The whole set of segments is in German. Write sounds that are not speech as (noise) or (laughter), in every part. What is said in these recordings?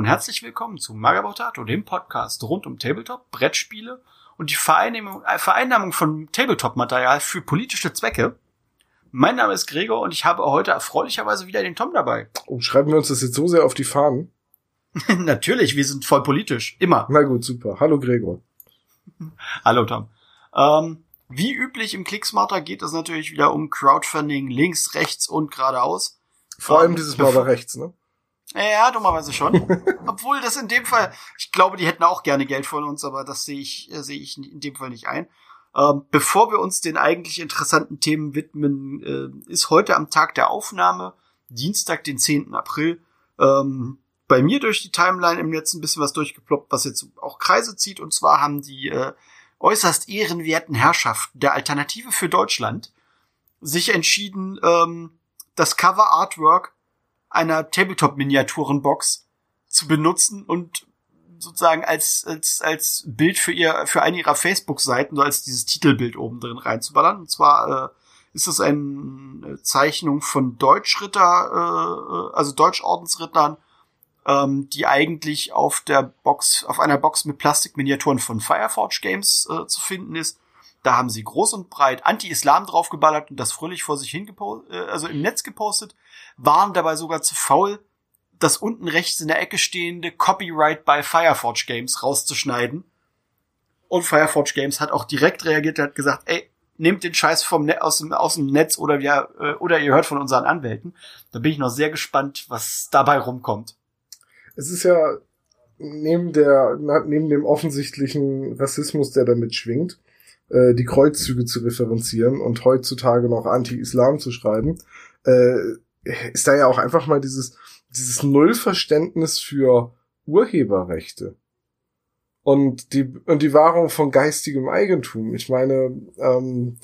Und herzlich willkommen zu Magabotato, dem Podcast rund um Tabletop, Brettspiele und die Vereinnahmung, äh, Vereinnahmung von Tabletop-Material für politische Zwecke. Mein Name ist Gregor und ich habe heute erfreulicherweise wieder den Tom dabei. Oh, schreiben wir uns das jetzt so sehr auf die Fahnen? (laughs) Natürlich, wir sind voll politisch, immer. Na gut, super. Hallo Gregor. (laughs) Hallo Tom. Ähm, wie üblich im Clicksmarter geht es natürlich wieder um Crowdfunding links, rechts und geradeaus. Vor allem dieses Mal aber rechts, ne? Ja, dummerweise schon. (laughs) Obwohl das in dem Fall, ich glaube, die hätten auch gerne Geld von uns, aber das sehe ich, äh, sehe ich in dem Fall nicht ein. Ähm, bevor wir uns den eigentlich interessanten Themen widmen, äh, ist heute am Tag der Aufnahme, Dienstag, den 10. April, ähm, bei mir durch die Timeline im Netz ein bisschen was durchgeploppt, was jetzt auch Kreise zieht. Und zwar haben die äh, äußerst ehrenwerten Herrschaften der Alternative für Deutschland sich entschieden, ähm, das Cover Artwork einer Tabletop-Miniaturenbox zu benutzen und sozusagen als, als, als Bild für ihr, für eine ihrer Facebook-Seiten, so als dieses Titelbild oben drin reinzuballern. Und zwar äh, ist es eine Zeichnung von Deutschritter, äh, also Deutschordensrittern, ähm, die eigentlich auf der Box, auf einer Box mit Plastikminiaturen von Fireforge Games äh, zu finden ist. Da haben sie groß und breit Anti-Islam draufgeballert und das fröhlich vor sich hin äh, also im Netz gepostet, waren dabei sogar zu faul, das unten rechts in der Ecke stehende Copyright by Fireforge Games rauszuschneiden. Und Fireforge Games hat auch direkt reagiert, hat gesagt, ey, nehmt den Scheiß vom Net aus, dem, aus dem Netz oder wir, äh, oder ihr hört von unseren Anwälten. Da bin ich noch sehr gespannt, was dabei rumkommt. Es ist ja neben der, neben dem offensichtlichen Rassismus, der damit schwingt, äh, die Kreuzzüge zu referenzieren und heutzutage noch Anti-Islam zu schreiben, äh, ist da ja auch einfach mal dieses, dieses Nullverständnis für Urheberrechte und die und die Wahrung von geistigem Eigentum. Ich meine, ähm,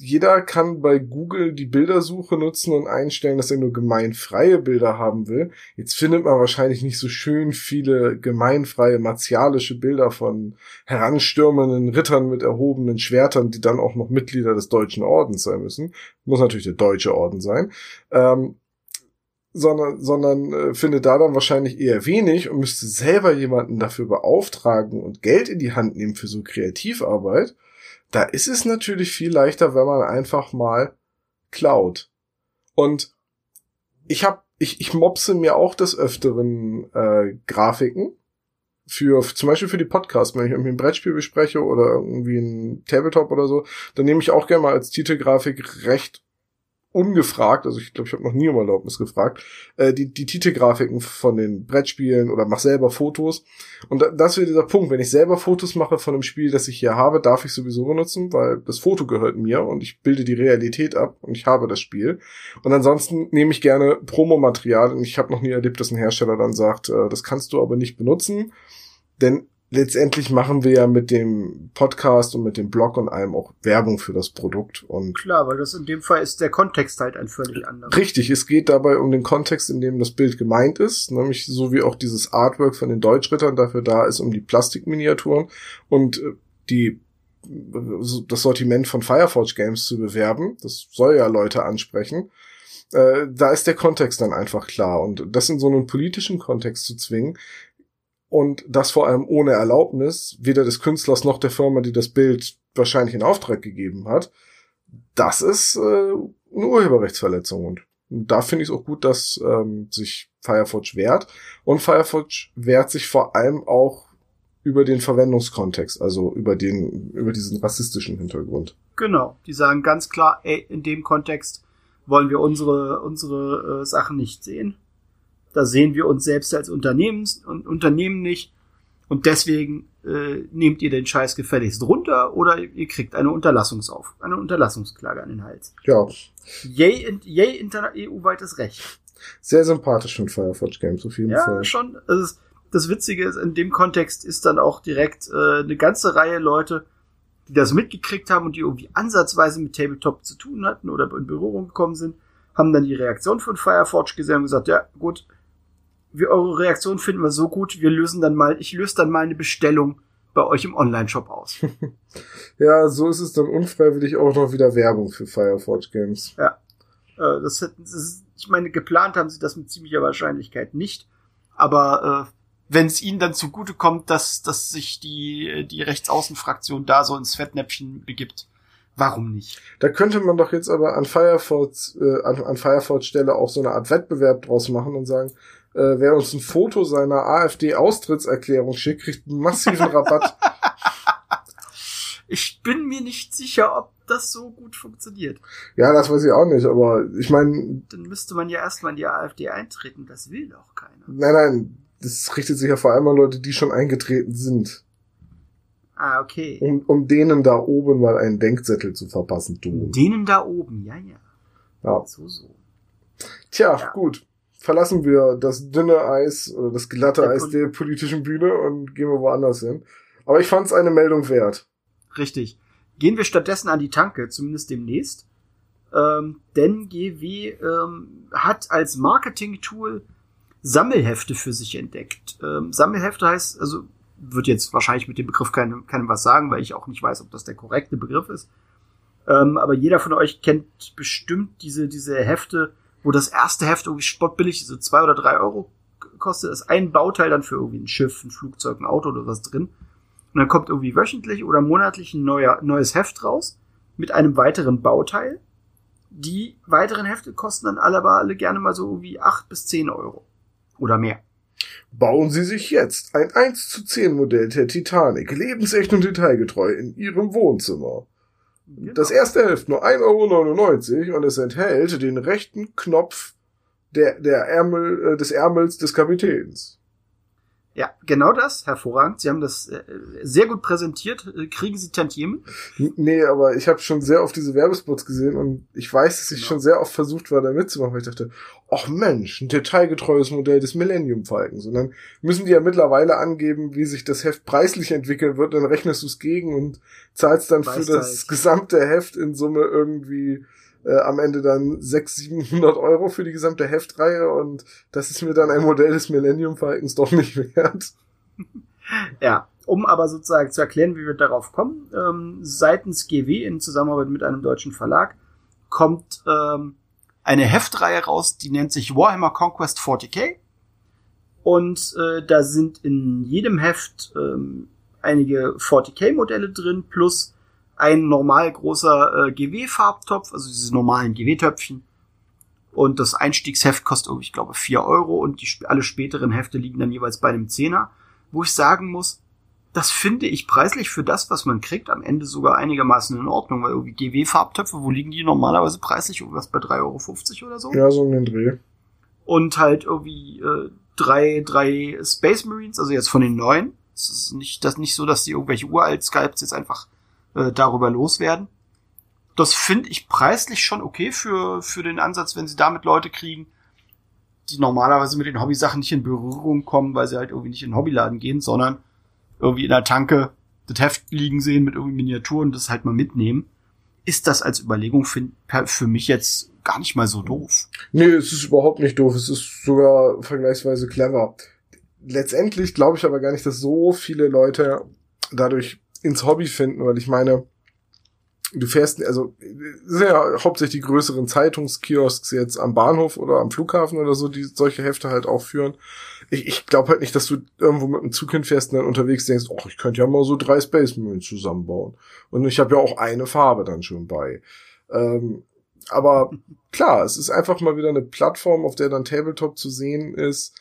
jeder kann bei Google die Bildersuche nutzen und einstellen, dass er nur gemeinfreie Bilder haben will. Jetzt findet man wahrscheinlich nicht so schön viele gemeinfreie martialische Bilder von heranstürmenden Rittern mit erhobenen Schwertern, die dann auch noch Mitglieder des Deutschen Ordens sein müssen. Muss natürlich der Deutsche Orden sein. Ähm, sondern, sondern äh, findet da dann wahrscheinlich eher wenig und müsste selber jemanden dafür beauftragen und Geld in die Hand nehmen für so Kreativarbeit da ist es natürlich viel leichter, wenn man einfach mal klaut. Und ich habe, ich, ich mopse mir auch des Öfteren äh, Grafiken für zum Beispiel für die Podcasts, wenn ich irgendwie ein Brettspiel bespreche oder irgendwie ein Tabletop oder so, dann nehme ich auch gerne mal als Titelgrafik recht ungefragt, also ich glaube, ich habe noch nie um Erlaubnis gefragt, äh, die, die Titelgrafiken von den Brettspielen oder mach selber Fotos. Und das wäre dieser Punkt, wenn ich selber Fotos mache von einem Spiel, das ich hier habe, darf ich sowieso benutzen, weil das Foto gehört mir und ich bilde die Realität ab und ich habe das Spiel. Und ansonsten nehme ich gerne Promomaterial und ich habe noch nie erlebt, dass ein Hersteller dann sagt, äh, das kannst du aber nicht benutzen. Denn letztendlich machen wir ja mit dem Podcast und mit dem Blog und allem auch Werbung für das Produkt und klar, weil das in dem Fall ist der Kontext halt ein völlig anderer. Richtig, es geht dabei um den Kontext, in dem das Bild gemeint ist, nämlich so wie auch dieses Artwork von den Deutschrittern dafür da ist, um die Plastikminiaturen und äh, die das Sortiment von Fireforge Games zu bewerben. Das soll ja Leute ansprechen. Äh, da ist der Kontext dann einfach klar. Und das in so einen politischen Kontext zu zwingen, und das vor allem ohne Erlaubnis, weder des Künstlers noch der Firma, die das Bild wahrscheinlich in Auftrag gegeben hat, das ist äh, eine Urheberrechtsverletzung. Und da finde ich es auch gut, dass ähm, sich Firefox wehrt. Und Firefox wehrt sich vor allem auch über den Verwendungskontext, also über den, über diesen rassistischen Hintergrund. Genau, die sagen ganz klar, ey, in dem Kontext wollen wir unsere, unsere äh, Sachen nicht sehen. Da sehen wir uns selbst als Unternehmens Unternehmen nicht. Und deswegen äh, nehmt ihr den Scheiß gefälligst runter oder ihr kriegt eine Unterlassungsauf, eine Unterlassungsklage an den Hals. Ja. Yay, yay EU-weites Recht. Sehr sympathisch von Firefox Games auf jeden ja, Fall. Ja, schon. Also das Witzige ist, in dem Kontext ist dann auch direkt äh, eine ganze Reihe Leute, die das mitgekriegt haben und die irgendwie ansatzweise mit Tabletop zu tun hatten oder in Berührung gekommen sind, haben dann die Reaktion von Firefox gesehen und gesagt, ja gut, wir eure Reaktion finden wir so gut, wir lösen dann mal, ich löse dann mal eine Bestellung bei euch im Online-Shop aus. (laughs) ja, so ist es dann unfreiwillig auch noch wieder Werbung für Fireforge Games. Ja. Äh, das, das ist, ich meine, geplant haben sie das mit ziemlicher Wahrscheinlichkeit nicht. Aber äh, wenn es ihnen dann zugute kommt, dass, dass sich die, die Rechtsaußenfraktion da so ins Fettnäpfchen begibt, warum nicht? Da könnte man doch jetzt aber an Firefox, äh, an, an Firefox Stelle auch so eine Art Wettbewerb draus machen und sagen, äh, wer uns ein Foto seiner AfD-Austrittserklärung schickt, kriegt einen massiven Rabatt. (laughs) Ich bin mir nicht sicher, ob das so gut funktioniert. Ja, das weiß ich auch nicht, aber ich meine. Dann müsste man ja erstmal in die AfD eintreten, das will doch keiner. Nein, nein, das richtet sich ja vor allem an Leute, die schon eingetreten sind. Ah, okay. Um, um denen da oben mal einen Denkzettel zu verpassen, du. Denen da oben, ja, ja. Ja. So, so. Tja, Ja. gut. Verlassen wir das dünne Eis oder das glatte Der Eis Pol- der politischen Bühne und gehen wir woanders hin. Aber ich fand es eine Meldung wert. Richtig. Gehen wir stattdessen an die Tanke, zumindest demnächst. Ähm, denn GW ähm, hat als Marketing-Tool Sammelhefte für sich entdeckt. Ähm, Sammelhefte heißt, also wird jetzt wahrscheinlich mit dem Begriff keinem, keinem was sagen, weil ich auch nicht weiß, ob das der korrekte Begriff ist. Ähm, aber jeder von euch kennt bestimmt diese, diese Hefte, wo das erste Heft irgendwie spottbillig, so zwei oder drei Euro kostet. Ist ein Bauteil dann für irgendwie ein Schiff, ein Flugzeug, ein Auto oder was drin. Und dann kommt irgendwie wöchentlich oder monatlich ein neuer, neues Heft raus mit einem weiteren Bauteil. Die weiteren Hefte kosten dann alle aber alle gerne mal so irgendwie acht bis zehn Euro. Oder mehr. Bauen Sie sich jetzt ein 1 zu 10 Modell der Titanic, lebensecht und detailgetreu in Ihrem Wohnzimmer. Genau. Das erste Heft nur 1,99 Euro und es enthält den rechten Knopf der, der Ärmel, äh, des Ärmels des Kapitäns. Ja, genau das. Hervorragend. Sie haben das äh, sehr gut präsentiert. Äh, Kriegen Sie Tantiemen? Nee, aber ich habe schon sehr oft diese Werbespots gesehen und ich weiß, dass ich Genau. schon sehr oft versucht war, da mitzumachen, weil ich dachte, ach Mensch, ein detailgetreues Modell des Millennium Falcons. Und dann müssen die ja mittlerweile angeben, wie sich das Heft preislich entwickeln wird, dann rechnest du es gegen und zahlst dann für Weißt das gesamte Heft in Summe irgendwie äh, am Ende dann 600, 700 Euro für die gesamte Heftreihe und das ist mir dann ein Modell des Millennium Falcons doch nicht wert. (laughs) Ja, um aber sozusagen zu erklären, wie wir darauf kommen, ähm, seitens GW in Zusammenarbeit mit einem deutschen Verlag kommt ähm, eine Heftreihe raus, die nennt sich Warhammer Conquest 40k. Und äh, da sind in jedem Heft ähm, einige 40k-Modelle drin, plus ein normal großer äh, GW-Farbtopf, also diese normalen GW-Töpfchen. Und das Einstiegsheft kostet, ich glaube, 4 Euro und die, alle späteren Hefte liegen dann jeweils bei einem Zehner wo ich sagen muss, das finde ich preislich für das, was man kriegt, am Ende sogar einigermaßen in Ordnung, weil irgendwie GW-Farbtöpfe, wo liegen die normalerweise preislich? Irgendwas bei 3,50 Euro oder so? Ja, so um den Dreh. Und halt irgendwie äh, drei, drei Space Marines, also jetzt von den neuen. Es ist nicht, das nicht so, dass die irgendwelche uralt Skypes jetzt einfach äh, darüber loswerden. Das finde ich preislich schon okay für, für den Ansatz, wenn sie damit Leute kriegen, die normalerweise mit den Hobbysachen nicht in Berührung kommen, weil sie halt irgendwie nicht in den Hobbyladen gehen, sondern irgendwie in der Tanke das Heft liegen sehen mit irgendwie Miniaturen das halt mal mitnehmen. Ist das als Überlegung für, für mich jetzt gar nicht mal so doof. Nee, es ist überhaupt nicht doof. Es ist sogar vergleichsweise clever. Letztendlich glaube ich aber gar nicht, dass so viele Leute dadurch ins Hobby finden, weil ich meine, du fährst, also ja hauptsächlich die größeren Zeitungskiosks jetzt am Bahnhof oder am Flughafen oder so, die solche Hefte halt auch führen. Ich, ich glaube halt nicht, dass du irgendwo mit einem Zug hinfährst und dann unterwegs denkst, oh, ich könnte ja mal so drei Space Marines zusammenbauen. Und ich habe ja auch eine Farbe dann schon bei. Ähm, aber klar, es ist einfach mal wieder eine Plattform, auf der dann Tabletop zu sehen ist,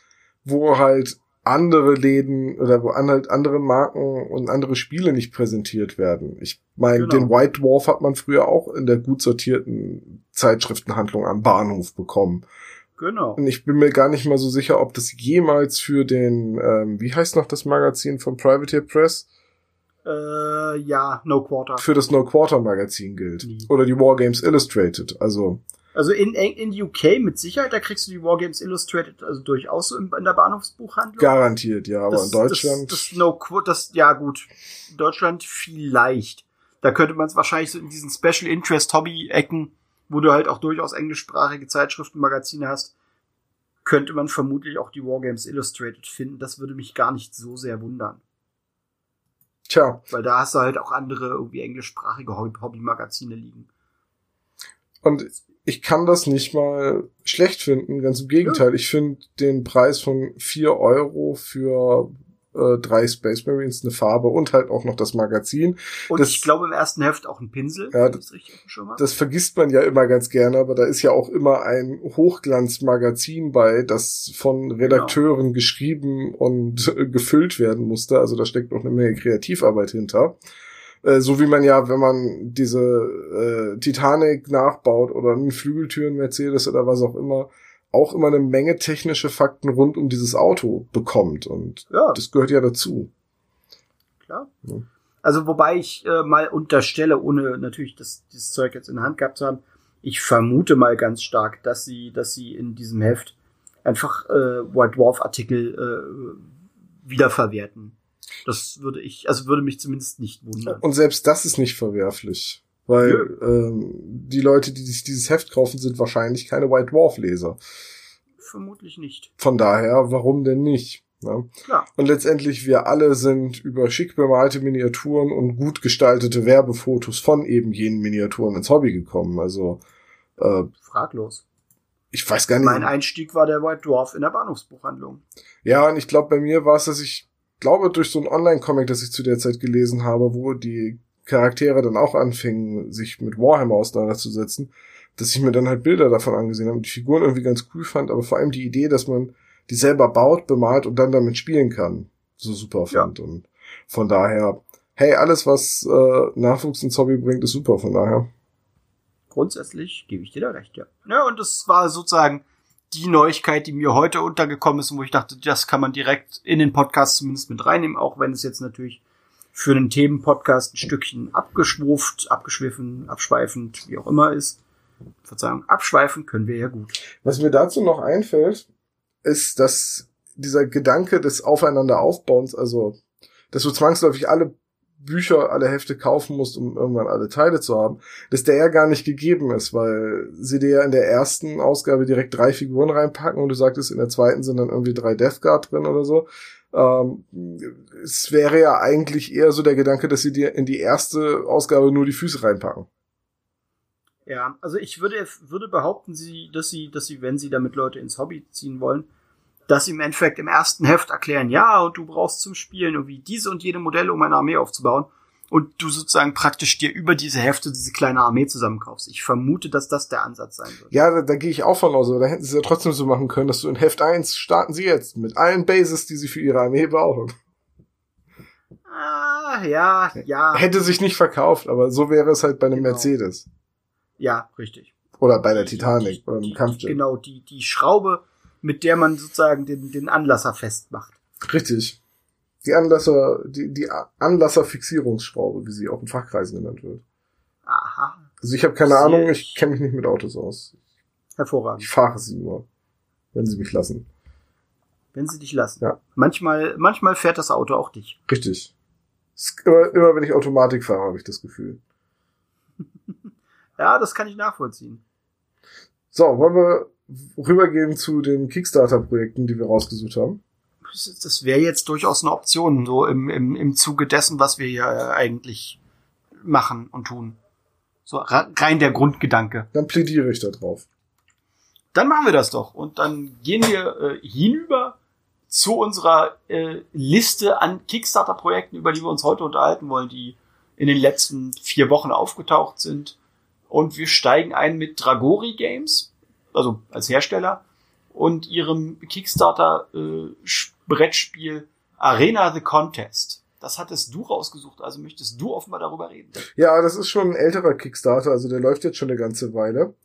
wo halt andere Läden oder wo halt andere Marken und andere Spiele nicht präsentiert werden. Ich meine, Genau. den White Dwarf hat man früher auch in der gut sortierten Zeitschriftenhandlung am Bahnhof bekommen. Genau. Und ich bin mir gar nicht mal so sicher, ob das jemals für den, ähm, wie heißt noch das Magazin von Privateer Press? Äh, ja, No Quarter. Für das No Quarter Magazin gilt. Nie. Oder die Wargames Illustrated. Also, Also in, in UK mit Sicherheit, da kriegst du die Wargames Illustrated also durchaus so in, in der Bahnhofsbuchhandlung. garantiert, ja. Aber das, in Deutschland. Das, das No Qu- das, ja gut. In Deutschland vielleicht. Da könnte man es wahrscheinlich so in diesen Special Interest Hobby Ecken, wo du halt auch durchaus englischsprachige Zeitschriften, Magazine hast, könnte man vermutlich auch die Wargames Illustrated finden. Das würde mich gar nicht so sehr wundern. Tja, Weil da hast du halt auch andere irgendwie englischsprachige Hobby- Hobby-Magazine liegen. und ich kann das nicht mal schlecht finden, ganz im Gegenteil. Ich finde den Preis von vier Euro für äh, drei Space Marines, eine Farbe und halt auch noch das Magazin. Und das, ich glaube im ersten Heft auch ein Pinsel. Ja, das, das vergisst man ja immer ganz gerne, aber da ist ja auch immer ein Hochglanzmagazin bei, das von Redakteuren genau. geschrieben und äh, gefüllt werden musste. Also da steckt auch eine Menge Kreativarbeit hinter. Äh, so wie man ja, wenn man diese äh, Titanic nachbaut oder einen Flügeltüren Mercedes oder was auch immer, auch immer eine Menge technische Fakten rund um dieses Auto bekommt. Und ja. das gehört ja dazu. Klar. Ja. Also wobei ich äh, mal unterstelle, ohne natürlich das, dieses Zeug jetzt in der Hand gehabt zu haben, ich vermute mal ganz stark, dass sie, dass sie in diesem Heft einfach äh, White Dwarf Artikel äh, wiederverwerten. Das würde ich, also würde mich zumindest nicht wundern. Und selbst das ist nicht verwerflich. Weil ähm, die Leute, die sich dieses Heft kaufen, sind wahrscheinlich keine White Dwarf-Leser. Vermutlich nicht. Von daher, warum denn nicht? Ne? Ja. Und letztendlich, wir alle sind über schick bemalte Miniaturen und gut gestaltete Werbefotos von eben jenen Miniaturen ins Hobby gekommen. Also äh, fraglos. Ich weiß gar nicht. Mein Einstieg war der White Dwarf in der Bahnhofsbuchhandlung. Ja, und ich glaube, bei mir war es, dass ich glaube, durch so ein Online-Comic, das ich zu der Zeit gelesen habe, wo die Charaktere dann auch anfingen, sich mit Warhammer auseinanderzusetzen, dass ich mir dann halt Bilder davon angesehen habe und die Figuren irgendwie ganz cool fand, aber vor allem die Idee, dass man die selber baut, bemalt und dann damit spielen kann, so super fand. Ja. Und von daher, hey, alles, was äh, Nachwuchs ins Hobby bringt, ist super, von daher. Grundsätzlich gebe ich dir da recht, ja. Ja, und das war sozusagen die Neuigkeit, die mir heute untergekommen ist und wo ich dachte, das kann man direkt in den Podcast zumindest mit reinnehmen, auch wenn es jetzt natürlich für einen Themenpodcast ein Stückchen abgeschwuft, abgeschwiffen, abschweifend, wie auch immer ist. Verzeihung, abschweifen können wir ja gut. Was mir dazu noch einfällt, ist, dass dieser Gedanke des Aufeinanderaufbauens, also, dass du zwangsläufig alle Bücher, alle Hefte kaufen musst, um irgendwann alle Teile zu haben, dass der ja gar nicht gegeben ist, weil sie dir ja in der ersten Ausgabe direkt drei Figuren reinpacken und du sagtest, in der zweiten sind dann irgendwie drei Death Guard drin oder so. Ähm, es wäre ja eigentlich eher so der Gedanke, dass sie dir in die erste Ausgabe nur die Füße reinpacken. Ja, also ich würde, würde behaupten, sie, dass sie, dass sie, wenn sie damit Leute ins Hobby ziehen wollen, dass sie im Endeffekt im ersten Heft erklären, ja, und du brauchst zum Spielen irgendwie diese und jede Modelle, um eine Armee aufzubauen und du sozusagen praktisch dir über diese Hälfte diese kleine Armee zusammenkaufst. Ich vermute, dass das der Ansatz sein wird. Ja, da, da gehe ich auch von aus. Da hätten sie es ja trotzdem so machen können, dass du in Heft 1 starten sie jetzt mit allen Bases, die sie für ihre Armee brauchen. Ah, ja, ja. Hätte sich nicht verkauft, aber so wäre es halt bei einem genau. Mercedes. Ja, richtig. Oder bei der Titanic die, oder einem Kampfjet. Genau, die, die Schraube, mit der man sozusagen den, den Anlasser festmacht. Richtig die Anlasser, die, die Anlasserfixierungsschraube, wie sie auch in Fachkreisen genannt wird. Aha. Also ich habe keine Sehr Ahnung, ich kenne mich nicht mit Autos aus. Hervorragend. Ich fahre sie nur, wenn sie mich lassen. Wenn sie dich lassen. Ja. Manchmal, manchmal fährt das Auto auch dich. Richtig. Immer, immer wenn ich Automatik fahre, habe ich das Gefühl. (laughs) ja, das kann ich nachvollziehen. So, wollen wir rübergehen zu den Kickstarter-Projekten, die wir rausgesucht haben? das wäre jetzt durchaus eine Option, so im, im, im Zuge dessen, was wir hier eigentlich machen und tun. So rein der Grundgedanke. Dann plädiere ich da drauf. Dann machen wir das doch. Und dann gehen wir äh, hinüber zu unserer äh, Liste an Kickstarter-Projekten, über die wir uns heute unterhalten wollen, die in den letzten vier Wochen aufgetaucht sind. Und wir steigen ein mit Dragori Games, also als Hersteller, und ihrem Kickstarter äh, Brettspiel Arena the Contest. Das hattest du rausgesucht, also möchtest du offenbar darüber reden. Ja, das ist schon ein älterer Kickstarter, also der läuft jetzt schon eine ganze Weile.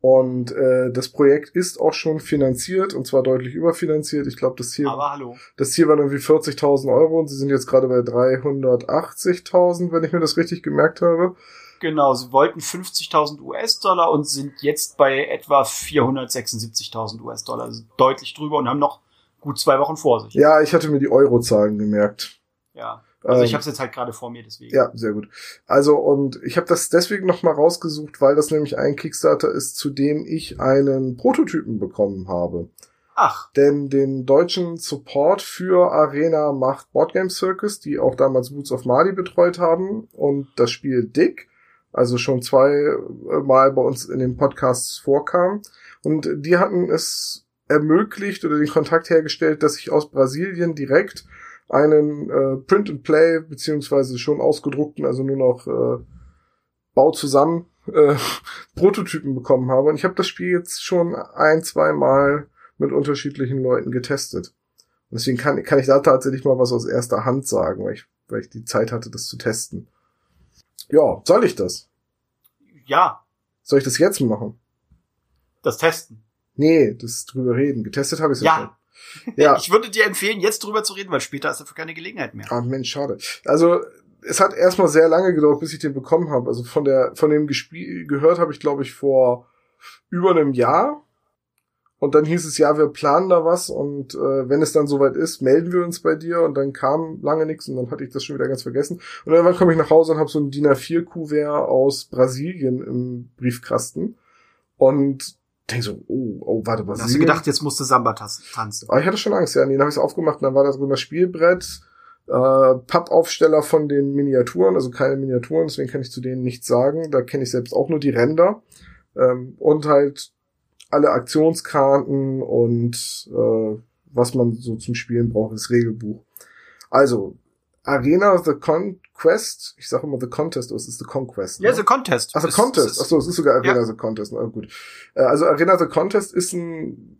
Und äh, das Projekt ist auch schon finanziert und zwar deutlich überfinanziert. Ich glaube, das Aber hallo. das hier waren irgendwie 40.000 Euro und sie sind jetzt gerade bei 380.000, wenn ich mir das richtig gemerkt habe. Genau, sie wollten 50.000 US-Dollar und sind jetzt bei etwa 476.000 US-Dollar, also deutlich drüber und haben noch gut zwei Wochen vor sich. Ja, ich hatte mir die Eurozahlen gemerkt. Ja. Also ähm, ich habe es jetzt halt gerade vor mir, deswegen. Ja, sehr gut. Also und ich habe das deswegen noch mal rausgesucht, weil das nämlich ein Kickstarter ist, zu dem ich einen Prototypen bekommen habe. Ach. Denn den deutschen Support für Arena macht Boardgame Circus, die auch damals Boots of Mali betreut haben und das Spiel Dick also schon zwei äh, Mal bei uns in den Podcasts vorkam. Und die hatten es ermöglicht oder den Kontakt hergestellt, dass ich aus Brasilien direkt einen äh, Print and Play beziehungsweise schon ausgedruckten, also nur noch äh, Bau zusammen äh, (laughs) Prototypen bekommen habe. Und ich habe das Spiel jetzt schon ein, zwei Mal mit unterschiedlichen Leuten getestet. Und deswegen kann, kann ich da tatsächlich mal was aus erster Hand sagen, weil ich, weil ich die Zeit hatte, das zu testen. Ja, soll ich das? Ja. Soll ich das jetzt machen? Das Testen. Nee, das drüber reden. Getestet habe ich es ja. schon. (laughs) Ja. Ich würde dir empfehlen, jetzt drüber zu reden, weil später ist dafür keine Gelegenheit mehr. Ah, Mensch, schade. Also, es hat erstmal sehr lange gedauert, bis ich den bekommen habe. Also von der, von dem Gespiel gehört habe ich, glaube ich, vor über einem Jahr. Und dann hieß es, ja, wir planen da was und äh, wenn es dann soweit ist, melden wir uns bei dir und dann kam lange nichts und dann hatte ich das schon wieder ganz vergessen. Und irgendwann komme ich nach Hause und habe so ein DIN A4-Kuvert aus Brasilien im Briefkasten und denke so, oh, oh, warte, Brasilien. Hast du gedacht, jetzt musst du Samba tanzen? Aber ich hatte schon Angst, ja. Nee, dann habe ich es aufgemacht und dann war da so ein Spielbrett, äh, Pappaufsteller von den Miniaturen, also keine Miniaturen, deswegen kann ich zu denen nichts sagen. Da kenne ich selbst auch nur die Ränder. Ähm, und halt alle Aktionskarten und äh, was man so zum Spielen braucht, das Regelbuch. Also, Arena The Conquest, ich sage immer The Contest, oder es ist The Conquest. Ne? Ja, The Contest. Ach, The Contest. Achso, es ist sogar Arena ja. The Contest. Na gut. Äh, also Arena The Contest ist ein,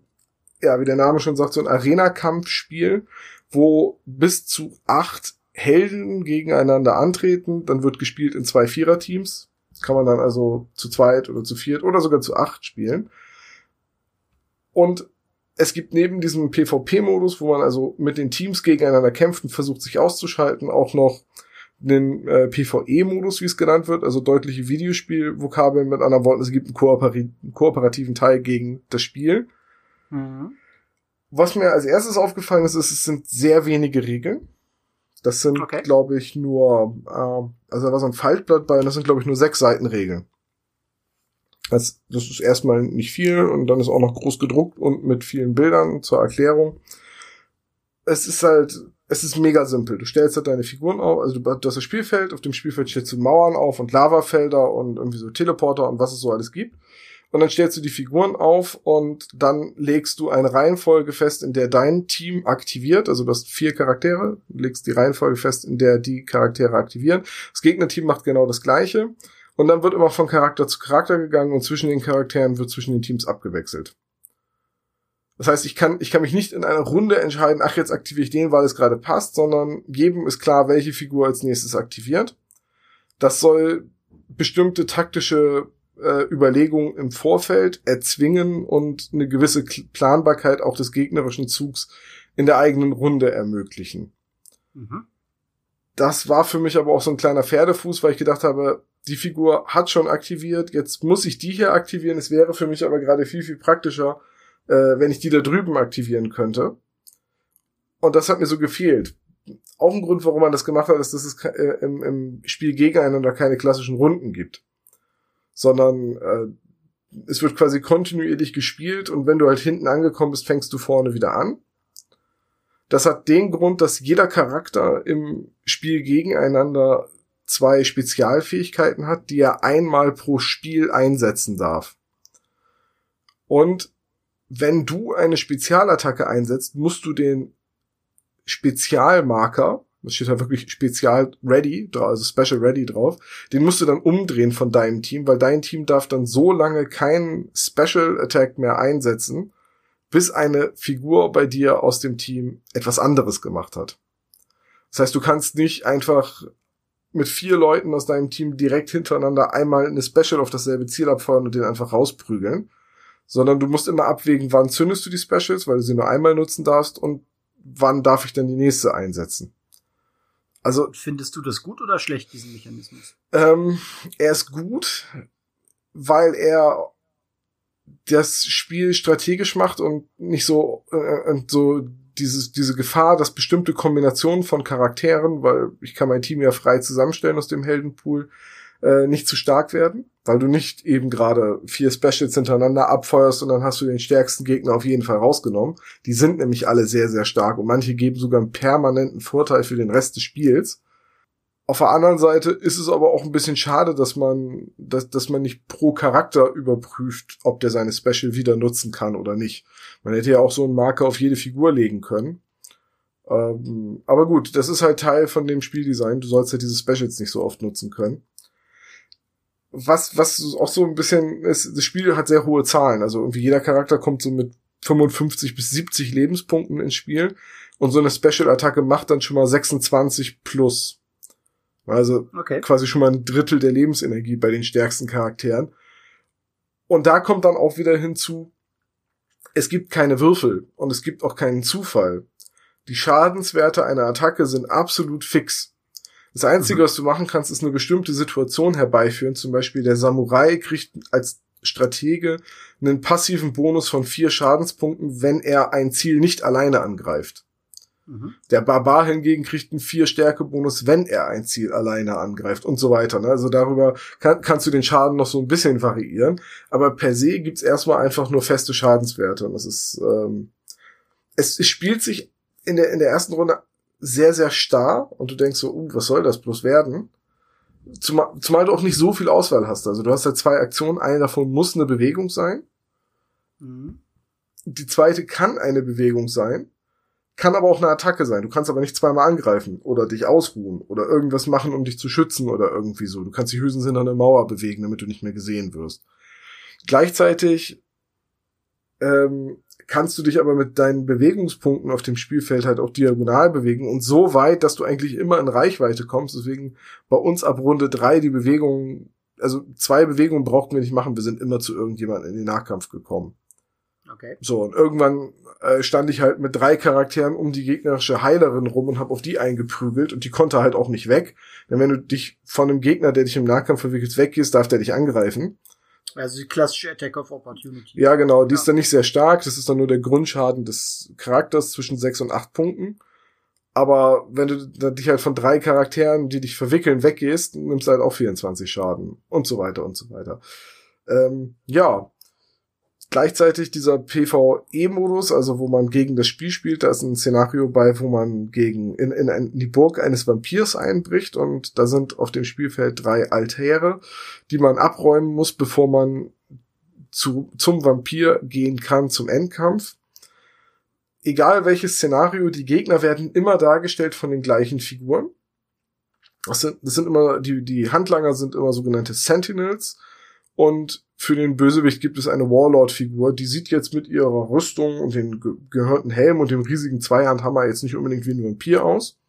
ja, wie der Name schon sagt, so ein Arena-Kampfspiel, wo bis zu acht Helden gegeneinander antreten. Dann wird gespielt in zwei Viererteams. Kann man dann also zu zweit oder zu viert oder sogar zu acht spielen. Und es gibt neben diesem PvP-Modus, wo man also mit den Teams gegeneinander kämpft und versucht, sich auszuschalten, auch noch den äh, PvE-Modus, wie es genannt wird, also deutliche Videospielvokabeln mit anderen Worten, es gibt einen, Kooperi einen kooperativen Teil gegen das Spiel. Mhm. Was mir als erstes aufgefallen ist, ist, es sind sehr wenige Regeln. Das sind, okay. glaube ich, nur, äh, also da war so ein Faltblatt bei und das sind, glaube ich, nur sechs Seiten Regeln. Das, das ist erstmal nicht viel und dann ist auch noch groß gedruckt und mit vielen Bildern zur Erklärung. Es ist halt, es ist mega simpel. Du stellst halt deine Figuren auf, also du, hast das Spielfeld, auf dem Spielfeld stellst du Mauern auf und Lavafelder und irgendwie so Teleporter und was es so alles gibt. Und dann stellst du die Figuren auf und dann legst du eine Reihenfolge fest, in der dein Team aktiviert. Also du hast vier Charaktere, legst die Reihenfolge fest, in der die Charaktere aktivieren. Das Gegnerteam macht genau das gleiche. Und dann wird immer von Charakter zu Charakter gegangen und zwischen den Charakteren wird zwischen den Teams abgewechselt. Das heißt, ich kann, ich kann mich nicht in einer Runde entscheiden, ach, jetzt aktiviere ich den, weil es gerade passt, sondern jedem ist klar, welche Figur als nächstes aktiviert. Das soll bestimmte taktische äh, Überlegungen im Vorfeld erzwingen und eine gewisse Planbarkeit auch des gegnerischen Zugs in der eigenen Runde ermöglichen. Mhm. Das war für mich aber auch so ein kleiner Pferdefuß, weil ich gedacht habe, die Figur hat schon aktiviert, jetzt muss ich die hier aktivieren. Es wäre für mich aber gerade viel, viel praktischer, äh, wenn ich die da drüben aktivieren könnte. Und das hat mir so gefehlt. Auch ein Grund, warum man das gemacht hat, ist, dass es äh, im, im Spiel gegeneinander keine klassischen Runden gibt. Sondern äh, es wird quasi kontinuierlich gespielt und wenn du halt hinten angekommen bist, fängst du vorne wieder an. Das hat den Grund, dass jeder Charakter im Spiel gegeneinander zwei Spezialfähigkeiten hat, die er einmal pro Spiel einsetzen darf. Und wenn du eine Spezialattacke einsetzt, musst du den Spezialmarker, das steht da wirklich Spezial Ready, also Special Ready drauf, den musst du dann umdrehen von deinem Team, weil dein Team darf dann so lange keinen Special Attack mehr einsetzen, bis eine Figur bei dir aus dem Team etwas anderes gemacht hat. Das heißt, du kannst nicht einfach mit vier Leuten aus deinem Team direkt hintereinander einmal eine Special auf dasselbe Ziel abfeuern und den einfach rausprügeln. Sondern du musst immer abwägen, wann zündest du die Specials, weil du sie nur einmal nutzen darfst und wann darf ich denn die nächste einsetzen. Also findest du das gut oder schlecht diesen Mechanismus? Ähm, er ist gut, weil er das Spiel strategisch macht und nicht so äh, so dieses, diese Gefahr, dass bestimmte Kombinationen von Charakteren, weil ich kann mein Team ja frei zusammenstellen aus dem Heldenpool, äh, nicht zu stark werden, weil du nicht eben gerade vier Specials hintereinander abfeuerst und dann hast du den stärksten Gegner auf jeden Fall rausgenommen. Die sind nämlich alle sehr, sehr stark und manche geben sogar einen permanenten Vorteil für den Rest des Spiels. Auf der anderen Seite ist es aber auch ein bisschen schade, dass man, dass, dass man nicht pro Charakter überprüft, ob der seine Special wieder nutzen kann oder nicht. Man hätte ja auch so einen Marker auf jede Figur legen können. Ähm, aber gut, das ist halt Teil von dem Spieldesign. Du sollst ja diese Specials nicht so oft nutzen können. Was, was auch so ein bisschen ist, das Spiel hat sehr hohe Zahlen. Also irgendwie jeder Charakter kommt so mit 55 bis 70 Lebenspunkten ins Spiel. Und so eine Special-Attacke macht dann schon mal 26 plus. Also okay. quasi schon mal ein Drittel der Lebensenergie bei den stärksten Charakteren. Und da kommt dann auch wieder hinzu, es gibt keine Würfel und es gibt auch keinen Zufall. Die Schadenswerte einer Attacke sind absolut fix. Das Einzige, mhm. was du machen kannst, ist eine bestimmte Situation herbeiführen. Zum Beispiel der Samurai kriegt als Stratege einen passiven Bonus von vier Schadenspunkten, wenn er ein Ziel nicht alleine angreift. Mhm. Der Barbar hingegen kriegt einen vier Stärke Bonus, wenn er ein Ziel alleine angreift und so weiter. Ne? Also darüber kann, kannst du den Schaden noch so ein bisschen variieren, aber per se gibt's erstmal einfach nur feste Schadenswerte und das ist ähm, es, es spielt sich in der in der ersten Runde sehr sehr starr und du denkst so, uh, was soll das bloß werden? Zumal, zumal du auch nicht so viel Auswahl hast. Also du hast ja zwei Aktionen, eine davon muss eine Bewegung sein. Mhm. Die zweite kann eine Bewegung sein kann aber auch eine Attacke sein. Du kannst aber nicht zweimal angreifen oder dich ausruhen oder irgendwas machen, um dich zu schützen oder irgendwie so. Du kannst dich höchstens hinter eine Mauer bewegen, damit du nicht mehr gesehen wirst. Gleichzeitig ähm, kannst du dich aber mit deinen Bewegungspunkten auf dem Spielfeld halt auch diagonal bewegen und so weit, dass du eigentlich immer in Reichweite kommst. Deswegen bei uns ab Runde drei die Bewegungen, also zwei Bewegungen brauchten wir nicht machen. Wir sind immer zu irgendjemandem in den Nahkampf gekommen. Okay. So, und irgendwann äh, stand ich halt mit drei Charakteren um die gegnerische Heilerin rum und habe auf die eingeprügelt und die konnte halt auch nicht weg. Denn wenn du dich von einem Gegner, der dich im Nahkampf verwickelt, weggehst, darf der dich angreifen. Also die klassische Attack of Opportunity. Ja, genau. Die ja. ist dann nicht sehr stark. Das ist dann nur der Grundschaden des Charakters zwischen sechs und acht Punkten. Aber wenn du dich halt von drei Charakteren, die dich verwickeln, weggehst, nimmst du halt auch 24 Schaden und so weiter und so weiter. Ähm, ja, gleichzeitig dieser PvE-Modus, also wo man gegen das Spiel spielt, da ist ein Szenario bei, wo man gegen in, in, in die Burg eines Vampirs einbricht und da sind auf dem Spielfeld drei Altäre, die man abräumen muss, bevor man zu, zum Vampir gehen kann, zum Endkampf. Egal welches Szenario, die Gegner werden immer dargestellt von den gleichen Figuren. Das sind, das sind immer, die, die Handlanger sind immer sogenannte Sentinels und für den Bösewicht gibt es eine Warlord-Figur, die sieht jetzt mit ihrer Rüstung und den ge gehörten Helm und dem riesigen Zweihandhammer jetzt nicht unbedingt wie ein Vampir aus.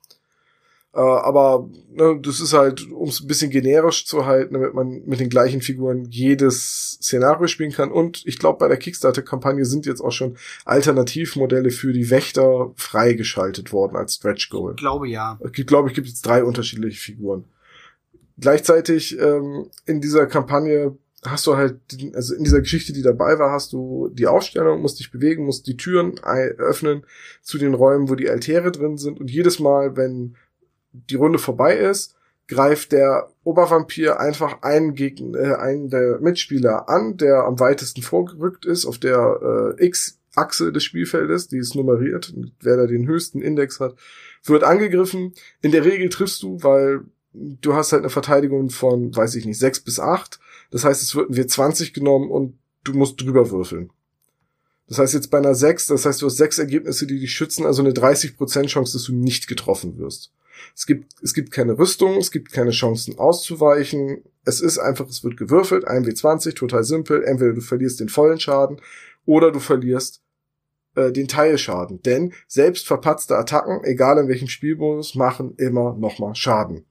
Äh, aber ne, das ist halt, um es ein bisschen generisch zu halten, damit man mit den gleichen Figuren jedes Szenario spielen kann. Und ich glaube, bei der Kickstarter-Kampagne sind jetzt auch schon Alternativmodelle für die Wächter freigeschaltet worden als Stretch Goal. Ich glaube ja. Ich glaube, ich gibt jetzt drei unterschiedliche Figuren. Gleichzeitig ähm, in dieser Kampagne hast du halt, also in dieser Geschichte, die dabei war, hast du die Ausstellung, musst dich bewegen, musst die Türen öffnen zu den Räumen, wo die Altäre drin sind. Und jedes Mal, wenn die Runde vorbei ist, greift der Obervampir einfach einen Gegner, äh, einen der Mitspieler an, der am weitesten vorgerückt ist, auf der äh, X-Achse des Spielfeldes, die ist nummeriert. Wer da den höchsten Index hat, wird angegriffen. In der Regel triffst du, weil du hast halt eine Verteidigung von, weiß ich nicht, sechs bis acht das heißt, es würden wir 20 genommen und du musst drüber würfeln. Das heißt jetzt bei einer 6, das heißt, du hast sechs Ergebnisse, die dich schützen, also eine 30% Chance, dass du nicht getroffen wirst. Es gibt, es gibt keine Rüstung, es gibt keine Chancen auszuweichen. Es ist einfach, es wird gewürfelt, 1W20, total simpel. Entweder du verlierst den vollen Schaden oder du verlierst äh, den Teilschaden. Denn selbst verpatzte Attacken, egal in welchem Spielmodus, machen immer nochmal Schaden.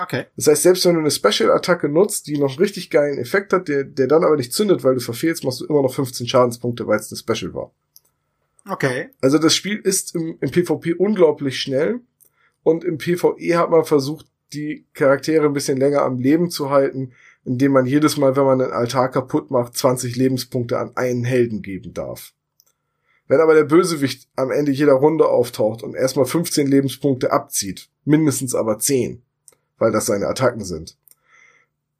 Okay. Das heißt, selbst wenn du eine Special-Attacke nutzt, die noch richtig geilen Effekt hat, der, der dann aber nicht zündet, weil du verfehlst, machst du immer noch 15 Schadenspunkte, weil es eine Special war. Okay. Also das Spiel ist im, im PvP unglaublich schnell und im PvE hat man versucht, die Charaktere ein bisschen länger am Leben zu halten, indem man jedes Mal, wenn man einen Altar kaputt macht, 20 Lebenspunkte an einen Helden geben darf. Wenn aber der Bösewicht am Ende jeder Runde auftaucht und erstmal 15 Lebenspunkte abzieht, mindestens aber 10, weil das seine Attacken sind.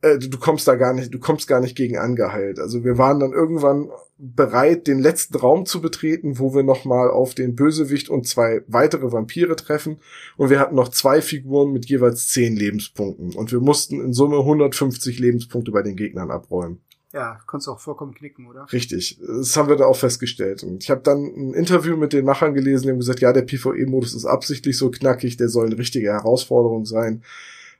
Äh, du, du kommst da gar nicht, du kommst gar nicht gegen angeheilt. Also wir waren dann irgendwann bereit, den letzten Raum zu betreten, wo wir nochmal auf den Bösewicht und zwei weitere Vampire treffen. Und wir hatten noch zwei Figuren mit jeweils zehn Lebenspunkten. Und wir mussten in Summe 150 Lebenspunkte bei den Gegnern abräumen. Ja, konntest auch vollkommen knicken, oder? Richtig, das haben wir da auch festgestellt. Und ich habe dann ein Interview mit den Machern gelesen, die haben gesagt, ja, der PvE-Modus ist absichtlich so knackig, der soll eine richtige Herausforderung sein.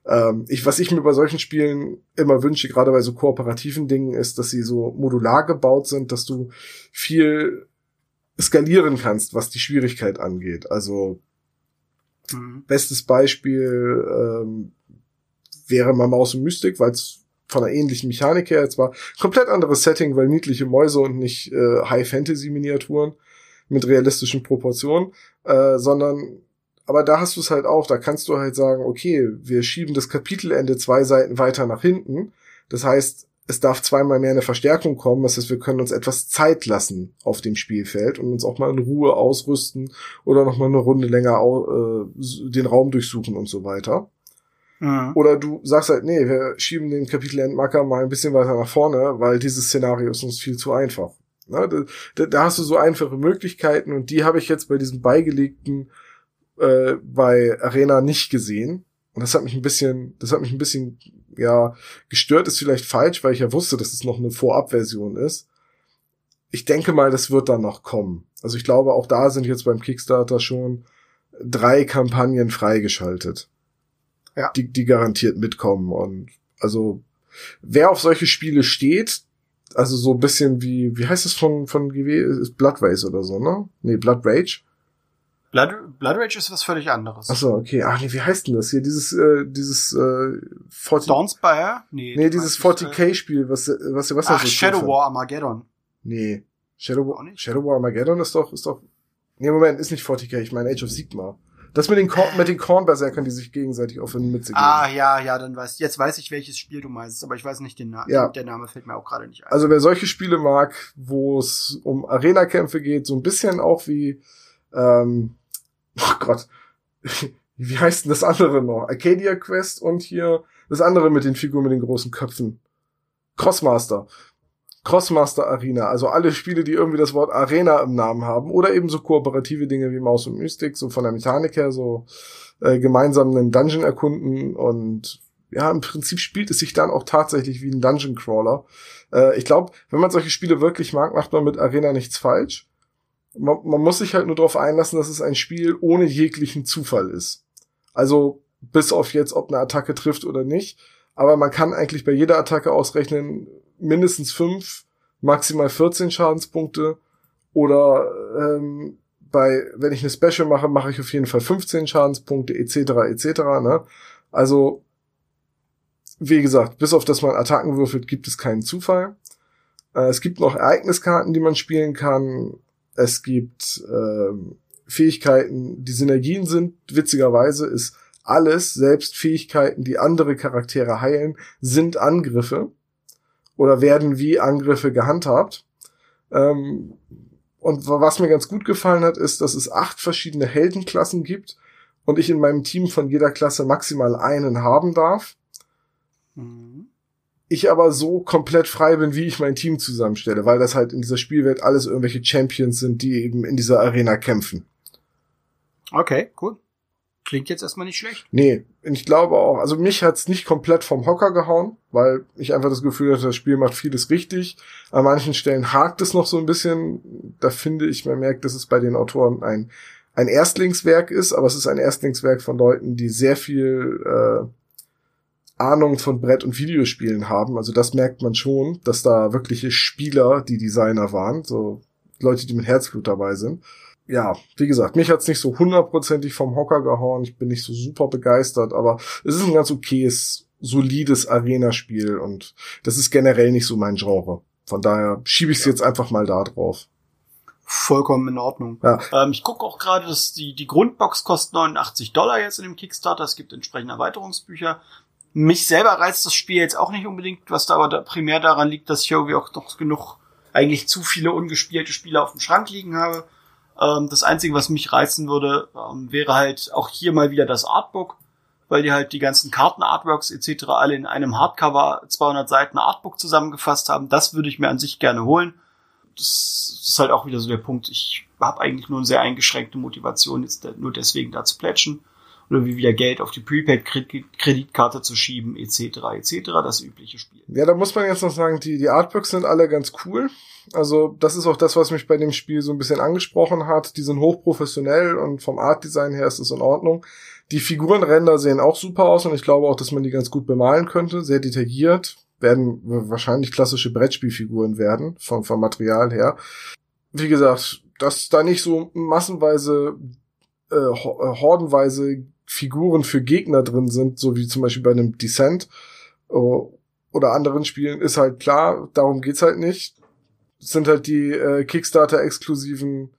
Ähm, ich, was ich mir bei solchen Spielen immer wünsche, gerade bei so kooperativen Dingen, ist, dass sie so modular gebaut sind, dass du viel skalieren kannst, was die Schwierigkeit angeht. Also mhm. bestes Beispiel ähm, wäre mal Maus und Mystik, weil es von einer ähnlichen Mechanik her. Es war komplett anderes Setting, weil niedliche Mäuse und nicht äh, High-Fantasy-Miniaturen mit realistischen Proportionen, äh, sondern aber da hast du es halt auch, da kannst du halt sagen, okay, wir schieben das Kapitelende zwei Seiten weiter nach hinten. Das heißt, es darf zweimal mehr eine Verstärkung kommen, das heißt, wir können uns etwas Zeit lassen auf dem Spielfeld und uns auch mal in Ruhe ausrüsten oder noch mal eine Runde länger äh, den Raum durchsuchen und so weiter. Mhm. Oder du sagst halt, nee, wir schieben den Kapitelendmarker mal ein bisschen weiter nach vorne, weil dieses Szenario ist uns viel zu einfach. Ne? Da, da, hast du so einfache Möglichkeiten und die habe ich jetzt bei diesem beigelegten äh, bei Arena nicht gesehen. Und das hat mich ein bisschen, das hat mich ein bisschen, ja, gestört ist vielleicht falsch, weil ich ja wusste, dass es noch eine Vorabversion ist. Ich denke mal, das wird dann noch kommen. Also ich glaube, auch da sind jetzt beim Kickstarter schon drei Kampagnen freigeschaltet ja. die, die garantiert mitkommen. Und also wer auf solche Spiele steht, also so ein bisschen wie, wie heißt es von, von GW, ist Blood Race oder so, ne? Nee, Blood Rage. Blood, Blood Rage ist was völlig anderes. Achso, okay. Ach nee, wie heißt denn das hier? Dieses, äh, dieses, äh, 40 Dawnspire? Nee. Nee, dieses 40k-Spiel, was, was, was Ach, Shadow War Armageddon. Nee. Shadow War, Shadow War Armageddon ist doch, ist doch, nee, Moment, ist nicht 40k, ich meine Age of Sigma. Das mit den, Korn, mit den Kornberserkern, die sich gegenseitig auf den Mütze geben. Ah, ja, ja, dann weiß, jetzt weiß ich, welches Spiel du meinst, aber ich weiß nicht den Namen. Ja. Der Name fällt mir auch gerade nicht ein. Also wer solche Spiele mag, wo es um Arena-Kämpfe geht, so ein bisschen auch wie, ähm, oh Gott, wie heißt denn das andere noch? Arcadia Quest und hier das andere mit den Figuren mit den großen Köpfen. Crossmaster. Crossmaster Arena, also alle Spiele, die irgendwie das Wort Arena im Namen haben oder eben so kooperative Dinge wie Maus und Mystik, so von der Mechanik her, so äh, gemeinsam einen Dungeon erkunden und ja, im Prinzip spielt es sich dann auch tatsächlich wie ein Dungeon Crawler. Äh, ich glaube, wenn man solche Spiele wirklich mag, macht man mit Arena nichts falsch. Man, man muss sich halt nur darauf einlassen, dass es ein Spiel ohne jeglichen Zufall ist. Also bis auf jetzt, ob eine Attacke trifft oder nicht. Aber man kann eigentlich bei jeder Attacke ausrechnen, mindestens fünf, maximal 14 Schadenspunkte. Oder ähm, bei, wenn ich eine Special mache, mache ich auf jeden Fall 15 Schadenspunkte, etc. etc. Ne? Also, wie gesagt, bis auf dass man Attacken würfelt, gibt es keinen Zufall. Äh, es gibt noch Ereigniskarten, die man spielen kann. Es gibt ähm, Fähigkeiten, die Synergien sind. Witzigerweise ist alles, selbst Fähigkeiten, die andere Charaktere heilen, sind Angriffe oder werden wie Angriffe gehandhabt. Ähm, und was mir ganz gut gefallen hat, ist, dass es acht verschiedene Heldenklassen gibt und ich in meinem Team von jeder Klasse maximal einen haben darf. Mhm. Ich aber so komplett frei bin, wie ich mein Team zusammenstelle, weil das halt in dieser Spielwelt alles irgendwelche Champions sind, die eben in dieser Arena kämpfen. Okay, cool. Klingt jetzt erstmal nicht schlecht. Nee, ich glaube auch, also mich hat's nicht komplett vom Hocker gehauen, weil ich einfach das Gefühl hatte, das Spiel macht vieles richtig. An manchen Stellen hakt es noch so ein bisschen. Da finde ich, man merkt, dass es bei den Autoren ein, ein Erstlingswerk ist, aber es ist ein Erstlingswerk von Leuten, die sehr viel äh, Ahnung von Brett- und Videospielen haben. Also das merkt man schon, dass da wirkliche Spieler die Designer waren, so Leute, die mit Herzblut dabei sind ja, wie gesagt, mich hat's nicht so hundertprozentig vom Hocker gehauen. Ich bin nicht so super begeistert, aber es ist ein ganz okayes, solides Arena-Spiel und das ist generell nicht so mein Genre. Von daher schiebe ich es ja. jetzt einfach mal da drauf. Vollkommen in Ordnung. Ja. Ähm, ich gucke auch gerade, dass die, die Grundbox kostet 89 Dollar jetzt in dem Kickstarter. Es gibt entsprechende Erweiterungsbücher. Mich selber reizt das Spiel jetzt auch nicht unbedingt, was da aber da primär daran liegt, dass ich irgendwie auch noch genug, eigentlich zu viele ungespielte Spiele auf dem Schrank liegen habe. Ähm, das Einzige, was mich reizen würde, ähm, wäre halt auch hier mal wieder das Artbook, weil die halt die ganzen Karten-Artworks etc. alle in einem Hardcover 200 Seiten Artbook zusammengefasst haben. Das würde ich mir an sich gerne holen. das ist halt auch wieder so der Punkt. Ich habe eigentlich nur eine sehr eingeschränkte Motivation, jetzt nur deswegen da zu plätschen oder wie wieder Geld auf die Prepaid-Kreditkarte zu schieben, etc., etc., das übliche Spiel. Ja, da muss man jetzt noch sagen, die, die Artbooks sind alle ganz cool. Also, das ist auch das, was mich bei dem Spiel so ein bisschen angesprochen hat. Die sind hochprofessionell und vom Artdesign her ist es in Ordnung. Die Figurenränder sehen auch super aus und ich glaube auch, dass man die ganz gut bemalen könnte, sehr detailliert. Werden wahrscheinlich klassische Brettspielfiguren werden, vom, vom Material her. Wie gesagt, dass da nicht so massenweise, äh, äh hordenweise Figuren für Gegner drin sind, so wie zum Beispiel bei einem Descent äh, oder anderen Spielen, ist halt klar, darum geht's halt nicht. Es sind halt die äh, Kickstarter-exklusiven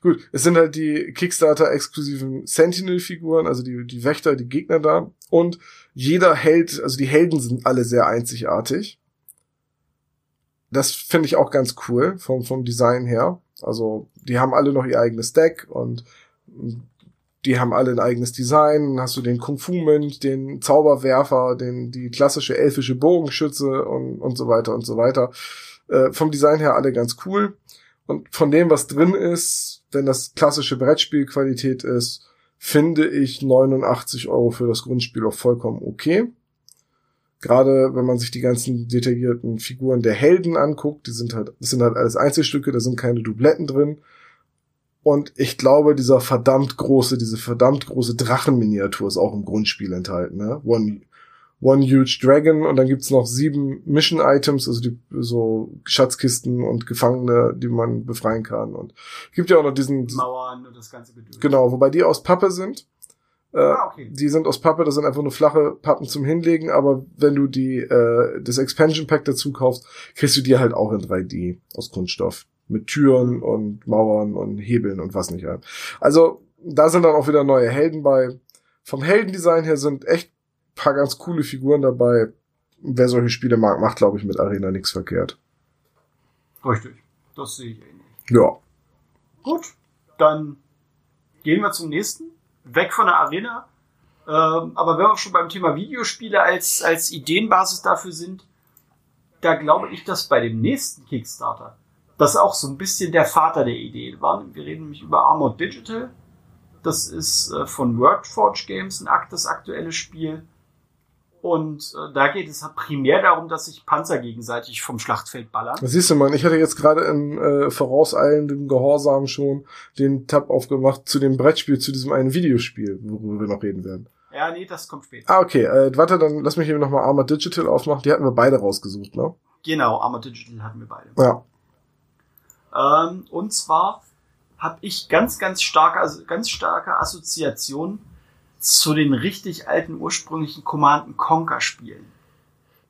Gut, es sind halt die Kickstarter-exklusiven Sentinel-Figuren, also die, die Wächter, die Gegner da. Und jeder Held, also die Helden sind alle sehr einzigartig. Das finde ich auch ganz cool vom, vom Design her. Also, die haben alle noch ihr eigenes Deck und die haben alle ein eigenes Design. Dann hast du den Kung Fu Mint, den Zauberwerfer, den die klassische elfische Bogenschütze und und so weiter und so weiter. Äh, vom Design her alle ganz cool. Und von dem, was drin ist, wenn das klassische Brettspielqualität ist, finde ich 89 Euro für das Grundspiel auch vollkommen okay. Gerade wenn man sich die ganzen detaillierten Figuren der Helden anguckt, die sind halt, das sind halt alles Einzelstücke, da sind keine Dubletten drin. Und ich glaube, dieser verdammt große, diese verdammt große Drachenminiatur ist auch im Grundspiel enthalten. Ne? One, One Huge Dragon und dann gibt's noch sieben Mission Items, also die so Schatzkisten und Gefangene, die man befreien kann. Und gibt ja auch noch diesen Mauern und das ganze Geduld. Genau, wobei die aus Pappe sind. Äh, ah, okay. Die sind aus Pappe, das sind einfach nur flache Pappen zum Hinlegen, aber wenn du die äh, das Expansion Pack dazu kaufst, kriegst du die halt auch in 3D aus Kunststoff mit Türen und Mauern und Hebeln und was nicht halt. Also da sind dann auch wieder neue Helden bei. Vom Heldendesign her sind echt paar ganz coole Figuren dabei. Wer solche Spiele mag, macht, glaube ich, mit Arena nichts verkehrt. Richtig. Das sehe ich ähnlich. Ja. Gut, dann gehen wir zum nächsten. Weg von der Arena. Ähm, aber wenn wir schon beim Thema Videospiele als, als Ideenbasis dafür sind, da glaube ich, dass bei dem nächsten Kickstarter das auch so ein bisschen der Vater der Idee war. Wir reden nämlich über Armored Digital. Das ist äh, von Wordforge Games ein Akt, das aktuelle Spiel. Und äh, da geht es halt primär darum, dass sich Panzer gegenseitig vom Schlachtfeld ballern. Das siehst du mal, ich hatte jetzt gerade in äh, vorauseilendem Gehorsam schon den Tab aufgemacht zu dem Brettspiel, zu diesem einen Videospiel, worüber wir noch reden werden. Ja, nee, das kommt später. Ah, okay. Äh, warte, dann lass mich eben nochmal Armored Digital aufmachen. Die hatten wir beide rausgesucht, ne? Genau, Armored Digital hatten wir beide. Ja. Ähm, und zwar habe ich ganz, ganz starke, also ganz starke Assoziationen zu den richtig alten ursprünglichen Command Conquer Spielen.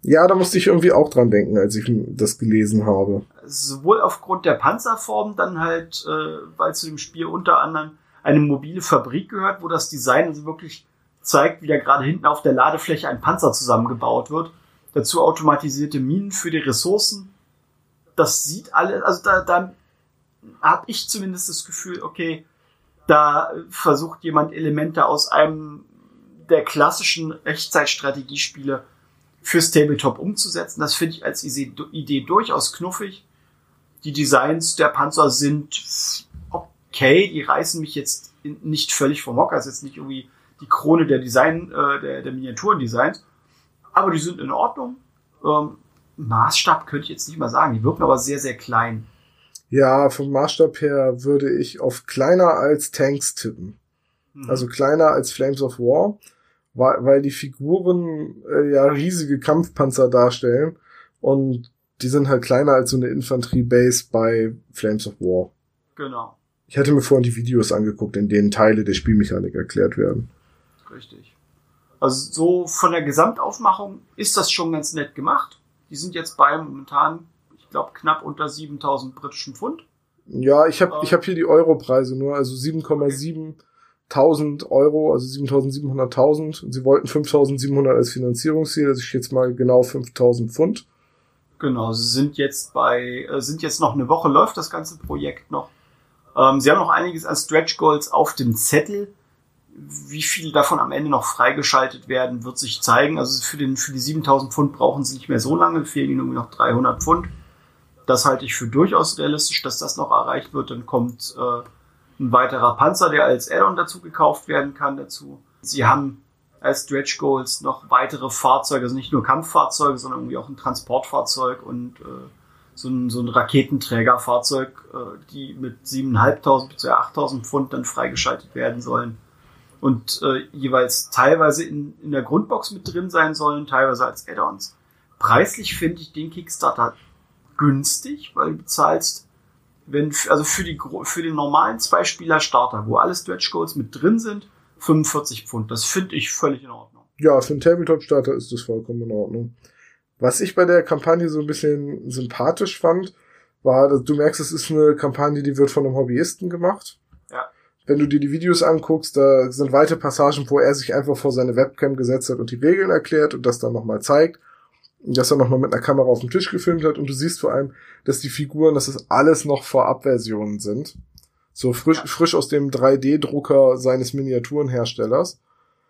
Ja, da musste ich irgendwie auch dran denken, als ich das gelesen habe. Sowohl aufgrund der Panzerform, dann halt, äh, weil zu dem Spiel unter anderem eine mobile Fabrik gehört, wo das Design also wirklich zeigt, wie da gerade hinten auf der Ladefläche ein Panzer zusammengebaut wird. Dazu automatisierte Minen für die Ressourcen. Das sieht alle, also da, da habe ich zumindest das Gefühl, okay, da versucht jemand Elemente aus einem der klassischen Echtzeitstrategiespiele fürs Tabletop umzusetzen. Das finde ich als Idee durchaus knuffig. Die Designs der Panzer sind okay, die reißen mich jetzt nicht völlig vom Hocker. Das ist jetzt nicht irgendwie die Krone der Design, äh, der, der Miniaturendesigns. Aber die sind in Ordnung. Ähm, Maßstab könnte ich jetzt nicht mal sagen. Die wirken aber sehr, sehr klein. Ja, vom Maßstab her würde ich auf kleiner als Tanks tippen. Mhm. Also kleiner als Flames of War, weil, weil die Figuren äh, ja riesige Kampfpanzer darstellen und die sind halt kleiner als so eine Infanteriebase bei Flames of War. Genau. Ich hatte mir vorhin die Videos angeguckt, in denen Teile der Spielmechanik erklärt werden. Richtig. Also so von der Gesamtaufmachung ist das schon ganz nett gemacht. Die sind jetzt bei momentan ich glaube, knapp unter 7000 britischen Pfund. Ja, ich habe ähm, ich hab hier die Europreise nur, also 7,7 1000 Euro, also 7700.000. Und sie wollten 5700 als Finanzierungsziel, also ich jetzt mal genau 5000 Pfund. Genau, sie sind jetzt bei, äh, sind jetzt noch eine Woche läuft das ganze Projekt noch. Ähm, sie haben noch einiges an Stretch Goals auf dem Zettel. Wie viele davon am Ende noch freigeschaltet werden, wird sich zeigen. Also für den, für die 7000 Pfund brauchen sie nicht mehr so lange, fehlen ihnen irgendwie noch 300 Pfund. Das halte ich für durchaus realistisch, dass das noch erreicht wird. Dann kommt äh, ein weiterer Panzer, der als Add-on dazu gekauft werden kann dazu. Sie haben als Stretch Goals noch weitere Fahrzeuge, also nicht nur Kampffahrzeuge, sondern irgendwie auch ein Transportfahrzeug und äh, so ein, so ein Raketenträgerfahrzeug, äh, die mit 7.500 bis 8.000 Pfund dann freigeschaltet werden sollen und äh, jeweils teilweise in, in der Grundbox mit drin sein sollen, teilweise als Add-ons. Preislich finde ich den Kickstarter günstig, weil du bezahlst, wenn, also für die, für den normalen Zwei-Spieler-Starter, wo alle Stretch Goals mit drin sind, 45 Pfund. Das finde ich völlig in Ordnung. Ja, für einen Tabletop-Starter ist das vollkommen in Ordnung. Was ich bei der Kampagne so ein bisschen sympathisch fand, war, du merkst, es ist eine Kampagne, die wird von einem Hobbyisten gemacht. Wenn du dir die Videos anguckst, da sind weite Passagen, wo er sich einfach vor seine Webcam gesetzt hat und die Regeln erklärt und das dann nochmal zeigt. Und das dann nochmal mit einer Kamera auf dem Tisch gefilmt hat. Und du siehst vor allem, dass die Figuren, dass das alles noch Vorabversionen sind. So frisch, frisch aus dem 3D-Drucker seines Miniaturenherstellers.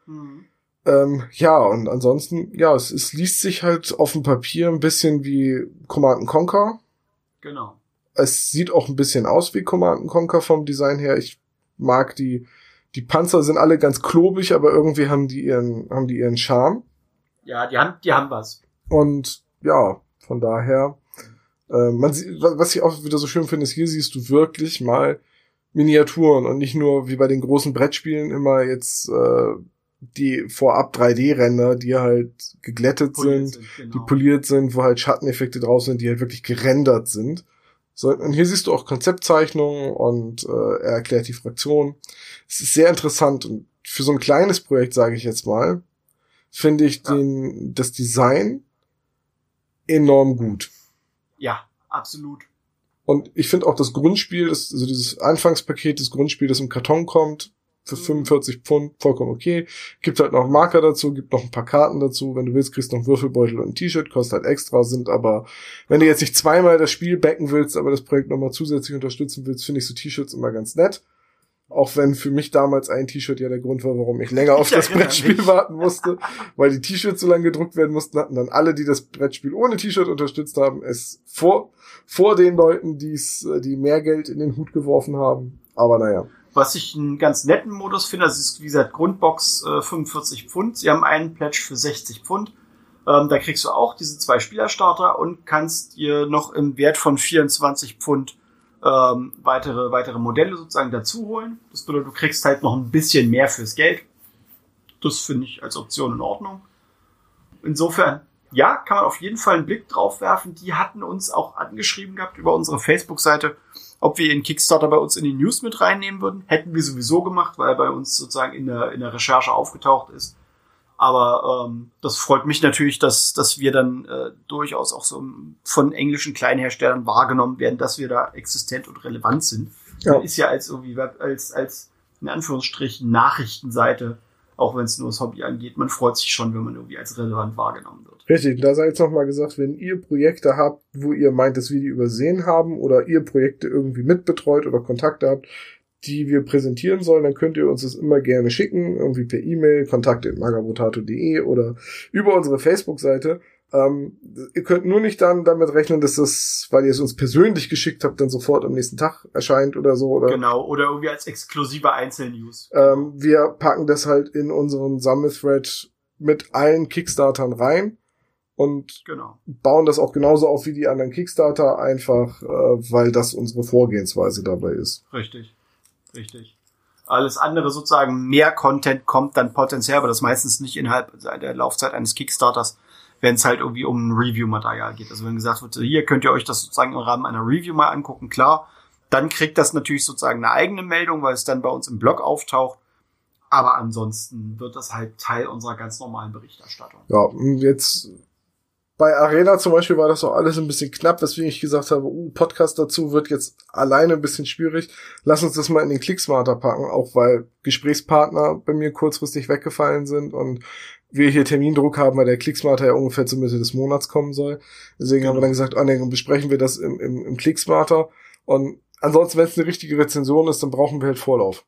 Mhm. Ähm, ja, und ansonsten, ja, es, es liest sich halt auf dem Papier ein bisschen wie Command Conquer. Genau. Es sieht auch ein bisschen aus wie Command Conquer vom Design her. Ich mag die, die Panzer sind alle ganz klobig, aber irgendwie haben die ihren, haben die ihren Charme. Ja, die haben, die haben was. Und ja, von daher, äh, man sieht, was ich auch wieder so schön finde, ist, hier siehst du wirklich mal Miniaturen und nicht nur wie bei den großen Brettspielen immer jetzt äh, die vorab 3D-Ränder, die halt geglättet poliert sind, sind genau. die poliert sind, wo halt Schatteneffekte drauf sind, die halt wirklich gerendert sind. So, und hier siehst du auch Konzeptzeichnungen und äh, er erklärt die Fraktion. Es ist sehr interessant und für so ein kleines Projekt, sage ich jetzt mal, finde ich ja. den, das Design enorm gut. Ja, absolut. Und ich finde auch das Grundspiel, das, also dieses Anfangspaket, das Grundspiel, das im Karton kommt, für 45 Pfund vollkommen okay. Gibt halt noch einen Marker dazu, gibt noch ein paar Karten dazu. Wenn du willst, kriegst du noch einen Würfelbeutel und ein T-Shirt, kostet halt extra, sind aber, wenn du jetzt nicht zweimal das Spiel backen willst, aber das Projekt nochmal zusätzlich unterstützen willst, finde ich so T-Shirts immer ganz nett. Auch wenn für mich damals ein T-Shirt ja der Grund war, warum ich länger auf das Brettspiel warten musste, weil die T-Shirts so lange gedruckt werden mussten, hatten dann alle, die das Brettspiel ohne T-Shirt unterstützt haben, es vor, vor den Leuten, die's, die mehr Geld in den Hut geworfen haben. Aber naja. Was ich einen ganz netten Modus finde, das ist wie gesagt Grundbox äh, 45 Pfund. Sie haben einen Pledge für 60 Pfund. Ähm, da kriegst du auch diese zwei Spielerstarter und kannst dir noch im Wert von 24 Pfund ähm, weitere, weitere Modelle sozusagen dazu holen. Das bedeutet, du kriegst halt noch ein bisschen mehr fürs Geld. Das finde ich als Option in Ordnung. Insofern, ja, kann man auf jeden Fall einen Blick drauf werfen. Die hatten uns auch angeschrieben gehabt über unsere Facebook-Seite ob wir den Kickstarter bei uns in die News mit reinnehmen würden, hätten wir sowieso gemacht, weil er bei uns sozusagen in der, in der Recherche aufgetaucht ist. Aber ähm, das freut mich natürlich, dass, dass wir dann äh, durchaus auch so von englischen Kleinherstellern wahrgenommen werden, dass wir da existent und relevant sind. Ja. Ist ja als irgendwie als, als in Anführungsstrichen Nachrichtenseite auch wenn es nur das Hobby angeht. Man freut sich schon, wenn man irgendwie als relevant wahrgenommen wird. Richtig, da sei jetzt nochmal gesagt, wenn ihr Projekte habt, wo ihr meint, dass wir die übersehen haben oder ihr Projekte irgendwie mitbetreut oder Kontakte habt, die wir präsentieren sollen, dann könnt ihr uns das immer gerne schicken, irgendwie per E-Mail, kontakt.magabotato.de oder über unsere Facebook-Seite. Ähm, ihr könnt nur nicht dann damit rechnen, dass das, weil ihr es uns persönlich geschickt habt, dann sofort am nächsten Tag erscheint oder so. Oder, genau, oder irgendwie als exklusive Einzelnews. Ähm, wir packen das halt in unseren Sammelthread mit allen Kickstartern rein und genau. bauen das auch genauso auf wie die anderen Kickstarter, einfach äh, weil das unsere Vorgehensweise dabei ist. Richtig, richtig. Alles andere sozusagen, mehr Content kommt dann potenziell, aber das meistens nicht innerhalb der Laufzeit eines Kickstarters wenn es halt irgendwie um ein Review-Material geht. Also wenn gesagt wird, hier könnt ihr euch das sozusagen im Rahmen einer Review mal angucken, klar, dann kriegt das natürlich sozusagen eine eigene Meldung, weil es dann bei uns im Blog auftaucht. Aber ansonsten wird das halt Teil unserer ganz normalen Berichterstattung. Ja, jetzt bei Arena zum Beispiel war das auch alles ein bisschen knapp, weswegen ich gesagt habe, uh, Podcast dazu wird jetzt alleine ein bisschen schwierig. Lass uns das mal in den Clicksmarter packen, auch weil Gesprächspartner bei mir kurzfristig weggefallen sind und wir hier Termindruck haben, weil der Clicksmarter ja ungefähr zur Mitte des Monats kommen soll. Deswegen genau. haben wir dann gesagt, ah, nee, besprechen wir das im, im, im Clicksmarter. Und ansonsten, wenn es eine richtige Rezension ist, dann brauchen wir halt Vorlauf.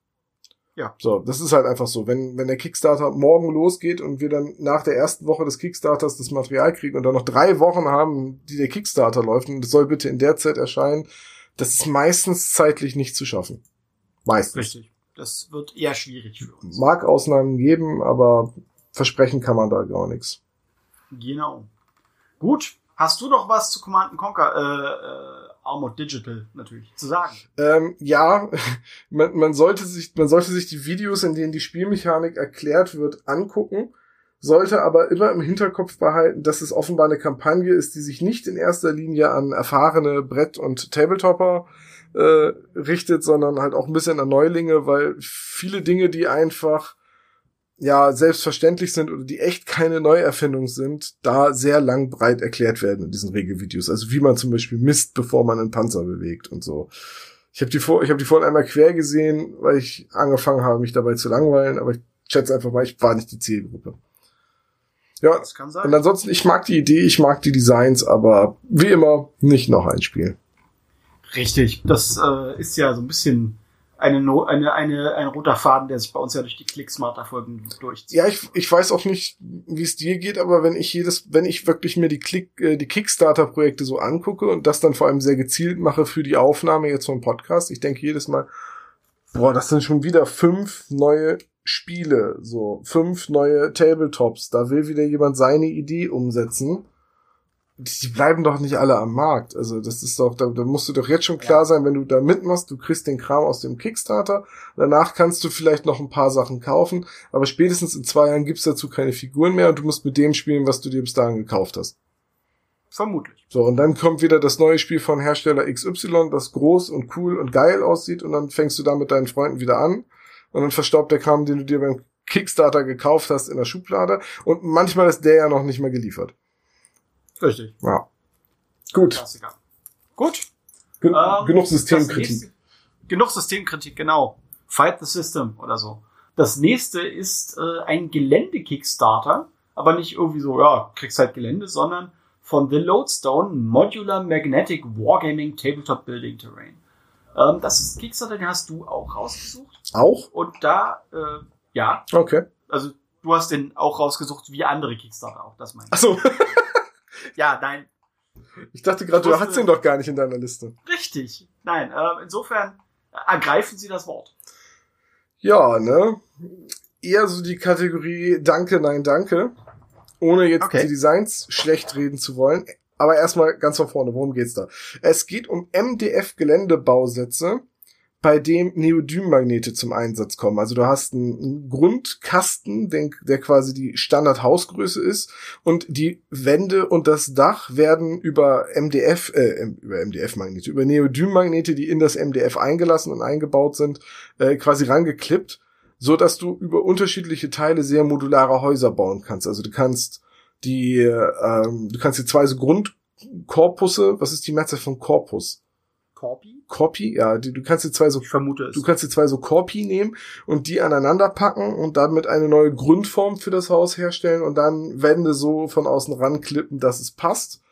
Ja. So, das ist halt einfach so. Wenn, wenn der Kickstarter morgen losgeht und wir dann nach der ersten Woche des Kickstarters das Material kriegen und dann noch drei Wochen haben, die der Kickstarter läuft und das soll bitte in der Zeit erscheinen, das ist meistens zeitlich nicht zu schaffen. Meistens. Richtig. Das wird eher schwierig für uns. Mag Ausnahmen geben, aber versprechen kann man da gar nichts. Genau. Gut. Hast du noch was zu Command Conquer, äh, äh, Armored Digital natürlich, zu sagen? Ähm, ja, (laughs) man, man, sollte sich, man sollte sich die Videos, in denen die Spielmechanik erklärt wird, angucken, sollte aber immer im Hinterkopf behalten, dass es offenbar eine Kampagne ist, die sich nicht in erster Linie an erfahrene Brett- und Tabletopper äh, richtet, sondern halt auch ein bisschen an Neulinge, weil viele Dinge, die einfach ja selbstverständlich sind oder die echt keine Neuerfindung sind, da sehr lang breit erklärt werden in diesen Regelvideos. Also wie man zum Beispiel misst, bevor man einen Panzer bewegt und so. Ich habe die vor, ich habe die vorhin einmal quer gesehen, weil ich angefangen habe, mich dabei zu langweilen, aber ich schätze einfach mal, ich war nicht die Zielgruppe. Ja, Das kann sein. und ansonsten, ich mag die Idee, ich mag die Designs, aber wie immer nicht noch ein Spiel. Richtig. Das äh, ist ja so ein bisschen eine, eine, eine, ein roter Faden, der sich bei uns ja durch die Click-Smarter-Folgen durchzieht. Ja, ich, ich weiß auch nicht, wie es dir geht, aber wenn ich jedes, wenn ich wirklich mir die Klick, äh, die Kickstarter-Projekte so angucke und das dann vor allem sehr gezielt mache für die Aufnahme jetzt vom Podcast, ich denke jedes Mal, boah, das sind schon wieder fünf neue Spiele, so fünf neue Tabletops. Da will wieder jemand seine Idee umsetzen. Die bleiben doch nicht alle am Markt. Also das ist doch, da, da musst du doch jetzt schon klar Ja. sein, wenn du da mitmachst, du kriegst den Kram aus dem Kickstarter. Danach kannst du vielleicht noch ein paar Sachen kaufen, aber spätestens in zwei Jahren gibt's dazu keine Figuren mehr und du musst mit dem spielen, was du dir bis dahin gekauft hast. Vermutlich. So, und dann kommt wieder das neue Spiel von Hersteller XY, das groß und cool und geil aussieht und dann fängst du da mit deinen Freunden wieder an und dann verstaubt der Kram, den du dir beim Kickstarter gekauft hast, in der Schublade und manchmal ist der ja noch nicht mal geliefert. Richtig. Ja. Gut, Klassiker. Gut. Gen Ähm, genug Systemkritik. nächste- Genug Systemkritik, genau. Fight the System oder so. Das nächste ist äh, ein Gelände-Kickstarter, aber nicht irgendwie so, ja, kriegst halt Gelände, sondern von The Lodestone Modular Magnetic Wargaming Tabletop Building Terrain. Ähm, das ist Kickstarter, den hast du auch rausgesucht. Auch? Und da, äh, ja, Okay. also du hast den auch rausgesucht, wie andere Kickstarter auch, das meine ich. Achso, (laughs) Ja, nein, ich dachte gerade, du hast den doch gar nicht in deiner Liste. richtig. Nein, äh, insofern ergreifen Sie das Wort. Ja, ne? Eher so die Kategorie Danke, nein, danke. Ohne jetzt Okay. die Designs schlecht reden zu wollen. Aber erstmal ganz von vorne, worum geht's da? Es geht um MDF-Geländebausätze, bei dem Neodym-Magnete zum Einsatz kommen. Also du hast einen Grundkasten, den, der quasi die Standard-Hausgröße ist und die Wände und das Dach werden über MDF, äh, über MDF-Magnete, über Neodym-Magnete, die in das MDF eingelassen und eingebaut sind, äh, quasi rangeklippt, so dass du über unterschiedliche Teile sehr modulare Häuser bauen kannst. Also du kannst die, ähm, du kannst die zwei so Grundkorpusse, was ist die Mehrzahl von Korpus? Corpi? Korpi, ja, die, du kannst die zwei so Ich vermute es. Du kannst die zwei so Korpi nehmen und die aneinander packen und damit eine neue Grundform für das Haus herstellen und dann Wände so von außen ranklippen, dass es passt.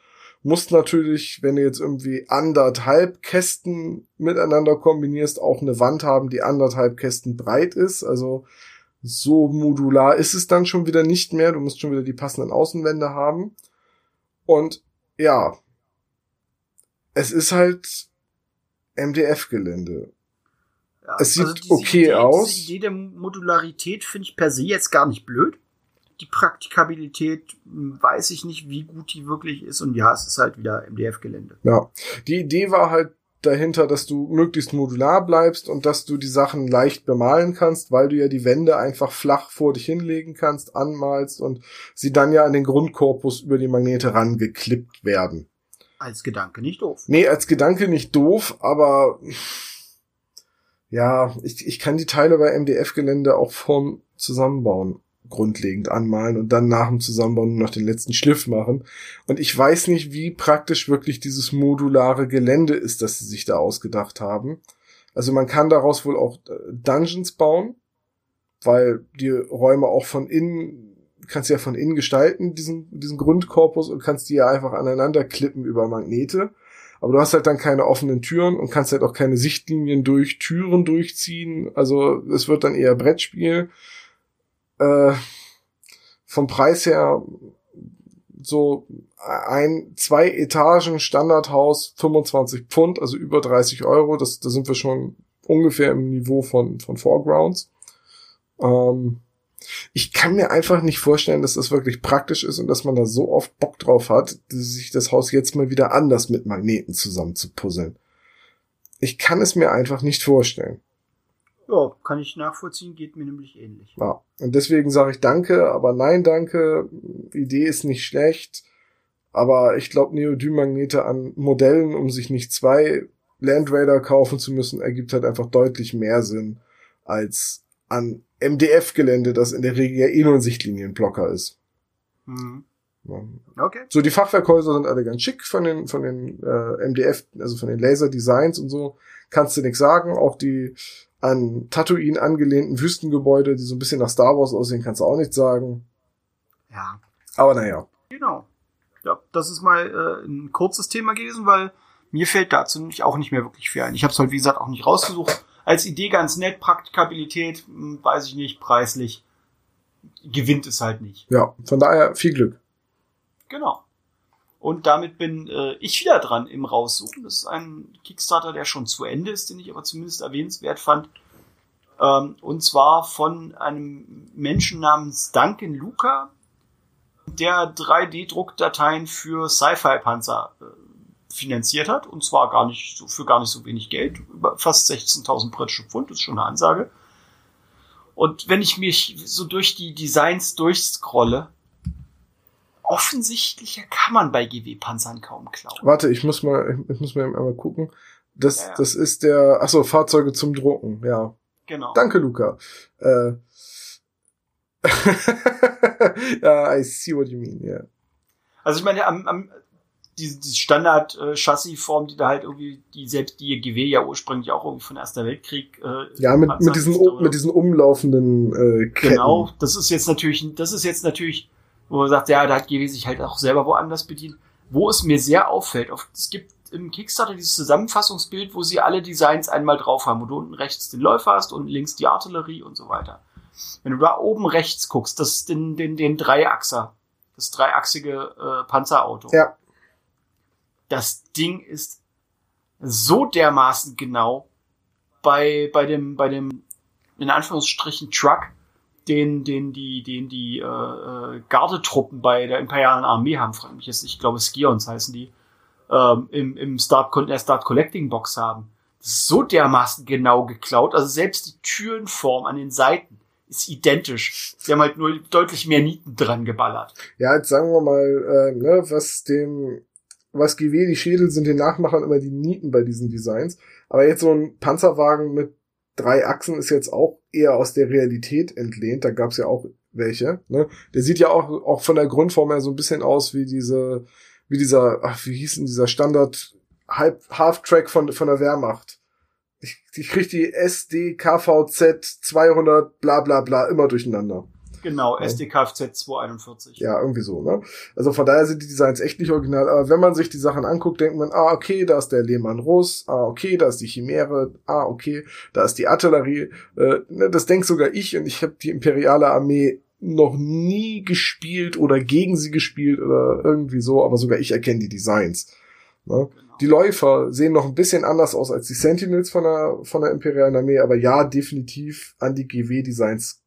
Musst natürlich, wenn du jetzt irgendwie anderthalb Kästen miteinander kombinierst, auch eine Wand haben, die anderthalb Kästen breit ist. Also so modular ist es dann schon wieder nicht mehr. Du musst schon wieder die passenden Außenwände haben. Und ja, es ist halt MDF-Gelände. Ja, Es sieht diese okay Idee, aus. Diese Idee der Modularität finde ich per se jetzt gar nicht blöd. Die Praktikabilität hm, weiß ich nicht, wie gut die wirklich ist. Und ja, es ist halt wieder MDF-Gelände. Ja, die Idee war halt dahinter, dass du möglichst modular bleibst und dass du die Sachen leicht bemalen kannst, weil du ja die Wände einfach flach vor dich hinlegen kannst, anmalst und sie dann ja an den Grundkorpus über die Magnete rangeklippt werden. Als Gedanke nicht doof. Nee, als Gedanke nicht doof, aber ja, ich, ich kann die Teile bei MDF-Gelände auch vorm Zusammenbauen grundlegend anmalen und dann nach dem Zusammenbauen noch den letzten Schliff machen. Und ich weiß nicht, wie praktisch wirklich dieses modulare Gelände ist, das sie sich da ausgedacht haben. Also man kann daraus wohl auch äh, Dungeons bauen, weil die Räume auch von innen, kannst ja von innen gestalten, diesen, diesen Grundkorpus und kannst die ja einfach aneinander klippen über Magnete. Aber du hast halt dann keine offenen Türen und kannst halt auch keine Sichtlinien durch Türen durchziehen. Also es wird dann eher Brettspiel. Äh, vom Preis her so ein, zwei Etagen Standardhaus 25 Pfund, also über 30 Euro. Das, da sind wir schon ungefähr im Niveau von, von Foregrounds. Ähm, ich kann mir einfach nicht vorstellen, dass das wirklich praktisch ist und dass man da so oft Bock drauf hat, sich das Haus jetzt mal wieder anders mit Magneten zusammen zu puzzeln. Ich kann es mir einfach nicht vorstellen. Ja, kann ich nachvollziehen, geht mir nämlich ähnlich. Ja, und deswegen sage ich danke, aber nein, danke. Idee ist nicht schlecht, aber ich glaube, Neodym-Magnete an Modellen, um sich nicht zwei Land Raider kaufen zu müssen, ergibt halt einfach deutlich mehr Sinn als an MDF-Gelände, das in der Regel ja eh nur ein Sichtlinienblocker ist. Mhm. Okay. So, die Fachwerkhäuser sind alle ganz schick von den, von den äh, MDF, also von den Laser-Designs und so. Kannst du nichts sagen. Auch die an Tatooine angelehnten Wüstengebäude, die so ein bisschen nach Star Wars aussehen, kannst du auch nichts sagen. Ja. Aber naja. Genau. Ja, das ist mal äh, ein kurzes Thema gewesen, weil mir fällt dazu nämlich auch nicht mehr wirklich viel ein. Ich habe es halt, wie gesagt, auch nicht rausgesucht. Als Idee ganz nett, Praktikabilität, hm, weiß ich nicht, preislich gewinnt es halt nicht. Ja, von daher viel Glück. Genau. Und damit bin äh, ich wieder dran im Raussuchen. Das ist ein Kickstarter, der schon zu Ende ist, den ich aber zumindest erwähnenswert fand. Ähm, und zwar von einem Menschen namens Duncan Luca, der 3D-Druckdateien für Sci-Fi-Panzer äh, finanziert hat. Und zwar gar nicht so, für gar nicht so wenig Geld. Über fast 16.000 britische Pfund, ist schon eine Ansage. Und wenn ich mich so durch die Designs durchscrolle, offensichtlicher kann man bei GW-Panzern kaum klauen. Warte, ich muss mal, ich muss mal einmal gucken. Das, ja, ja. das ist der, achso, Fahrzeuge zum Drucken, ja. Genau. Danke, Luca. Äh. (laughs) ja, I see what you mean, ja. Yeah. Also ich meine, am, am, die, die Standard-Chassisform, die da halt irgendwie, die selbst die GW ja ursprünglich auch irgendwie von Erster Weltkrieg. Äh, ja, mit, mit diesen um, mit diesen umlaufenden äh, Ketten. Genau, das ist jetzt natürlich, das ist jetzt natürlich wo man sagt, ja, da hat GW sich halt auch selber woanders bedient. Wo es mir sehr auffällt, auf, es gibt im Kickstarter dieses Zusammenfassungsbild, wo sie alle Designs einmal drauf haben, wo du unten rechts den Läufer hast und links die Artillerie und so weiter. Wenn du da oben rechts guckst, das ist den, den, den Dreiachser, das dreiachsige äh, Panzerauto. Ja. Das Ding ist so dermaßen genau bei, bei dem, bei dem, in Anführungsstrichen Truck, den, den die, den die äh, äh, Gardetruppen bei der imperialen Armee haben, frage mich jetzt, ich glaube Skions heißen die, ähm, im, im Start, der Start Collecting Box haben. Das ist so dermaßen genau geklaut. Also selbst die Türenform an den Seiten ist identisch. Sie haben halt nur deutlich mehr Nieten dran geballert. Ja, jetzt sagen wir mal, äh, ne, was dem, was GW die Schädel sind den Nachmachern immer die Nieten bei diesen Designs. Aber jetzt so ein Panzerwagen mit drei Achsen ist jetzt auch eher aus der Realität entlehnt. Da gab es ja auch welche. Ne? Der sieht ja auch, auch von der Grundform her so ein bisschen aus wie diese, wie dieser, ach, wie hieß denn dieser Standard Half-Track von, von der Wehrmacht. Ich, ich krieg die SD, KVZ 200, bla bla bla, immer durcheinander. Genau, SDKFZ 241. Ja, irgendwie so, ne? Also von daher sind die Designs echt nicht original, aber wenn man sich die Sachen anguckt, denkt man, ah, okay, da ist der Lehmann Russ, ah, okay, da ist die Chimäre, ah, okay, da ist die Artillerie. Äh, ne, das denkt sogar ich und ich habe die imperiale Armee noch nie gespielt oder gegen sie gespielt oder irgendwie so, aber sogar ich erkenne die Designs. Ne? Genau. Die Läufer sehen noch ein bisschen anders aus als die Sentinels von der, von der imperialen Armee, aber ja, definitiv an die GW-Designs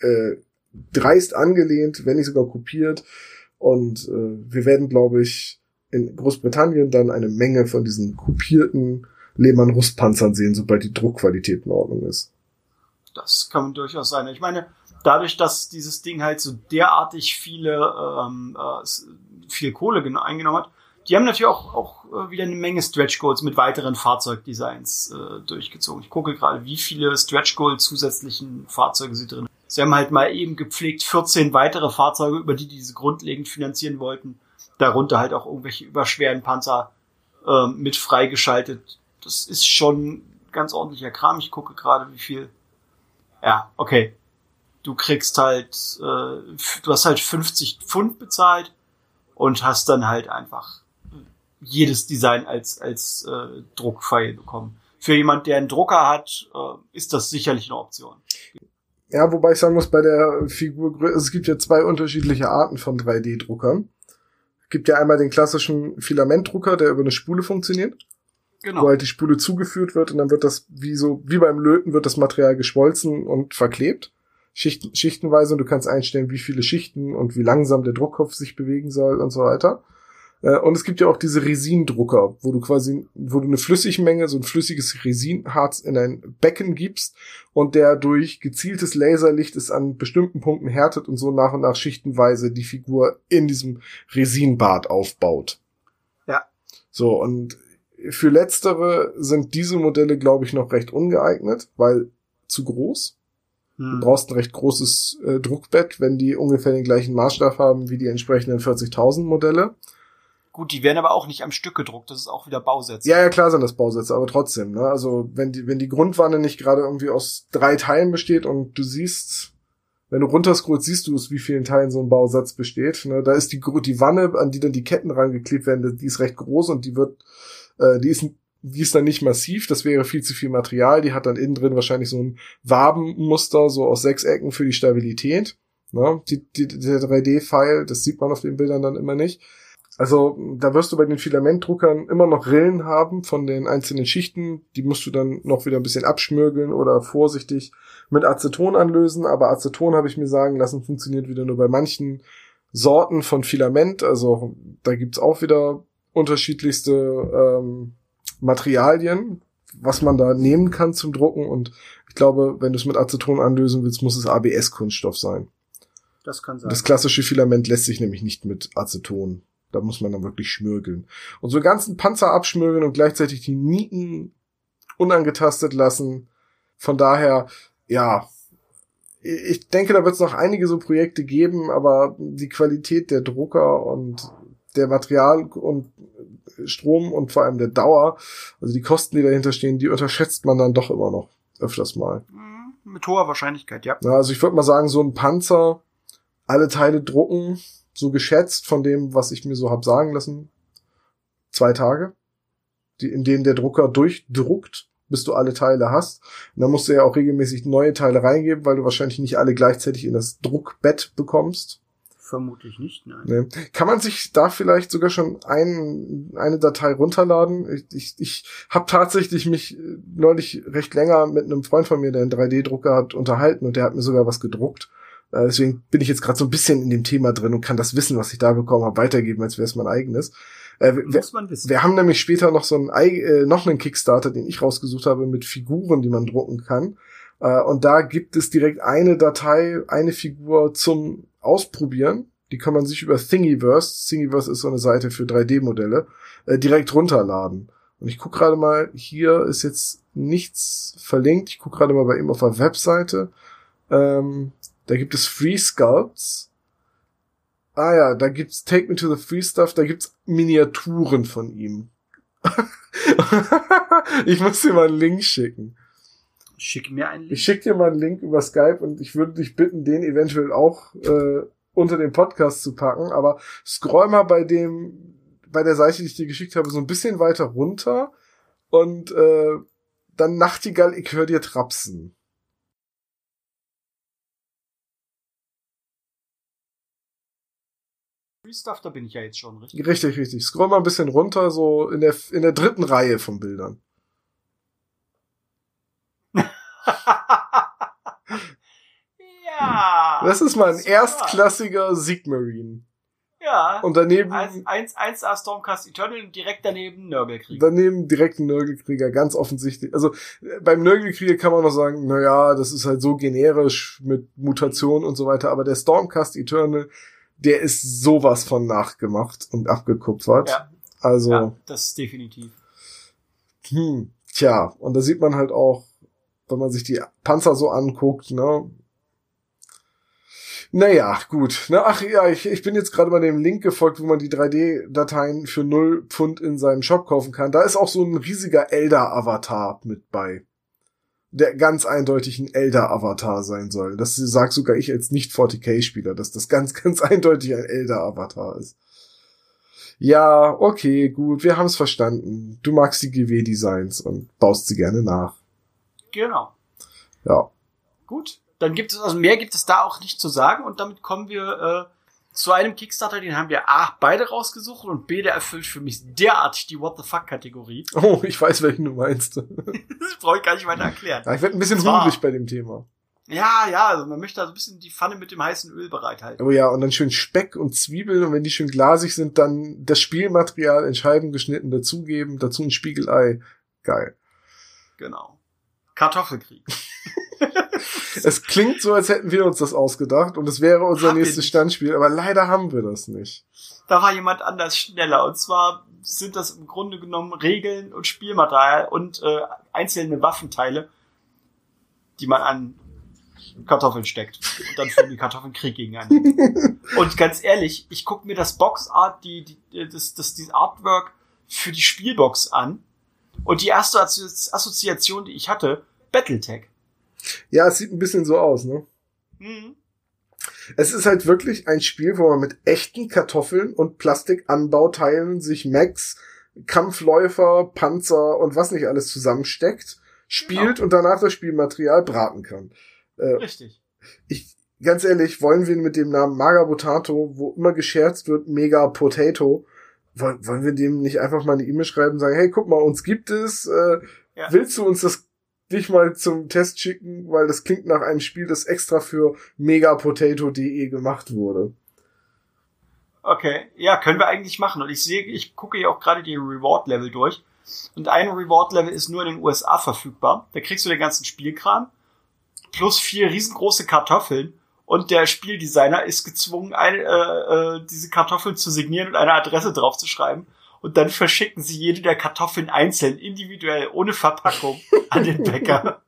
äh, dreist angelehnt, wenn nicht sogar kopiert. Und äh, wir werden, glaube ich, in Großbritannien dann eine Menge von diesen kopierten Lehmann-Rustpanzern sehen, sobald die Druckqualität in Ordnung ist. Das kann durchaus sein. Ich meine, dadurch, dass dieses Ding halt so derartig viele ähm, äh, viel Kohle eingenommen hat, die haben natürlich auch, auch äh, wieder eine Menge Stretch Goals mit weiteren Fahrzeugdesigns äh, durchgezogen. Ich gucke gerade, wie viele Stretch Goal zusätzlichen Fahrzeuge sie drin Sie haben halt mal eben gepflegt 14 weitere Fahrzeuge, über die, die diese grundlegend finanzieren wollten. Darunter halt auch irgendwelche überschweren Panzer äh, mit freigeschaltet. Das ist schon ganz ordentlicher Kram. Ich gucke gerade, wie viel. Ja, okay. Du kriegst halt, äh, du hast halt 50 Pfund bezahlt und hast dann halt einfach jedes Design als, als äh, Druckfile bekommen. Für jemand, der einen Drucker hat, äh, ist das sicherlich eine Option. Ja, wobei ich sagen muss, bei der Figur, es gibt ja zwei unterschiedliche Arten von 3D-Druckern. Es gibt ja einmal den klassischen Filamentdrucker, der über eine Spule funktioniert. Genau. Wo halt die Spule zugeführt wird und dann wird das, wie so, wie beim Löten wird das Material geschmolzen und verklebt. Schichten, schichtenweise und du kannst einstellen, wie viele Schichten und wie langsam der Druckkopf sich bewegen soll und so weiter. Äh, und es gibt ja auch diese Resindrucker, wo du quasi, wo du eine Flüssigmenge, so ein flüssiges Resinharz in ein Becken gibst und der durch gezieltes Laserlicht es an bestimmten Punkten härtet und so nach und nach schichtenweise die Figur in diesem Resinbad aufbaut. Ja. So, und für letztere sind diese Modelle, glaube ich, noch recht ungeeignet, weil zu groß. Hm. Du brauchst ein recht großes äh, Druckbett, wenn die ungefähr den gleichen Maßstab haben wie die entsprechenden 40.000 Modelle. Gut, die werden aber auch nicht am Stück gedruckt, das ist auch wieder Bausätze. Ja, ja, klar sind das Bausätze, aber trotzdem, ne? Also, wenn die, wenn die Grundwanne nicht gerade irgendwie aus drei Teilen besteht und du siehst, wenn du runterscrollst, siehst du aus wie vielen Teilen so ein Bausatz besteht, ne? Da ist die, die Wanne, an die dann die Ketten rangeklebt werden, die ist recht groß und die wird, äh, die ist, die ist dann nicht massiv, das wäre viel zu viel Material, die hat dann innen drin wahrscheinlich so ein Wabenmuster, so aus sechs Ecken für die Stabilität, ne? Die, die, der 3D-File, das sieht man auf den Bildern dann immer nicht. Also da wirst du bei den Filamentdruckern immer noch Rillen haben von den einzelnen Schichten. Die musst du dann noch wieder ein bisschen abschmürgeln oder vorsichtig mit Aceton anlösen. Aber Aceton, habe ich mir sagen lassen, funktioniert wieder nur bei manchen Sorten von Filament. Also da gibt's auch wieder unterschiedlichste ähm, Materialien, was man da nehmen kann zum Drucken. Und ich glaube, wenn du es mit Aceton anlösen willst, muss es ABS-Kunststoff sein. Das kann sein. Das klassische Filament lässt sich nämlich nicht mit Aceton da muss man dann wirklich schmürgeln. Und so ganzen Panzer abschmürgeln und gleichzeitig die Nieten unangetastet lassen. Von daher, ja, ich denke, da wird es noch einige so Projekte geben, aber die Qualität der Drucker und der Material und Strom und vor allem der Dauer, also die Kosten, die dahinter stehen, die unterschätzt man dann doch immer noch öfters mal. Mhm, mit hoher Wahrscheinlichkeit, ja. Also ich würde mal sagen, so ein Panzer, alle Teile drucken, so geschätzt von dem, was ich mir so hab sagen lassen, zwei Tage, die, in denen der Drucker durchdruckt, bis du alle Teile hast. Und dann musst du ja auch regelmäßig neue Teile reingeben, weil du wahrscheinlich nicht alle gleichzeitig in das Druckbett bekommst. Vermutlich nicht, nein. Nee. Kann man sich da vielleicht sogar schon ein, eine Datei runterladen? Ich, ich, ich habe tatsächlich mich äh, neulich recht länger mit einem Freund von mir, der einen 3D-Drucker hat, unterhalten und der hat mir sogar was gedruckt. Äh, deswegen bin ich jetzt gerade so ein bisschen in dem Thema drin und kann das Wissen, was ich da bekommen habe, weitergeben, als wäre es mein eigenes. Äh, Muss man wissen. Wir haben nämlich später noch so einen, äh, noch einen Kickstarter, den ich rausgesucht habe, mit Figuren, die man drucken kann. Äh, und da gibt es direkt eine Datei, eine Figur zum Ausprobieren. Die kann man sich über Thingiverse, Thingiverse ist so eine Seite für 3D-Modelle, äh, direkt runterladen. Und ich gucke gerade mal, hier ist jetzt nichts verlinkt. Ich gucke gerade mal bei ihm auf der Webseite. Ähm, da gibt es Free Sculpts. Ah ja, da gibt's Take Me to the Free Stuff, da gibt's Miniaturen von ihm. (laughs) ich muss dir mal einen Link schicken. Schick mir einen Link. Ich schick dir mal einen Link über Skype und ich würde dich bitten, den eventuell auch äh, unter den Podcast zu packen. Aber scroll mal bei dem, bei der Seite, die ich dir geschickt habe, so ein bisschen weiter runter und äh, dann Nachtigall, ich höre dir trapsen. Free Stuff, da bin ich ja jetzt schon, richtig? Richtig, richtig. Scroll mal ein bisschen runter, so in der, in der dritten Reihe von Bildern. (laughs) ja. Das ist mal ein super. erstklassiger Sigmarine. Ja. Und daneben. 1, 1 A Stormcast Eternal und direkt daneben Nörgelkrieger. Daneben direkt ein Nörgelkrieger, ganz offensichtlich. Also beim Nörgelkrieger kann man noch sagen, na ja, das ist halt so generisch mit Mutation und so weiter, aber der Stormcast Eternal der ist sowas von nachgemacht und abgekupfert. Ja. Also. Ja, das ist definitiv. Hm, tja, und da sieht man halt auch, wenn man sich die Panzer so anguckt, ne? Naja, gut. Ne? Ach ja, ich, ich bin jetzt gerade mal dem Link gefolgt, wo man die 3D-Dateien für 0 Pfund in seinem Shop kaufen kann. Da ist auch so ein riesiger Elder-Avatar mit bei der ganz eindeutig ein Elder-Avatar sein soll. Das sagt sogar ich als Nicht-40k-Spieler, dass das ganz, (laughs) ganz eindeutig ein Elder-Avatar ist. Ja, okay, gut, wir haben es verstanden. Du magst die GW-Designs und baust sie gerne nach. Genau. Ja. Gut, dann gibt es, also mehr gibt es da auch nicht zu sagen und damit kommen wir äh, zu einem Kickstarter, den haben wir A, beide rausgesucht und B, der erfüllt für mich derartig die What the fuck-Kategorie. (laughs) Oh, ich weiß, welchen du meinst. (laughs) das brauche ich gar nicht weiter erklären. Ja, ich werde ein bisschen hungrig bei dem Thema. Ja, ja, also man möchte also ein bisschen die Pfanne mit dem heißen Öl bereithalten. Oh ja, und dann schön Speck und Zwiebeln und wenn die schön glasig sind, dann das Spielmaterial in Scheiben geschnitten dazugeben, dazu ein Spiegelei. Geil. Genau. Kartoffelkrieg. (laughs) Es klingt so, als hätten wir uns das ausgedacht und es wäre unser Haben nächstes. Standspiel, aber leider haben wir das nicht. Da war jemand anders schneller. Und zwar sind das im Grunde genommen Regeln und Spielmaterial und äh, einzelne Waffenteile, die man an Kartoffeln steckt. Und dann führen die Kartoffeln Krieg gegeneinander. (laughs) und ganz ehrlich, ich gucke mir das Boxart, die, die, das, das, die Artwork für die Spielbox an. Und die erste Assozi- Assoziation, die ich hatte, Battletech. Ja, es sieht ein bisschen so aus, ne? Mhm. Es ist halt wirklich ein Spiel, wo man mit echten Kartoffeln und Plastikanbauteilen sich Mechs, Kampfläufer, Panzer und was nicht alles zusammensteckt, spielt Genau. und danach das Spielmaterial braten kann. Äh, Richtig. ich, ganz ehrlich, wollen wir mit dem Namen Maga Potato, wo immer gescherzt wird, Mega Potato, wollen, wollen wir dem nicht einfach mal eine E-Mail schreiben und sagen, hey, guck mal, uns gibt es, äh, Ja. willst du uns das dich mal zum Test schicken, weil das klingt nach einem Spiel, das extra für megapotato.de gemacht wurde. Okay, ja, können wir eigentlich machen. Und ich sehe, ich gucke ja auch gerade die Reward-Level durch. Und ein Reward-Level ist nur in den USA verfügbar. Da kriegst du den ganzen Spielkram plus vier riesengroße Kartoffeln. Und der Spieldesigner ist gezwungen, eine, äh, äh, diese Kartoffeln zu signieren und eine Adresse draufzuschreiben. Und dann verschicken sie jede der Kartoffeln einzeln, individuell, ohne Verpackung, (laughs) an den Bäcker.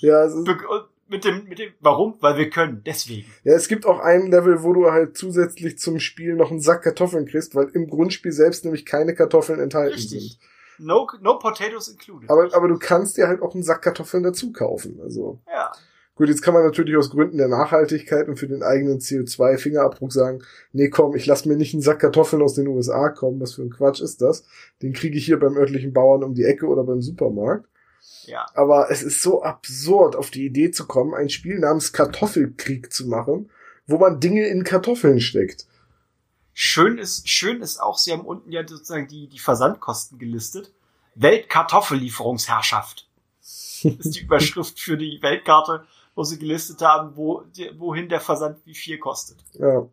Ja, es, ist, Be- und mit dem, mit dem, warum? Weil wir können, deswegen. ja, es gibt auch ein Level, wo du halt zusätzlich zum Spiel noch einen Sack Kartoffeln kriegst, weil im Grundspiel selbst nämlich keine Kartoffeln enthalten Richtig. sind. No, no potatoes included. Aber, aber du kannst dir halt auch einen Sack Kartoffeln dazu kaufen. Also ja. Gut, jetzt kann man natürlich aus Gründen der Nachhaltigkeit und für den eigenen CO2-Fingerabdruck sagen, nee, komm, ich lass mir nicht einen Sack Kartoffeln aus den USA kommen. Was für ein Quatsch ist das? Den kriege ich hier beim örtlichen Bauern um die Ecke oder beim Supermarkt. Ja. Aber es ist so absurd, auf die Idee zu kommen, ein Spiel namens Kartoffelkrieg zu machen, wo man Dinge in Kartoffeln steckt. Schön ist, schön ist auch, sie haben unten ja sozusagen die, die Versandkosten gelistet. Weltkartoffellieferungsherrschaft ist die (laughs) Überschrift für die Weltkarte, wo sie gelistet haben, wo, wohin der Versand wie viel kostet. Ja.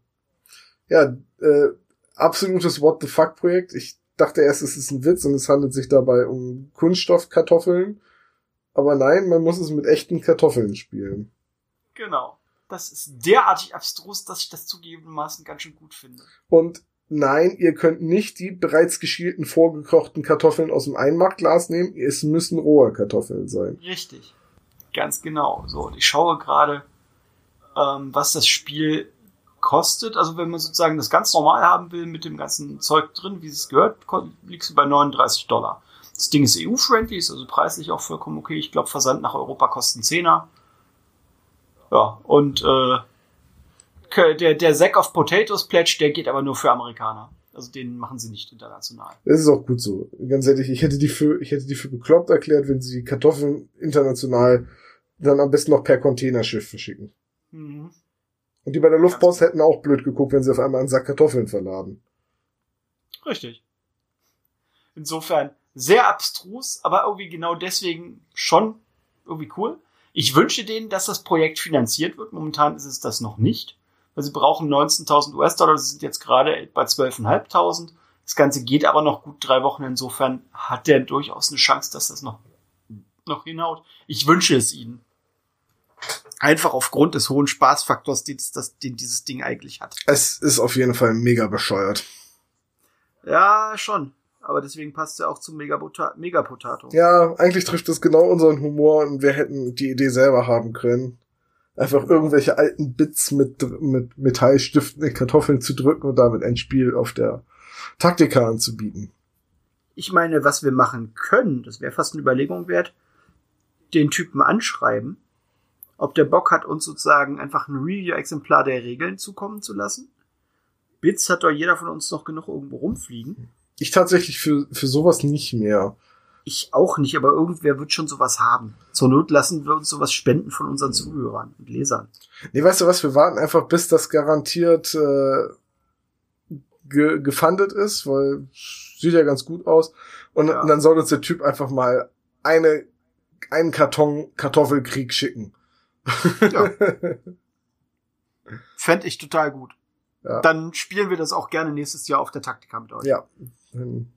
Ja, äh, absolutes What the fuck Projekt. Ich dachte erst, es ist ein Witz und es handelt sich dabei um Kunststoffkartoffeln. Aber nein, man muss es mit echten Kartoffeln spielen. Genau. Das ist derartig abstrus, dass ich das zugegebenermaßen ganz schön gut finde. Und nein, ihr könnt nicht die bereits geschielten, vorgekochten Kartoffeln aus dem Einmachglas nehmen. Es müssen rohe Kartoffeln sein. Richtig. Ganz genau. So, und ich schaue gerade, ähm, was das Spiel kostet. Also wenn man sozusagen das ganz normal haben will mit dem ganzen Zeug drin, wie es gehört, liegst du bei 39 Dollar. Das Ding ist EU-friendly, ist also preislich auch vollkommen okay. Ich glaube, Versand nach Europa kostet einen Zehner. Ja, und äh, der, der Sack of Potatoes Pledge, der geht aber nur für Amerikaner. Also den machen sie nicht international. Das ist auch gut so. Ganz ehrlich, ich hätte die für, ich hätte die für bekloppt erklärt, wenn sie Kartoffeln international dann am besten noch per Containerschiff verschicken. Mhm. Und die bei der Luftpost hätten auch blöd geguckt, wenn sie auf einmal einen Sack Kartoffeln verladen. Richtig. Insofern sehr abstrus, aber irgendwie genau deswegen schon irgendwie cool. Ich wünsche denen, dass das Projekt finanziert wird. Momentan ist es das noch nicht, weil sie brauchen 19.000 US-Dollar. Sie sind jetzt gerade bei 12.500. Das Ganze geht aber noch gut drei Wochen. Insofern hat der durchaus eine Chance, dass das noch, noch hinhaut. Ich wünsche es ihnen. Einfach aufgrund des hohen Spaßfaktors, den, das, den dieses Ding eigentlich hat. Es ist auf jeden Fall mega bescheuert. Ja, schon. Aber deswegen passt er auch zum Megapota Megapotato. Ja, eigentlich trifft es genau unseren Humor und wir hätten die Idee selber haben können. Einfach irgendwelche alten Bits mit, mit Metallstiften in Kartoffeln zu drücken und damit ein Spiel auf der Taktika anzubieten. Ich meine, was wir machen können, das wäre fast eine Überlegung wert, den Typen anschreiben, ob der Bock hat, uns sozusagen einfach ein Review-Exemplar der Regeln zukommen zu lassen, Bits hat doch jeder von uns noch genug irgendwo rumfliegen. Ich tatsächlich für, für sowas nicht mehr. Ich auch nicht, aber irgendwer wird schon sowas haben. Zur Not lassen wir uns sowas spenden von unseren Zuhörern und Lesern. Nee, weißt du was, wir warten einfach, bis das garantiert äh, ge gefundet ist, weil sieht ja ganz gut aus. Und, Ja. und dann soll uns der Typ einfach mal eine, einen Karton Kartoffelkrieg schicken. Ja. (laughs) Fände ich total gut. Ja. Dann spielen wir das auch gerne nächstes Jahr auf der Taktika mit euch. Ja. Und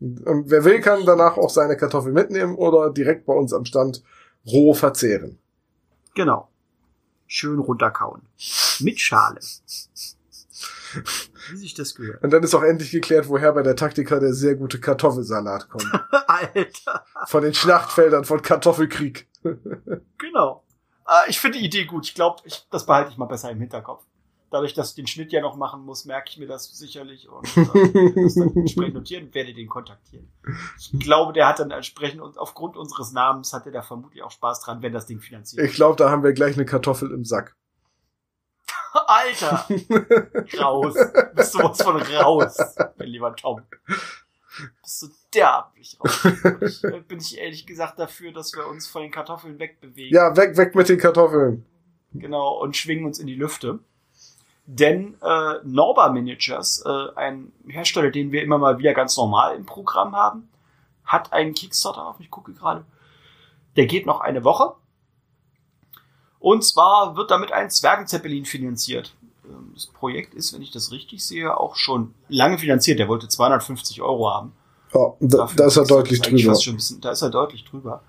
wer will, kann danach auch seine Kartoffel mitnehmen oder direkt bei uns am Stand roh verzehren. Genau. Schön runterkauen. Mit Schale. Wie sich das gehört. Und dann ist auch endlich geklärt, woher bei der Taktika der sehr gute Kartoffelsalat kommt. (laughs) Alter. Von den Schlachtfeldern von Kartoffelkrieg. Genau. Äh, ich finde die Idee gut. Ich glaube, ich, das behalte ich mal besser im Hinterkopf. Dadurch, dass ich den Schnitt ja noch machen muss, merke ich mir das sicherlich und äh, (laughs) das dann entsprechend notieren und werde den kontaktieren. Ich glaube, der hat dann entsprechend und aufgrund unseres Namens hat er da vermutlich auch Spaß dran, wenn das Ding finanziert. Ich glaube, da haben wir gleich eine Kartoffel im Sack. (laughs) Alter! (laughs) raus. Bist du was von raus, mein lieber Tom. Bist du derblich (laughs) raus. Ich, äh, bin ich ehrlich gesagt dafür, dass wir uns von den Kartoffeln wegbewegen. Ja, weg, weg mit den Kartoffeln. Genau, und schwingen uns in die Lüfte. Denn äh, Norba Miniatures, äh, ein Hersteller, den wir immer mal wieder ganz normal im Programm haben, hat einen Kickstarter auf. Ich gucke gerade. Der geht noch eine Woche. Und zwar wird damit ein Zwergenzeppelin finanziert. Ähm, Das Projekt ist, wenn ich das richtig sehe, auch schon lange finanziert. Der wollte 250 Euro haben. Ja, da, da ist er deutlich drüber. schon ein bisschen, da ist er deutlich drüber.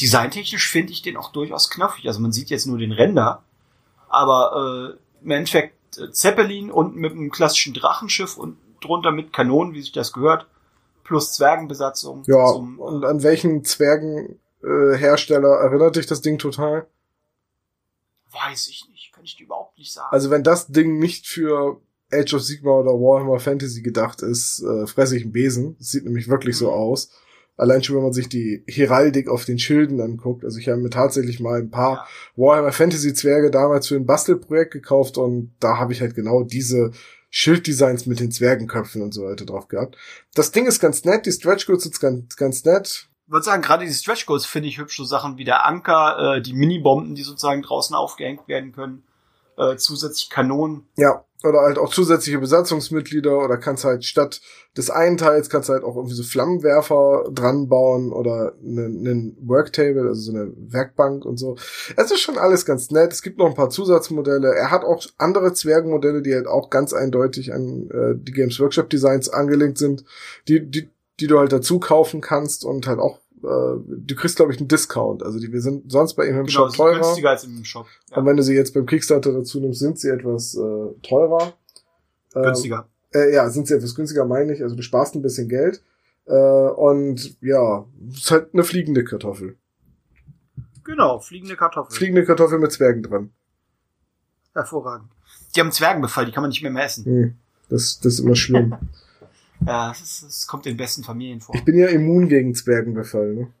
Designtechnisch finde ich den auch durchaus knaffig. Also man sieht jetzt nur den Render, aber äh, im Endeffekt äh, Zeppelin und mit einem klassischen Drachenschiff und drunter mit Kanonen, wie sich das gehört, plus Zwergenbesatzung. Ja, zum, und äh, an welchen Zwergenhersteller äh, erinnert dich das Ding total? Weiß ich nicht, kann ich dir überhaupt nicht sagen. Also wenn das Ding nicht für Age of Sigma oder Warhammer Fantasy gedacht ist, äh, fresse ich einen Besen. Das sieht nämlich wirklich so Mhm. aus. Allein schon, wenn man sich die Heraldik auf den Schilden anguckt. Also ich habe mir tatsächlich mal ein paar ja. Warhammer Fantasy Zwerge damals für ein Bastelprojekt gekauft und da habe ich halt genau diese Schilddesigns mit den Zwergenköpfen und so weiter drauf gehabt. Das Ding ist ganz nett, die Stretch Goods sind ganz, ganz nett. Würde sagen, gerade die Stretch Goals finde ich hübsch, so Sachen wie der Anker, äh, die Minibomben, die sozusagen draußen aufgehängt werden können, äh, zusätzlich Kanonen. Ja, oder halt auch zusätzliche Besatzungsmitglieder oder kannst halt statt des einen Teils kannst halt auch irgendwie so Flammenwerfer dran bauen oder einen, einen Worktable, also so eine Werkbank und so. Es ist schon alles ganz nett. Es gibt noch ein paar Zusatzmodelle. Er hat auch andere Zwergenmodelle, die halt auch ganz eindeutig an äh, die Games Workshop Designs angelegt sind, die, die, die du halt dazu kaufen kannst und halt auch äh, du kriegst, glaube ich, einen Discount. Also die wir sind sonst bei ihm im Genau, Shop sind teurer. günstiger als im Shop. Ja, Und wenn du sie jetzt beim Kickstarter dazu nimmst, sind sie etwas äh, teurer. Ähm, günstiger. Äh, ja, sind sie etwas günstiger, meine ich. Also du sparst ein bisschen Geld. Äh, und ja, ist halt eine fliegende Kartoffel. Genau, fliegende Kartoffeln. Fliegende Kartoffel mit Zwergen dran. Hervorragend. Die haben Zwergenbefall, die kann man nicht mehr, mehr essen. Hm, das, das ist immer schlimm. (laughs) Ja, ist, das kommt den besten Familien vor. Ich bin ja immun gegen Zwergenbefall, ne?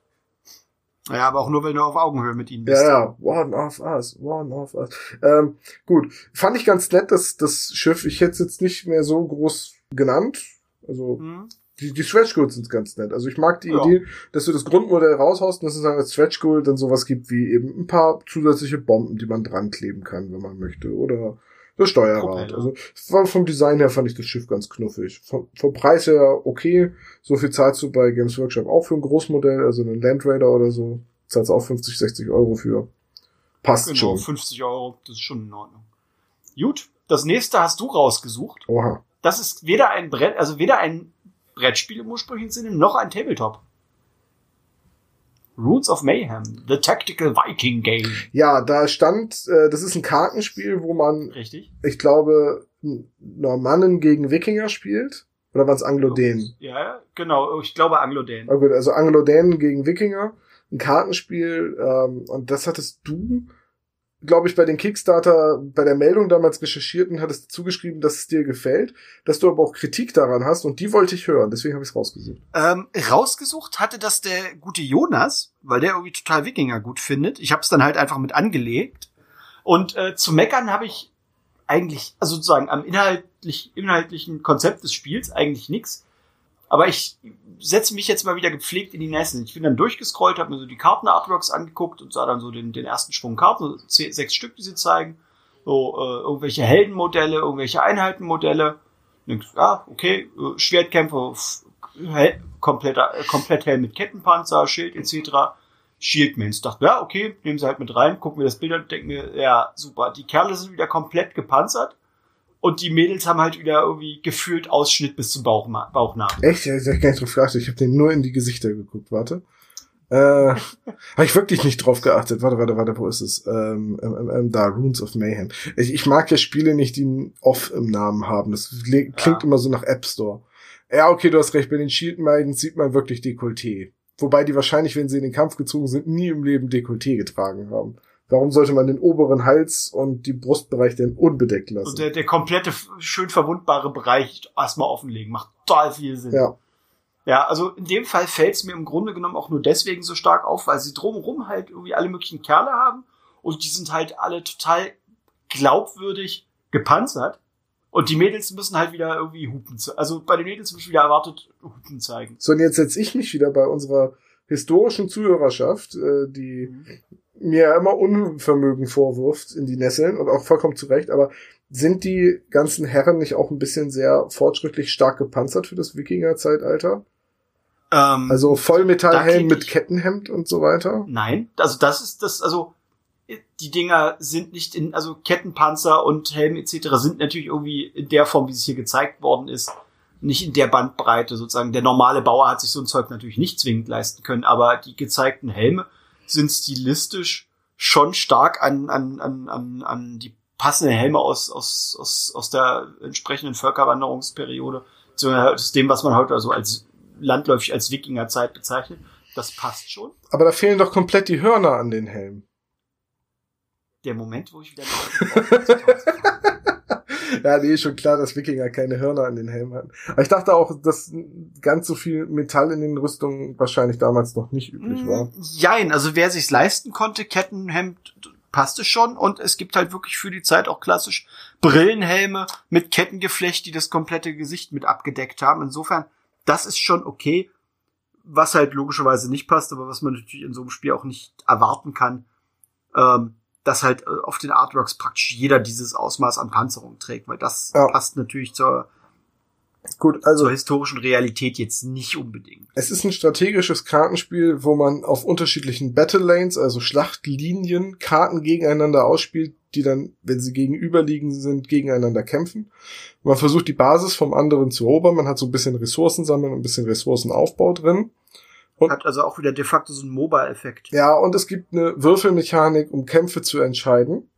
Ja, aber auch nur, weil du auf Augenhöhe mit ihnen bist. Ja, ja, one of us, one of us. Ähm, gut, fand ich ganz nett, dass das Schiff, ich hätte es jetzt nicht mehr so groß genannt. Also Hm? die, die Stretch Goals sind ganz nett. Also ich mag die Ja. Idee, dass du das Grundmodell raushaust und dass es dann als Stretch Goal dann sowas gibt wie eben ein paar zusätzliche Bomben, die man dran kleben kann, wenn man möchte. Oder das Steuerrad. Propeller. Also vom Design her fand ich das Schiff ganz knuffig. Vom, vom Preis her okay. So viel zahlst du bei Games Workshop auch für ein Großmodell, also einen Land Raider oder so. Zahlst du auch 50, 60 Euro für. Passt Genau, schon. 50 Euro, das ist schon in Ordnung. Gut, das nächste hast du rausgesucht. Oha. Das ist weder ein Brett, also weder ein Brettspiel im ursprünglichen Sinne, noch ein Tabletop. Rules of Mayhem, The Tactical Viking Game. Ja, da stand, äh, das ist ein Kartenspiel, wo man Richtig? ich glaube, Normannen gegen Wikinger spielt. Oder waren es Anglo-Dänen? Ja, genau, ich glaube Anglo-Dänen. Oh gut, also Anglo-Dänen gegen Wikinger. Ein Kartenspiel. Ähm, und das hattest du, glaube ich, bei den Kickstarter, bei der Meldung damals recherchiert und hattest zugeschrieben, dass es dir gefällt, dass du aber auch Kritik daran hast und die wollte ich hören. Deswegen habe ich es rausgesucht. Ähm, rausgesucht hatte das der gute Jonas, weil der irgendwie total Wikinger gut findet. Ich habe es dann halt einfach mit angelegt. Und äh, zu meckern habe ich eigentlich, also sozusagen am inhaltlich, inhaltlichen Konzept des Spiels eigentlich nix. Aber ich setze mich jetzt mal wieder gepflegt in die Nässe. Ich bin dann durchgescrollt, habe mir so die Karten-Artworks angeguckt und sah dann so den, den ersten Schwung Karten, so sechs Stück, die sie zeigen. So äh, irgendwelche Heldenmodelle, irgendwelche Einheitenmodelle. Denkst, ja, okay, äh, Schwertkämpfer, hell, komplett, äh, komplett hell mit Kettenpanzer, Schild etc. Shieldmains. Dachte, ja, okay, nehmen sie halt mit rein, gucken mir das Bild an und denken mir, ja, super. Die Kerle sind wieder komplett gepanzert und die Mädels haben halt wieder irgendwie gefühlt Ausschnitt bis zum Bauch, Bauchnabel. Echt? Ja, ich hab gar nicht drauf geachtet. Ich habe den nur in die Gesichter geguckt. Warte. Äh, habe ich wirklich nicht drauf geachtet. Warte, warte, warte, wo ist es? Ähm, ähm, ähm, da, Runes of Mayhem. Ich, ich mag ja Spiele nicht, die ein Off im Namen haben. Das klingt ja. immer so nach App Store. Ja, okay, du hast recht. Bei den Shield Maidens sieht man wirklich Dekolleté. Wobei die wahrscheinlich, wenn sie in den Kampf gezogen sind, nie im Leben Dekolleté getragen haben. Warum sollte man den oberen Hals und die Brustbereich denn unbedeckt lassen? Und der, der komplette schön verwundbare Bereich erstmal offenlegen. Macht total viel Sinn. Ja. Ja, also in dem Fall fällt es mir im Grunde genommen auch nur deswegen so stark auf, weil sie drumherum halt irgendwie alle möglichen Kerle haben und die sind halt alle total glaubwürdig gepanzert. Und die Mädels müssen halt wieder irgendwie Hupen zeigen. Also bei den Mädels ich wieder erwartet Hupen zeigen. So, und jetzt setze ich mich wieder bei unserer historischen Zuhörerschaft, äh, die mhm. mir immer Unvermögen vorwirft in die Nesseln und auch vollkommen zurecht, aber sind die ganzen Herren nicht auch ein bisschen sehr fortschrittlich stark gepanzert für das Wikinger-Zeitalter? Ähm, also Vollmetallhelm mit Kettenhemd und so weiter? Nein, also das ist das, also die Dinger sind nicht in, also Kettenpanzer und Helm etc. sind natürlich irgendwie in der Form, wie es hier gezeigt worden ist, nicht in der Bandbreite sozusagen. Der normale Bauer hat sich so ein Zeug natürlich nicht zwingend leisten können, aber die gezeigten Helme sind stilistisch schon stark an, an, an, an, an die passenden Helme aus, aus, aus, aus der entsprechenden Völkerwanderungsperiode, zu dem, was man heute also als landläufig als Wikingerzeit bezeichnet. Das passt schon. Aber da fehlen doch komplett die Hörner an den Helmen der Moment, wo ich wieder (laughs) Ja, nee, schon klar, dass Wikinger keine Hörner an den Helm hatten. Aber ich dachte auch, dass ganz so viel Metall in den Rüstungen wahrscheinlich damals noch nicht üblich war. Jein, also wer sich's leisten konnte, Kettenhemd passte schon und es gibt halt wirklich für die Zeit auch klassisch Brillenhelme mit Kettengeflecht, die das komplette Gesicht mit abgedeckt haben. Insofern, das ist schon okay. Was halt logischerweise nicht passt, aber was man natürlich in so einem Spiel auch nicht erwarten kann. Ähm, dass halt äh, auf den Artworks praktisch jeder dieses Ausmaß an Panzerung trägt, weil das ja. passt natürlich zur, Gut, also, zur historischen Realität jetzt nicht unbedingt. Es ist ein strategisches Kartenspiel, wo man auf unterschiedlichen Battle Lanes, also Schlachtlinien, Karten gegeneinander ausspielt, die dann, wenn sie gegenüberliegen sind, gegeneinander kämpfen. Man versucht die Basis vom anderen zu erobern, man hat so ein bisschen Ressourcen sammeln und ein bisschen Ressourcenaufbau drin. Und, Hat also auch wieder de facto so einen Mobile-Effekt. Ja, und es gibt eine Würfelmechanik, um Kämpfe zu entscheiden.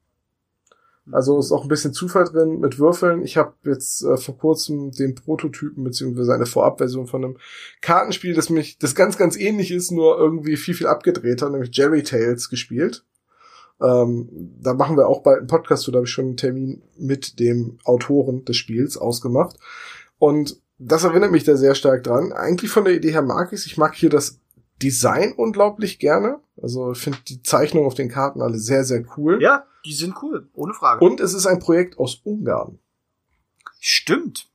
Also ist auch ein bisschen Zufall drin mit Würfeln. Ich habe jetzt äh, vor kurzem den Prototypen beziehungsweise eine Vorabversion von einem Kartenspiel, das mich das ganz ganz ähnlich ist, nur irgendwie viel viel abgedrehter, nämlich Jerry Tales gespielt. Ähm, da machen wir auch bald einen Podcast, so da habe ich schon einen Termin mit dem Autoren des Spiels ausgemacht. Und das erinnert mich da sehr stark dran. Eigentlich von der Idee her mag ich es. Ich mag hier das Design unglaublich gerne. Also ich finde die Zeichnungen auf den Karten alle sehr, sehr cool. Ja, die sind cool, ohne Frage. Und es ist ein Projekt aus Ungarn. Stimmt.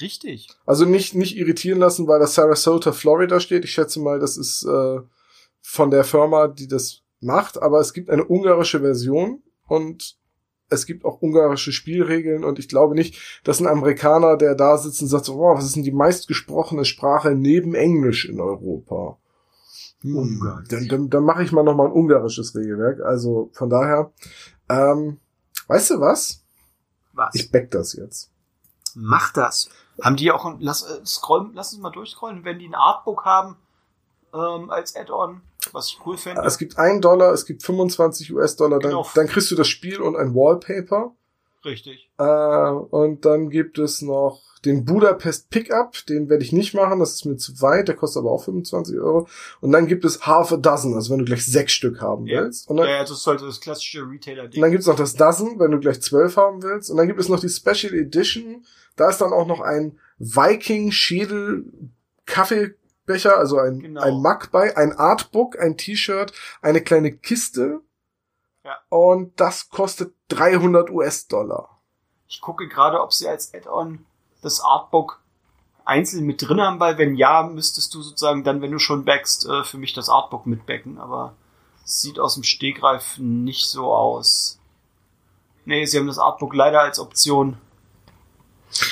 Richtig. Also nicht, nicht irritieren lassen, weil das Sarasota, Florida steht. Ich schätze mal, das ist äh, von der Firma, die das macht. Aber es gibt eine ungarische Version und es gibt auch ungarische Spielregeln und ich glaube nicht, dass ein Amerikaner, der da sitzt und sagt, so, oh, was ist denn die meistgesprochene Sprache neben Englisch in Europa? Hm, Ungarn. Dann, dann, dann mache ich mal noch mal ein ungarisches Regelwerk. Also von daher, ähm, weißt du was? Was? Ich back das jetzt. Mach das. Haben die auch, lass, äh, scrollen, lass uns mal durchscrollen, wenn die ein Artbook haben ähm, als Add-on, was ich cool finde. Es gibt einen Dollar, es gibt 25 US-Dollar, dann, genau. dann kriegst du das Spiel und ein Wallpaper. Richtig. Äh, und dann gibt es noch den Budapest Pickup, den werde ich nicht machen, das ist mir zu weit, der kostet aber auch 25 Euro. Und dann gibt es Half a Dozen, also wenn du gleich sechs Stück haben ja. willst. Und dann, ja, das sollte das klassische Retailer-Ding. Und dann gibt es noch das Dozen, wenn du gleich zwölf haben willst. Und dann gibt es noch die Special Edition, da ist dann auch noch ein Viking-Schädel Kaffee Becher, also ein, genau. ein Mug bei, ein Artbook, ein T-Shirt, eine kleine Kiste. Ja. Und das kostet 300 US-Dollar. Ich gucke gerade, ob sie als Add-on das Artbook einzeln mit drin haben, weil wenn ja, müsstest du sozusagen dann, wenn du schon backst, äh, für mich das Artbook mitbacken, aber es sieht aus dem Stegreif nicht so aus. Nee, sie haben das Artbook leider als Option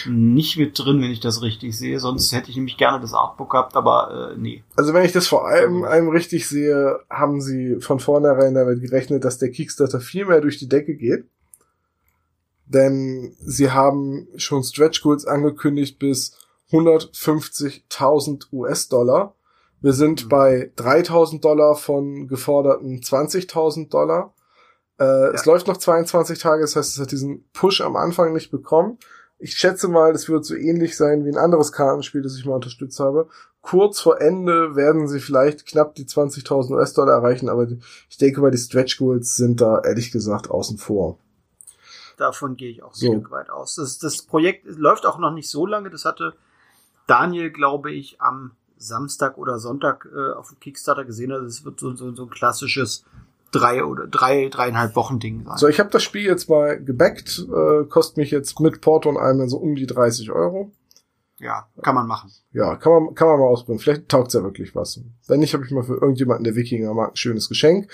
nicht mit drin, wenn ich das richtig sehe. Sonst hätte ich nämlich gerne das Artbook gehabt, aber äh, nee. Also wenn ich das vor allem einem richtig sehe, haben sie von vornherein damit gerechnet, dass der Kickstarter viel mehr durch die Decke geht. Denn sie haben schon Stretch Goals angekündigt bis 150.000 US-Dollar. Wir sind mhm. bei 3.000 Dollar von geforderten 20.000 Dollar. Äh, ja. Es läuft noch 22 Tage, das heißt, es hat diesen Push am Anfang nicht bekommen. Ich schätze mal, es wird so ähnlich sein wie ein anderes Kartenspiel, das ich mal unterstützt habe. Kurz vor Ende werden sie vielleicht knapp die 20.000 US-Dollar erreichen, aber ich denke mal, die Stretch Goals sind da ehrlich gesagt außen vor. Davon gehe ich auch so. ein Stück weit aus. Das, das Projekt läuft auch noch nicht so lange. Das hatte Daniel, glaube ich, am Samstag oder Sonntag äh, auf dem Kickstarter gesehen. Also es wird so, so, so ein klassisches drei oder drei, dreieinhalb Wochen Ding sein. So, ich habe das Spiel jetzt mal gebackt, äh, kostet mich jetzt mit Porto und allem so um die 30 Euro. Ja, kann man machen. Ja, kann man, kann man mal ausprobieren. Vielleicht taugt's ja wirklich was. Wenn nicht, habe ich mal für irgendjemanden der Wikinger mag ein schönes Geschenk.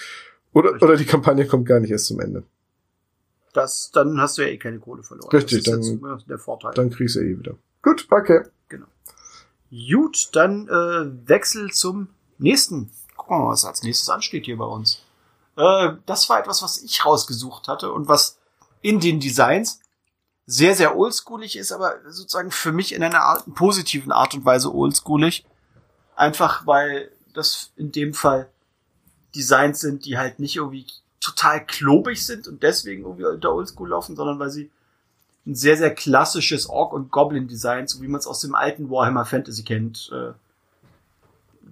Oder, oder die Kampagne kommt gar nicht erst zum Ende. Das, dann hast du ja eh keine Kohle verloren. Richtig, dann, jetzt, der Vorteil. Dann kriegst du eh wieder. Gut, okay. Genau. Gut, dann äh, Wechsel zum nächsten. Gucken wir mal, was als nächstes ansteht hier bei uns. Äh, das war etwas, was ich rausgesucht hatte und was in den Designs sehr, sehr oldschoolig ist, aber sozusagen für mich in einer Art, positiven Art und Weise oldschoolig. Einfach weil das in dem Fall Designs sind, die halt nicht irgendwie total klobig sind und deswegen irgendwie unter Oldschool laufen, sondern weil sie ein sehr, sehr klassisches Orc- und Goblin-Design, so wie man es aus dem alten Warhammer Fantasy kennt, äh,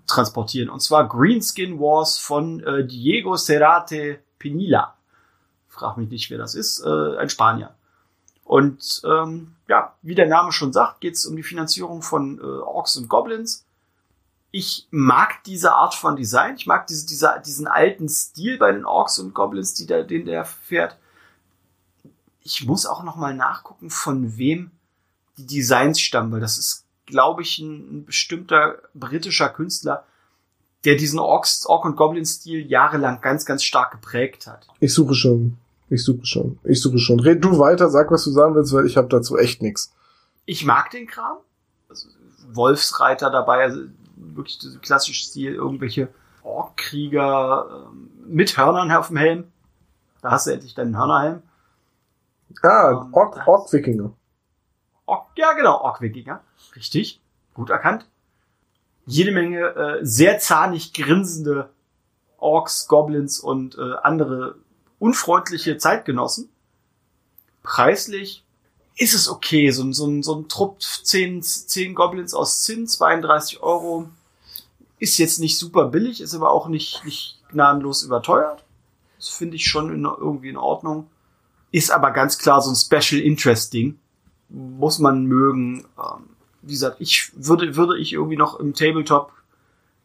transportieren. Und zwar Greenskin Wars von äh, Diego Cerate Pinilla. Frag mich nicht, wer das ist. Äh, ein Spanier. Und ähm, ja, wie der Name schon sagt, geht es um die Finanzierung von äh, Orks und Goblins. Ich mag diese Art von Design. Ich mag diese, diese, diesen alten Stil bei den Orks und Goblins, die der, den der fährt. Ich muss auch noch mal nachgucken, von wem die Designs stammen, weil das ist glaube ich, ein, bestimmter britischer Künstler, der diesen Orks, Ork und Goblin-Stil jahrelang ganz, ganz stark geprägt hat. Ich suche schon. Ich suche schon. Ich suche schon. Red du weiter, sag, was du sagen willst, weil ich habe dazu echt nix. Ich mag den Kram. Also Wolfsreiter dabei, also wirklich der klassische Stil, irgendwelche Orkkrieger ähm, mit Hörnern auf dem Helm. Da hast du endlich deinen Hörnerhelm. Ah, ähm, Ork-Wikinger. Ork, ja, genau, Ork-Wikinger. Richtig, gut erkannt. Jede Menge äh, sehr zahnig grinsende Orks, Goblins und äh, andere unfreundliche Zeitgenossen. Preislich ist es okay. So, so, so ein Trupp 10, 10 Goblins aus Zinn, 32 Euro. Ist jetzt nicht super billig, ist aber auch nicht, nicht gnadenlos überteuert. Das finde ich schon in, irgendwie in Ordnung. Ist aber ganz klar so ein Special Interest Ding. Muss man mögen. Ähm, wie gesagt, ich würde, würde ich irgendwie noch im Tabletop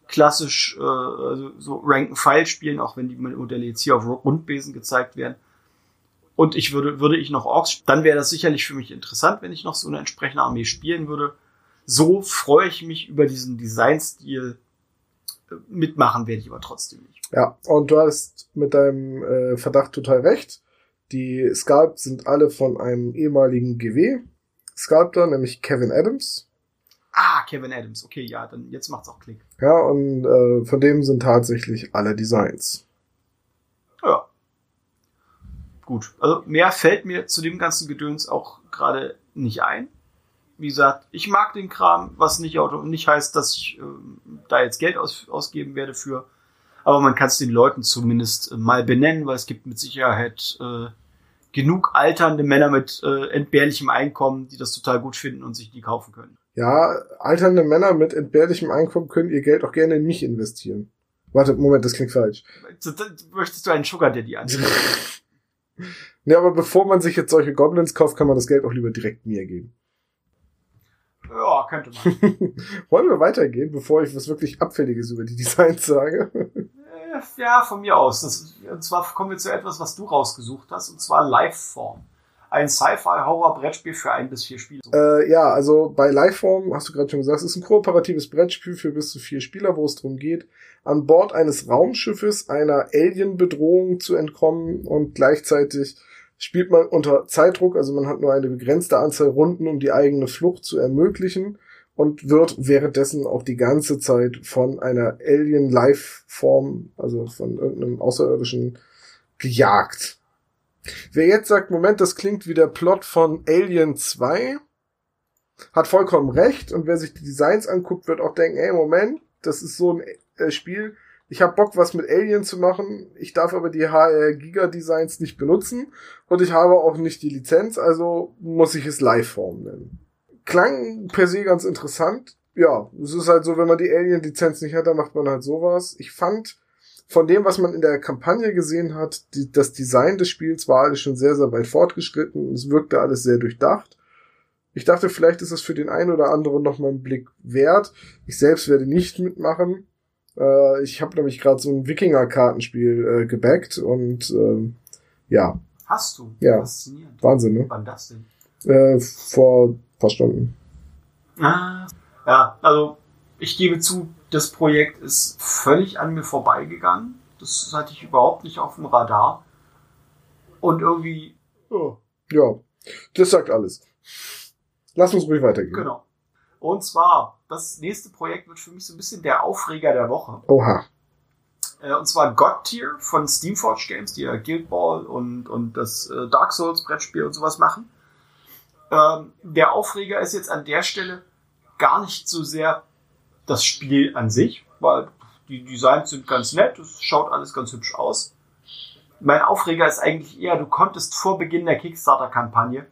klassisch äh, also so Rank File spielen, auch wenn die Modelle jetzt hier auf Rundbesen gezeigt werden. Und ich würde, würde ich noch Orks, dann wäre das sicherlich für mich interessant, wenn ich noch so eine entsprechende Armee spielen würde. So freue ich mich über diesen Designstil. Mitmachen werde ich aber trotzdem nicht. Ja, und du hast mit deinem äh, Verdacht total recht. Die Sculpts sind alle von einem ehemaligen GW, Sculptor, nämlich Kevin Adams. Ah, Kevin Adams. Okay, ja, dann jetzt macht's auch Klick. Ja, und äh, von dem sind tatsächlich alle Designs. Ja. Gut. Also mehr fällt mir zu dem ganzen Gedöns auch gerade nicht ein. Wie gesagt, ich mag den Kram, was nicht, nicht heißt, dass ich äh, da jetzt Geld aus, ausgeben werde für. Aber man kann es den Leuten zumindest äh, mal benennen, weil es gibt mit Sicherheit äh, genug alternde Männer mit äh, entbehrlichem Einkommen, die das total gut finden und sich die kaufen können. Ja, alternde Männer mit entbehrlichem Einkommen können ihr Geld auch gerne in mich investieren. Warte, Moment, das klingt falsch. Möchtest du einen Sugar Daddy ansehen? ne, (laughs) aber bevor man sich jetzt solche Goblins kauft, kann man das Geld auch lieber direkt mir geben. Ja, könnte man. (laughs) Wollen wir weitergehen, bevor ich was wirklich Abfälliges über die Designs sage? Ja, von mir aus. Das, und zwar kommen wir zu etwas, was du rausgesucht hast, und zwar Liveform. ein Sci-Fi-Horror-Brettspiel für ein bis vier Spieler. Äh, ja, also bei Lifeform, hast du gerade schon gesagt, es ist ein kooperatives Brettspiel für bis zu vier Spieler, wo es darum geht, an Bord eines Raumschiffes einer Alien-Bedrohung zu entkommen und gleichzeitig spielt man unter Zeitdruck, also man hat nur eine begrenzte Anzahl Runden, um die eigene Flucht zu ermöglichen und wird währenddessen auch die ganze Zeit von einer Alien-Life-Form, also von irgendeinem Außerirdischen, gejagt. Wer jetzt sagt, Moment, das klingt wie der Plot von Alien 2, hat vollkommen recht. Und wer sich die Designs anguckt, wird auch denken, ey, Moment, das ist so ein äh, Spiel. Ich habe Bock, was mit Alien zu machen. Ich darf aber die HR Giga Designs nicht benutzen. Und ich habe auch nicht die Lizenz, also muss ich es Liveform nennen. Klang per se ganz interessant. Ja, es ist halt so, wenn man die Alien-Lizenz nicht hat, dann macht man halt sowas. Ich fand, von dem, was man in der Kampagne gesehen hat, die, das Design des Spiels war alles schon sehr, sehr weit fortgeschritten. Es wirkte alles sehr durchdacht. Ich dachte, vielleicht ist es für den einen oder anderen noch mal einen Blick wert. Ich selbst werde nicht mitmachen. Äh, ich habe nämlich gerade so ein Wikinger-Kartenspiel äh, gebackt und ähm, ja. Hast du? Ja. Faszinierend. Wahnsinn, ne? Wann das denn? Äh, vor Stunden. Ah. Ja, also ich gebe zu, das Projekt ist völlig an mir vorbeigegangen. Das hatte ich überhaupt nicht auf dem Radar. Und irgendwie. Oh. Ja, das sagt alles. Lass uns ruhig weitergehen. Genau. Und zwar, das nächste Projekt wird für mich so ein bisschen der Aufreger der Woche. Oha. Äh, und zwar God Tier von Steamforge Games, die ja Guild Ball und, und das äh, Dark Souls Brettspiel und sowas machen. Ähm, der Aufreger ist jetzt an der Stelle gar nicht so sehr das Spiel an sich, weil die Designs sind ganz nett, es schaut alles ganz hübsch aus. Mein Aufreger ist eigentlich eher, du konntest vor Beginn der Kickstarter-Kampagne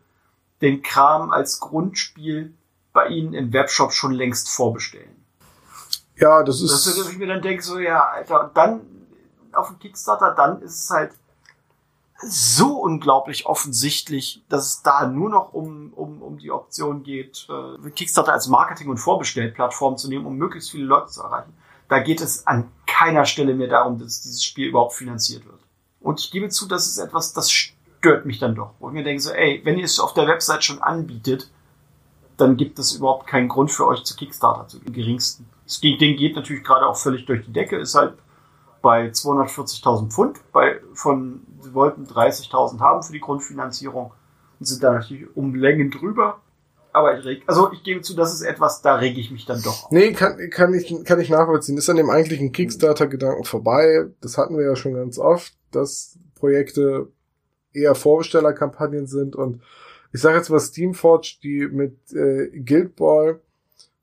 den Kram als Grundspiel bei ihnen im Webshop schon längst vorbestellen. Ja, das ist. Das ist, dass ich mir dann denke, so, ja, Alter, und dann auf dem Kickstarter, dann ist es halt so unglaublich offensichtlich, dass es da nur noch um, um, um die Option geht, äh, Kickstarter als Marketing- und Vorbestellplattform zu nehmen, um möglichst viele Leute zu erreichen. Da geht es an keiner Stelle mehr darum, dass dieses Spiel überhaupt finanziert wird. Und ich gebe zu, das ist etwas, das stört mich dann doch. Wo ich mir denke so, ey, wenn ihr es auf der Website schon anbietet, dann gibt es überhaupt keinen Grund für euch zu Kickstarter zu im geringsten. Das Ding geht natürlich gerade auch völlig durch die Decke, ist halt bei 240.000 Pfund, bei, von, wollten 30.000 haben für die Grundfinanzierung und sind da natürlich um Längen drüber. Aber ich reg, also ich gebe zu, das ist etwas, da rege ich mich dann doch auf. Nee, kann, kann ich, kann ich nachvollziehen. Ist an dem eigentlichen Kickstarter-Gedanken vorbei. Das hatten wir ja schon ganz oft, dass Projekte eher Vorbestellerkampagnen sind und ich sage jetzt mal Steamforge, die mit äh, Guild Ball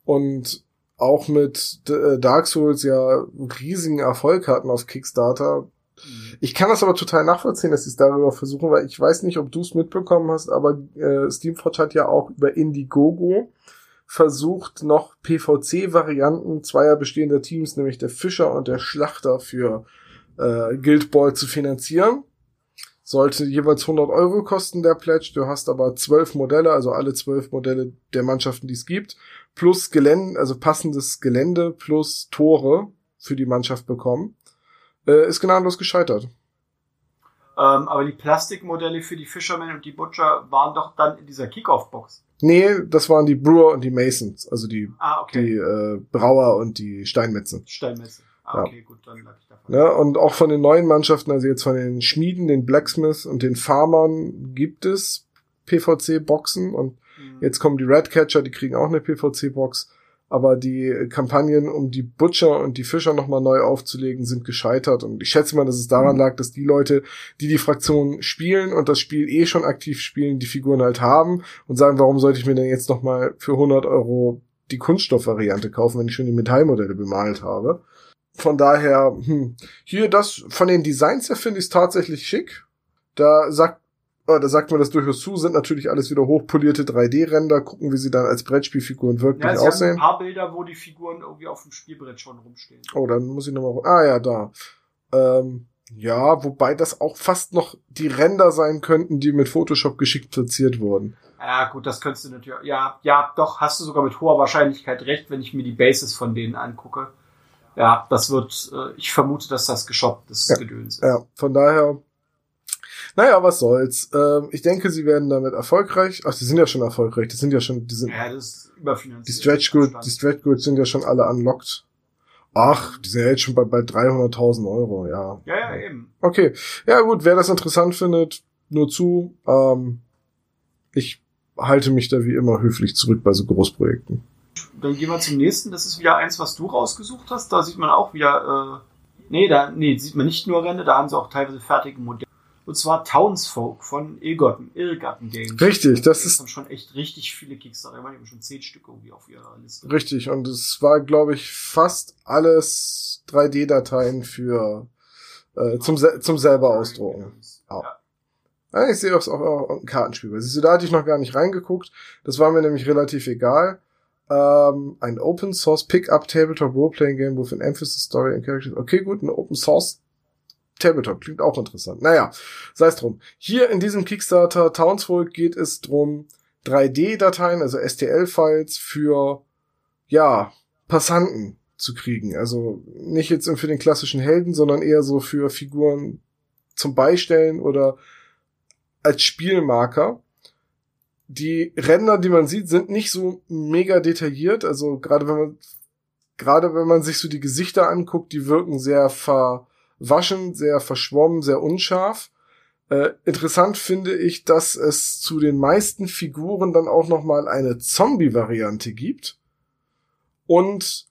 und auch mit äh, Dark Souls ja riesigen Erfolg hatten auf Kickstarter. Mhm. Ich kann das aber total nachvollziehen, dass sie es darüber versuchen, weil ich weiß nicht, ob du es mitbekommen hast, aber äh, Steamforge hat ja auch über Indiegogo versucht, noch PVC-Varianten zweier bestehender Teams, nämlich der Fischer und der Schlachter für äh, Guild Ball zu finanzieren. Sollte jeweils 100 Euro kosten, der Pledge. Du hast aber zwölf Modelle, also alle zwölf Modelle der Mannschaften, die es gibt plus Gelände, also passendes Gelände plus Tore für die Mannschaft bekommen, äh, ist gnadenlos gescheitert. Ähm, aber die Plastikmodelle für die Fishermen und die Butcher waren doch dann in dieser Kickoff-Box. Nee, das waren die Brewer und die Masons, also die, ah, okay. die äh, Brauer und die Steinmetze. Steinmetze. Ah, okay, ja. gut, dann lag ich davon. Ja, und auch von den neuen Mannschaften, also jetzt von den Schmieden, den Blacksmiths und den Farmern gibt es PVC-Boxen und Mhm. Jetzt kommen die Redcatcher, die kriegen auch eine PVC-Box. Aber die Kampagnen, um die Butcher und die Fischer nochmal neu aufzulegen, sind gescheitert. Und ich schätze mal, dass es daran mhm. lag, dass die Leute, die die Fraktion spielen und das Spiel eh schon aktiv spielen, die Figuren halt haben und sagen, warum sollte ich mir denn jetzt nochmal für 100 Euro die Kunststoffvariante kaufen, wenn ich schon die Metallmodelle bemalt habe. Von daher, hm, hier das, von den Designs her finde ich es tatsächlich schick. Da sagt da sagt man das durchaus zu, sind natürlich alles wieder hochpolierte 3D-Ränder, gucken, wie sie dann als Brettspielfiguren wirklich ja, sie aussehen. Haben ein paar Bilder, wo die Figuren irgendwie auf dem Spielbrett schon rumstehen. Oh, dann muss ich nochmal. Ah ja, da. Ähm, ja, wobei das auch fast noch die Ränder sein könnten, die mit Photoshop geschickt platziert wurden. Ja, gut, das könntest du natürlich. Ja, ja, doch, hast du sogar mit hoher Wahrscheinlichkeit recht, wenn ich mir die Bases von denen angucke. Ja, das wird, äh, ich vermute, dass das geshopptes ja, Gedöns ist. Ja, von daher Naja, was soll's. Ähm, ich denke, sie werden damit erfolgreich. Ach, sie sind ja schon erfolgreich. Die sind ja schon, die sind, Ja, das ist überfinanziert. die Stretch Goods, die Stretch Goods sind ja schon alle unlocked. Ach, die sind ja jetzt schon bei, bei 300.000 Euro, ja. Ja, ja, eben. Okay. Ja, gut, wer das interessant findet, nur zu. Ähm, ich halte mich da wie immer höflich zurück bei so Großprojekten. Dann gehen wir zum nächsten. Das ist wieder eins, was du rausgesucht hast. Da sieht man auch wieder, äh, nee, da, nee, sieht man nicht nur Rennen, da haben sie auch teilweise fertige Modelle. Und zwar Townsfolk von Irrgarten, Irrgarten Games. Richtig, das ist haben schon echt richtig viele Kickstarter. Ich meine, die haben schon zehn Stück irgendwie auf ihrer Liste. richtig. Und es war, glaube ich, fast alles 3D-Dateien für äh, zum, se- zum selber ausdrucken. Ja. Ja. Ja, ich sehe das auch, auch ein Kartenspiel. Siehst du, da hatte ich noch gar nicht reingeguckt. Das war mir nämlich relativ egal. Ähm, ein Open Source Pickup Tabletop Roleplaying Game with an Emphasis Story and Characters. Okay, gut, ein Open Source Tabletop klingt auch interessant. Naja, sei es drum. Hier in diesem Kickstarter Townsfolk geht es drum, 3D-Dateien, also STL-Files für, ja, Passanten zu kriegen. Also nicht jetzt für den klassischen Helden, sondern eher so für Figuren zum Beistellen oder als Spielmarker. Die Ränder, die man sieht, sind nicht so mega detailliert. Also gerade wenn man gerade wenn man sich so die Gesichter anguckt, die wirken sehr verwaschen, sehr verschwommen, sehr unscharf. Äh, interessant finde ich, dass es zu den meisten Figuren dann auch noch mal eine Zombie-Variante gibt und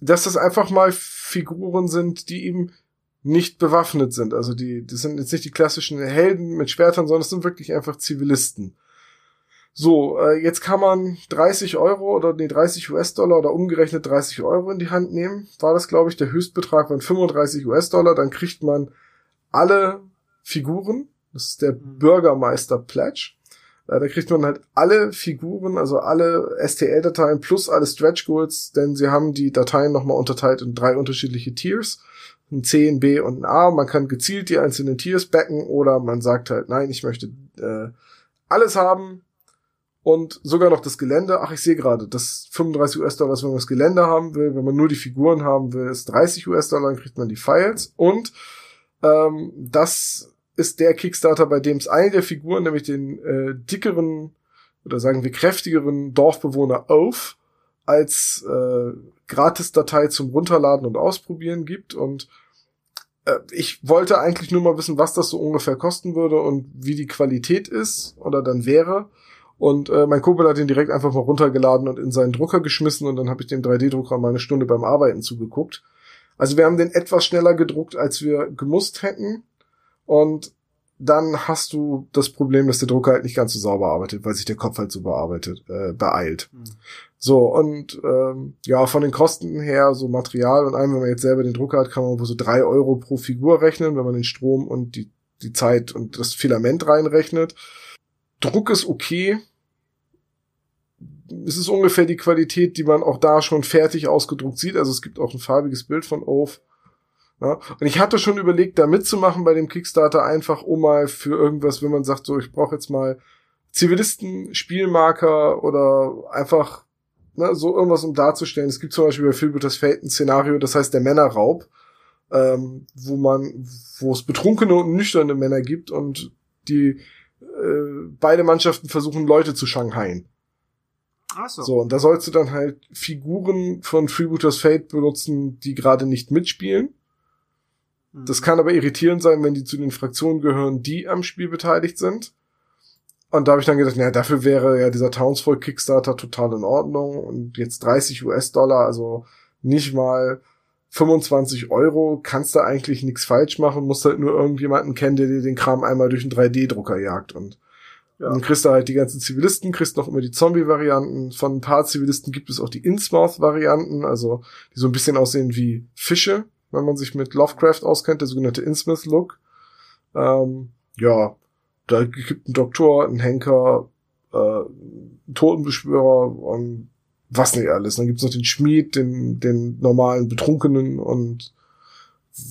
dass das einfach mal Figuren sind, die eben nicht bewaffnet sind. Also die, das sind jetzt nicht die klassischen Helden mit Schwertern, sondern es sind wirklich einfach Zivilisten. So, äh, jetzt kann man 30 Euro oder nee, 30 US-Dollar oder umgerechnet 30 Euro in die Hand nehmen. War das, glaube ich, der Höchstbetrag waren 35 US-Dollar. Dann kriegt man alle Figuren. Das ist der Bürgermeister Pledge. Äh, da kriegt man halt alle Figuren, also alle STL-Dateien plus alle Stretch Goals, denn sie haben die Dateien nochmal unterteilt in drei unterschiedliche Tiers. Ein C, ein B und ein A. Man kann gezielt die einzelnen Tiers backen oder man sagt halt, nein, ich möchte äh, alles haben und sogar noch das Gelände. Ach, ich sehe gerade, das 35 US-Dollar, wenn man das Gelände haben will. Wenn man nur die Figuren haben will, ist 30 US-Dollar, dann kriegt man die Files. Und ähm, das ist der Kickstarter, bei dem es eine der Figuren, nämlich den äh, dickeren oder sagen wir kräftigeren Dorfbewohner Oath, als äh, Gratis-Datei zum Runterladen und Ausprobieren gibt. Und äh, ich wollte eigentlich nur mal wissen, was das so ungefähr kosten würde und wie die Qualität ist oder dann wäre. Und äh, mein Kumpel hat ihn direkt einfach mal runtergeladen und in seinen Drucker geschmissen und dann habe ich dem 3D-Drucker mal eine Stunde beim Arbeiten zugeguckt. Also wir haben den etwas schneller gedruckt, als wir gemusst hätten. Und dann hast du das Problem, dass der Drucker halt nicht ganz so sauber arbeitet, weil sich der Kopf halt so bearbeitet, äh, beeilt. Hm. So, und ähm, ja, von den Kosten her, so Material und allem, wenn man jetzt selber den Drucker hat, kann man wohl so drei Euro pro Figur rechnen, wenn man den Strom und die, die Zeit und das Filament reinrechnet. Druck ist okay. Es ist ungefähr die Qualität, die man auch da schon fertig ausgedruckt sieht. Also es gibt auch ein farbiges Bild von Oath. Ja, und ich hatte schon überlegt, da mitzumachen bei dem Kickstarter, einfach um mal für irgendwas, wenn man sagt, so, ich brauche jetzt mal Zivilisten, Spielmarker oder einfach ne, so irgendwas, um darzustellen. Es gibt zum Beispiel bei Freebooters Fate ein Szenario, das heißt der Männerraub, ähm, wo man, wo es betrunkene und nüchterne Männer gibt und die äh, beide Mannschaften versuchen, Leute zu Shanghaien. Ach so. So, und da sollst du dann halt Figuren von Freebooters Fate benutzen, die gerade nicht mitspielen. Hm. Das kann aber irritierend sein, wenn die zu den Fraktionen gehören, die am Spiel beteiligt sind. Und da habe ich dann gedacht, naja, dafür wäre ja dieser Townsfolk Kickstarter total in Ordnung. Und jetzt 30 US-Dollar, also nicht mal 25 Euro, kannst du eigentlich nichts falsch machen, musst halt nur irgendjemanden kennen, der dir den Kram einmal durch einen 3D-Drucker jagt. Und Ja. dann kriegst du halt die ganzen Zivilisten, kriegst noch immer die Zombie-Varianten. Von ein paar Zivilisten gibt es auch die Innsmouth-Varianten, also die so ein bisschen aussehen wie Fische, wenn man sich mit Lovecraft auskennt, der sogenannte Innsmouth-Look. Ähm, ja, da gibt einen Doktor, einen Henker, äh, einen Totenbeschwörer und was nicht alles. Dann gibt's noch den Schmied, den, den normalen Betrunkenen und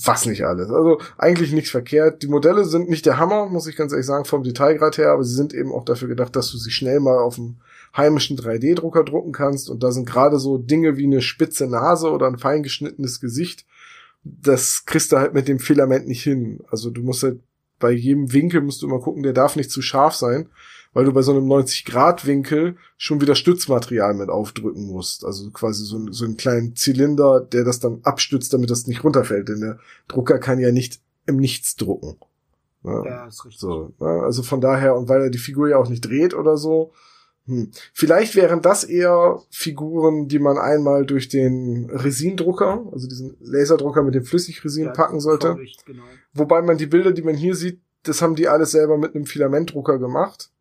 was nicht alles. Also eigentlich nichts verkehrt. Die Modelle sind nicht der Hammer, muss ich ganz ehrlich sagen, vom Detailgrad her, aber sie sind eben auch dafür gedacht, dass du sie schnell mal auf dem heimischen 3D-Drucker drucken kannst. Und da sind gerade so Dinge wie eine spitze Nase oder ein fein geschnittenes Gesicht. Das kriegst du halt mit dem Filament nicht hin. Also du musst halt bei jedem Winkel musst du immer gucken, der darf nicht zu scharf sein, weil du bei so einem 90-Grad-Winkel schon wieder Stützmaterial mit aufdrücken musst. Also quasi so, so einen kleinen Zylinder, der das dann abstützt, damit das nicht runterfällt. Denn der Drucker kann ja nicht im Nichts drucken. Ja, ja ist richtig. So, ja, also von daher, und weil er die Figur ja auch nicht dreht oder so, hm. Vielleicht wären das eher Figuren, die man einmal durch den Resindrucker, also diesen Laserdrucker mit dem Flüssigresin ja, packen sollte. Genau. Wobei man die Bilder, die man hier sieht, das haben die alles selber mit einem Filamentdrucker gemacht.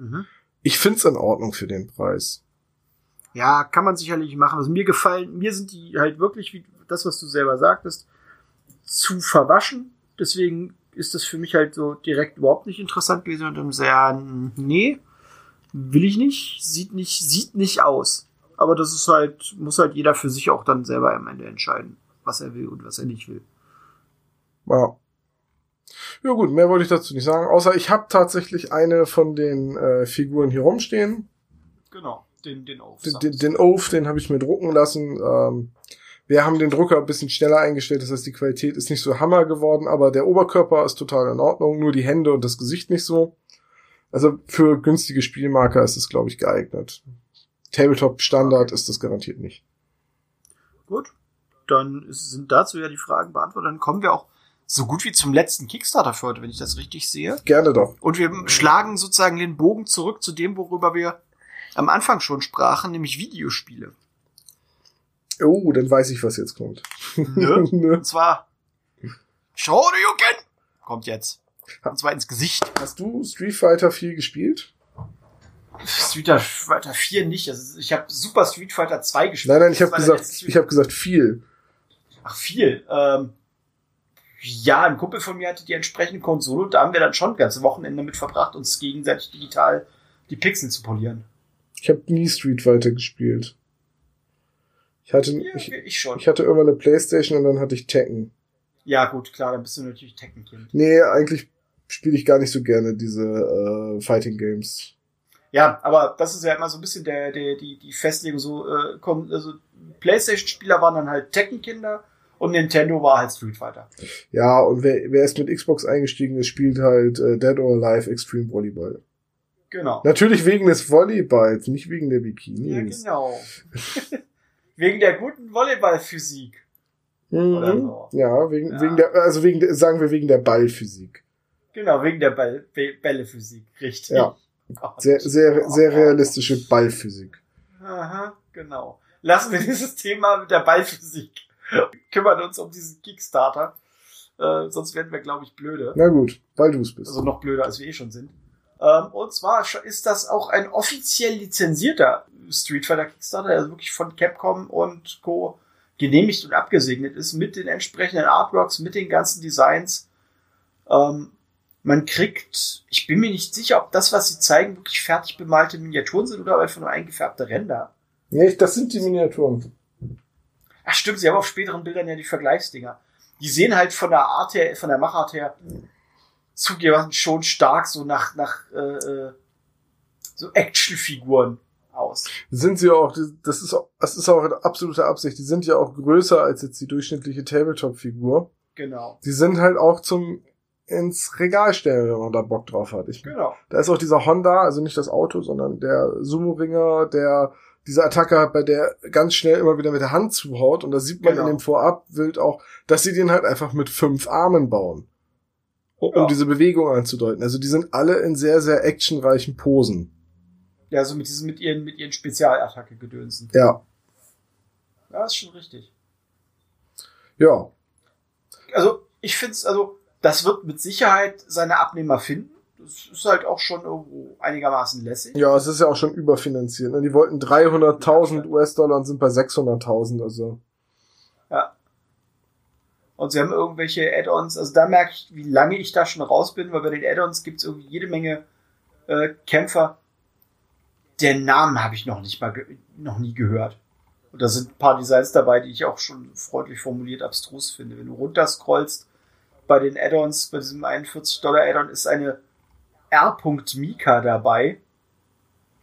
Mhm. Ich find's in Ordnung für den Preis. Ja, kann man sicherlich machen. Also mir gefallen, mir sind die halt wirklich, wie das, was du selber sagtest, zu verwaschen. Deswegen ist das für mich halt so direkt überhaupt nicht interessant gewesen und im sehr, nee will ich nicht, sieht nicht, sieht nicht aus. Aber das ist halt, muss halt jeder für sich auch dann selber am Ende entscheiden, was er will und was er nicht will. Ja. Ja gut, mehr wollte ich dazu nicht sagen, außer ich habe tatsächlich eine von den äh, Figuren hier rumstehen. Genau, den, den Oath. Den, den, den Oath, den habe ich mir drucken lassen. Ähm, wir haben den Drucker ein bisschen schneller eingestellt, das heißt, die Qualität ist nicht so hammer geworden, aber der Oberkörper ist total in Ordnung, nur die Hände und das Gesicht nicht so. Also für günstige Spielmarker ist es, glaube ich, geeignet. Tabletop Standard okay. ist das garantiert nicht. Gut, dann sind dazu ja die Fragen beantwortet. Dann kommen wir auch so gut wie zum letzten Kickstarter für heute, wenn ich das richtig sehe. Gerne doch. Und wir schlagen sozusagen den Bogen zurück zu dem, worüber wir am Anfang schon sprachen, nämlich Videospiele. Oh, dann weiß ich, was jetzt kommt. Nö. (laughs) Nö. Und zwar Shoryuken kommt jetzt. Und zwar ins Gesicht. Hast du Street Fighter 4 gespielt? Street Fighter 4 nicht. Also ich habe Super Street Fighter 2 gespielt. Nein, nein, ich habe gesagt, ich habe gesagt viel. Ach viel. Ähm, ja, ein Kumpel von mir hatte die entsprechende Konsole und da haben wir dann schon ganze Wochenende mit verbracht, uns gegenseitig digital die Pixel zu polieren. Ich habe nie Street Fighter gespielt. Ich hatte, ja, ich, ich, ich hatte irgendwann eine Playstation und dann hatte ich Tekken. Ja, gut, klar, dann bist du natürlich Tekken-Kind. Nee, eigentlich spiele ich gar nicht so gerne diese äh, Fighting Games. Ja, aber das ist ja immer so ein bisschen der, der, die, die Festlegung. So, äh, also PlayStation-Spieler waren dann halt Tekken-Kinder und Nintendo war halt Street Fighter. Ja, und wer, wer ist mit Xbox eingestiegen ist, spielt halt äh, Dead or Alive Extreme Volleyball. Genau. Natürlich wegen des Volleyballs, nicht wegen der Bikinis. Ja, genau. (laughs) wegen der guten Volleyballphysik. Mhm. So. Ja, wegen, ja. wegen der, also wegen, der, sagen wir wegen der Ballphysik. Genau, wegen der Ball, Bällephysik, richtig. Ja. (laughs) Gott. Sehr, sehr, sehr realistische Ballphysik. Aha, genau. Lassen wir dieses Thema mit der Ballphysik. Kümmern uns um diesen Kickstarter. Äh, sonst werden wir, glaube ich, blöde. Na gut, weil du es bist. Also noch blöder, als wir eh schon sind. Ähm, und zwar ist das auch ein offiziell lizenzierter Street Fighter Kickstarter, also wirklich von Capcom und Co. genehmigt und abgesegnet ist, mit den entsprechenden Artworks, mit den ganzen Designs. Ähm, man kriegt, ich bin mir nicht sicher, ob das, was sie zeigen, wirklich fertig bemalte Miniaturen sind oder einfach nur eingefärbte Ränder. Nee, das sind die Miniaturen. Ach stimmt, sie haben auf späteren Bildern ja die Vergleichsdinger. Die sehen halt von der Art her, von der Machart her zugegeben schon stark so nach, nach äh, äh, so Actionfiguren aus. Sind sie auch, das ist, das ist auch eine absolute Absicht. Die sind ja auch größer als jetzt die durchschnittliche Tabletop-Figur. Genau. Die sind halt auch zum ins Regal stellen, wenn man da Bock drauf hat. Ich, genau. Da ist auch dieser Honda, also nicht das Auto, sondern der Sumo-Ringer, der diese Attacke hat, bei der ganz schnell immer wieder mit der Hand zuhaut. Und da sieht man genau. in dem Vorabbild auch, dass sie den halt einfach mit fünf Armen bauen. Um, ja. diese Bewegung anzudeuten. Also die sind alle in sehr, sehr actionreichen Posen. Ja, so mit diesen, mit ihren, mit ihren Spezialattacke gedönsen. Ja. Ja, ist schon richtig. Ja. Also, ich find's, also, das wird mit Sicherheit seine Abnehmer finden. Das ist halt auch schon irgendwo einigermaßen lässig. Ja, es ist ja auch schon überfinanziert. Ne? Die wollten 300.000 US-Dollar und sind bei 600.000, also. Ja. Und sie haben irgendwelche Add-ons, also da merke ich, wie lange ich da schon raus bin, weil bei den Add-ons gibt es irgendwie jede Menge äh, Kämpfer. Den Namen habe ich noch nicht mal noch nie gehört. Und da sind ein paar Designs dabei, die ich auch schon freundlich formuliert abstrus finde. Wenn du runterscrollst, bei den Add-ons, bei diesem 41 Dollar Add-on ist eine R. Mika dabei.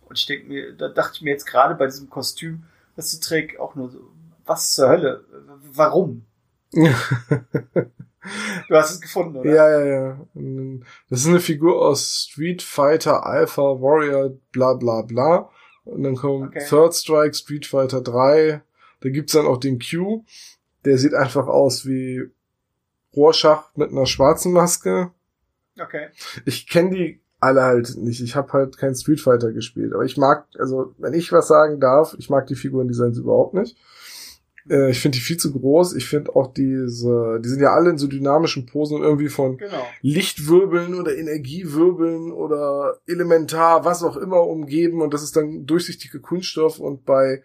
Und ich denke mir, da dachte ich mir jetzt gerade bei diesem Kostüm, dass sie trägt auch nur so, was zur Hölle? Warum? (laughs) Du hast es gefunden, oder? Ja, ja, ja. Das ist eine Figur aus Street Fighter, Alpha, Warrior, bla bla bla. Und dann kommt Okay. Third Strike, Street Fighter 3. Da gibt's dann auch den Q. Der sieht einfach aus wie Rorschach mit einer schwarzen Maske. Okay. Ich kenne die alle halt nicht. Ich habe halt kein Street Fighter gespielt. Aber ich mag, also wenn ich was sagen darf, ich mag die Figurendesigns überhaupt nicht. Äh, ich finde die viel zu groß. Ich finde auch diese, die sind ja alle in so dynamischen Posen und irgendwie von Genau. Lichtwirbeln oder Energiewirbeln oder Elementar, was auch immer umgeben und das ist dann durchsichtige Kunststoff und bei,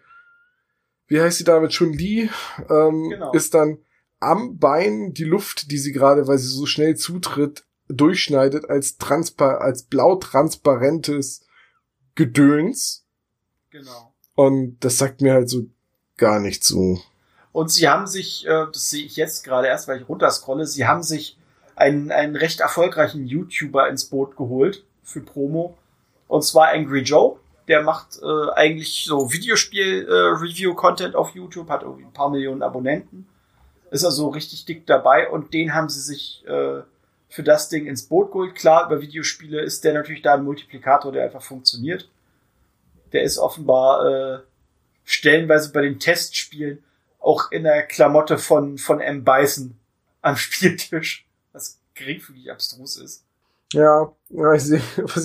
wie heißt sie damit, Chun Li, ähm, Genau. ist dann am Bein die Luft, die sie gerade, weil sie so schnell zutritt, durchschneidet als transpa als blau-transparentes Gedöns Genau. und das sagt mir halt so gar nicht zu. Und sie haben sich, äh, das sehe ich jetzt gerade erst, weil ich runterscrolle, sie haben sich einen, einen recht erfolgreichen YouTuber ins Boot geholt für Promo. Und zwar Angry Joe. Der macht äh, eigentlich so Videospiel-Review-Content auf YouTube, hat irgendwie ein paar Millionen Abonnenten. Ist also richtig dick dabei und den haben sie sich äh, für das Ding ins Boot geholt. Klar, über Videospiele ist der natürlich da ein Multiplikator, der einfach funktioniert. Der ist offenbar äh, stellenweise bei den Testspielen auch in der Klamotte von, von M. Bison am (laughs) Spieltisch, was geringfügig abstrus ist. Ja, (laughs) was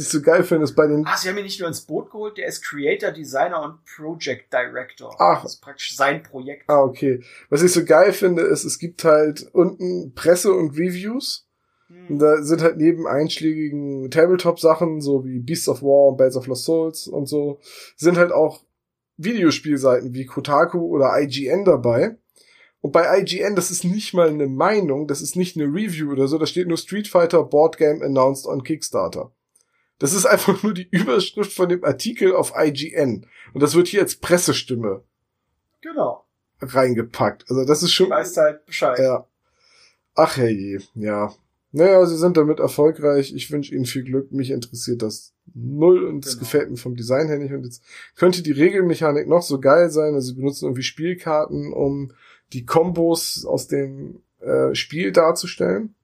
ich so geil finde, ist bei den Ah, sie haben ihn nicht nur ins Boot geholt, der ist Creator, Designer und Project Director. Ach. Das ist praktisch sein Projekt. Ah, okay. Was ich so geil finde, ist, es gibt halt unten Presse und Reviews. Und da sind halt neben einschlägigen Tabletop-Sachen, so wie Beasts of War und Bells of Lost Souls und so, sind halt auch Videospielseiten wie Kotaku oder IGN dabei. Und bei IGN, das ist nicht mal eine Meinung, das ist nicht eine Review oder so, da steht nur Street Fighter Board Game announced on Kickstarter. Das ist einfach nur die Überschrift von dem Artikel auf IGN. Und das wird hier als Pressestimme Genau. reingepackt. Also das ist schon. Weißt halt Bescheid. Ja. Ach herrje, ja. Naja, sie sind damit erfolgreich. Ich wünsche ihnen viel Glück. Mich interessiert das null und es Genau. gefällt mir vom Design her nicht. Und jetzt könnte die Regelmechanik noch so geil sein. Also sie benutzen irgendwie Spielkarten, um die Kombos aus dem äh, Spiel darzustellen.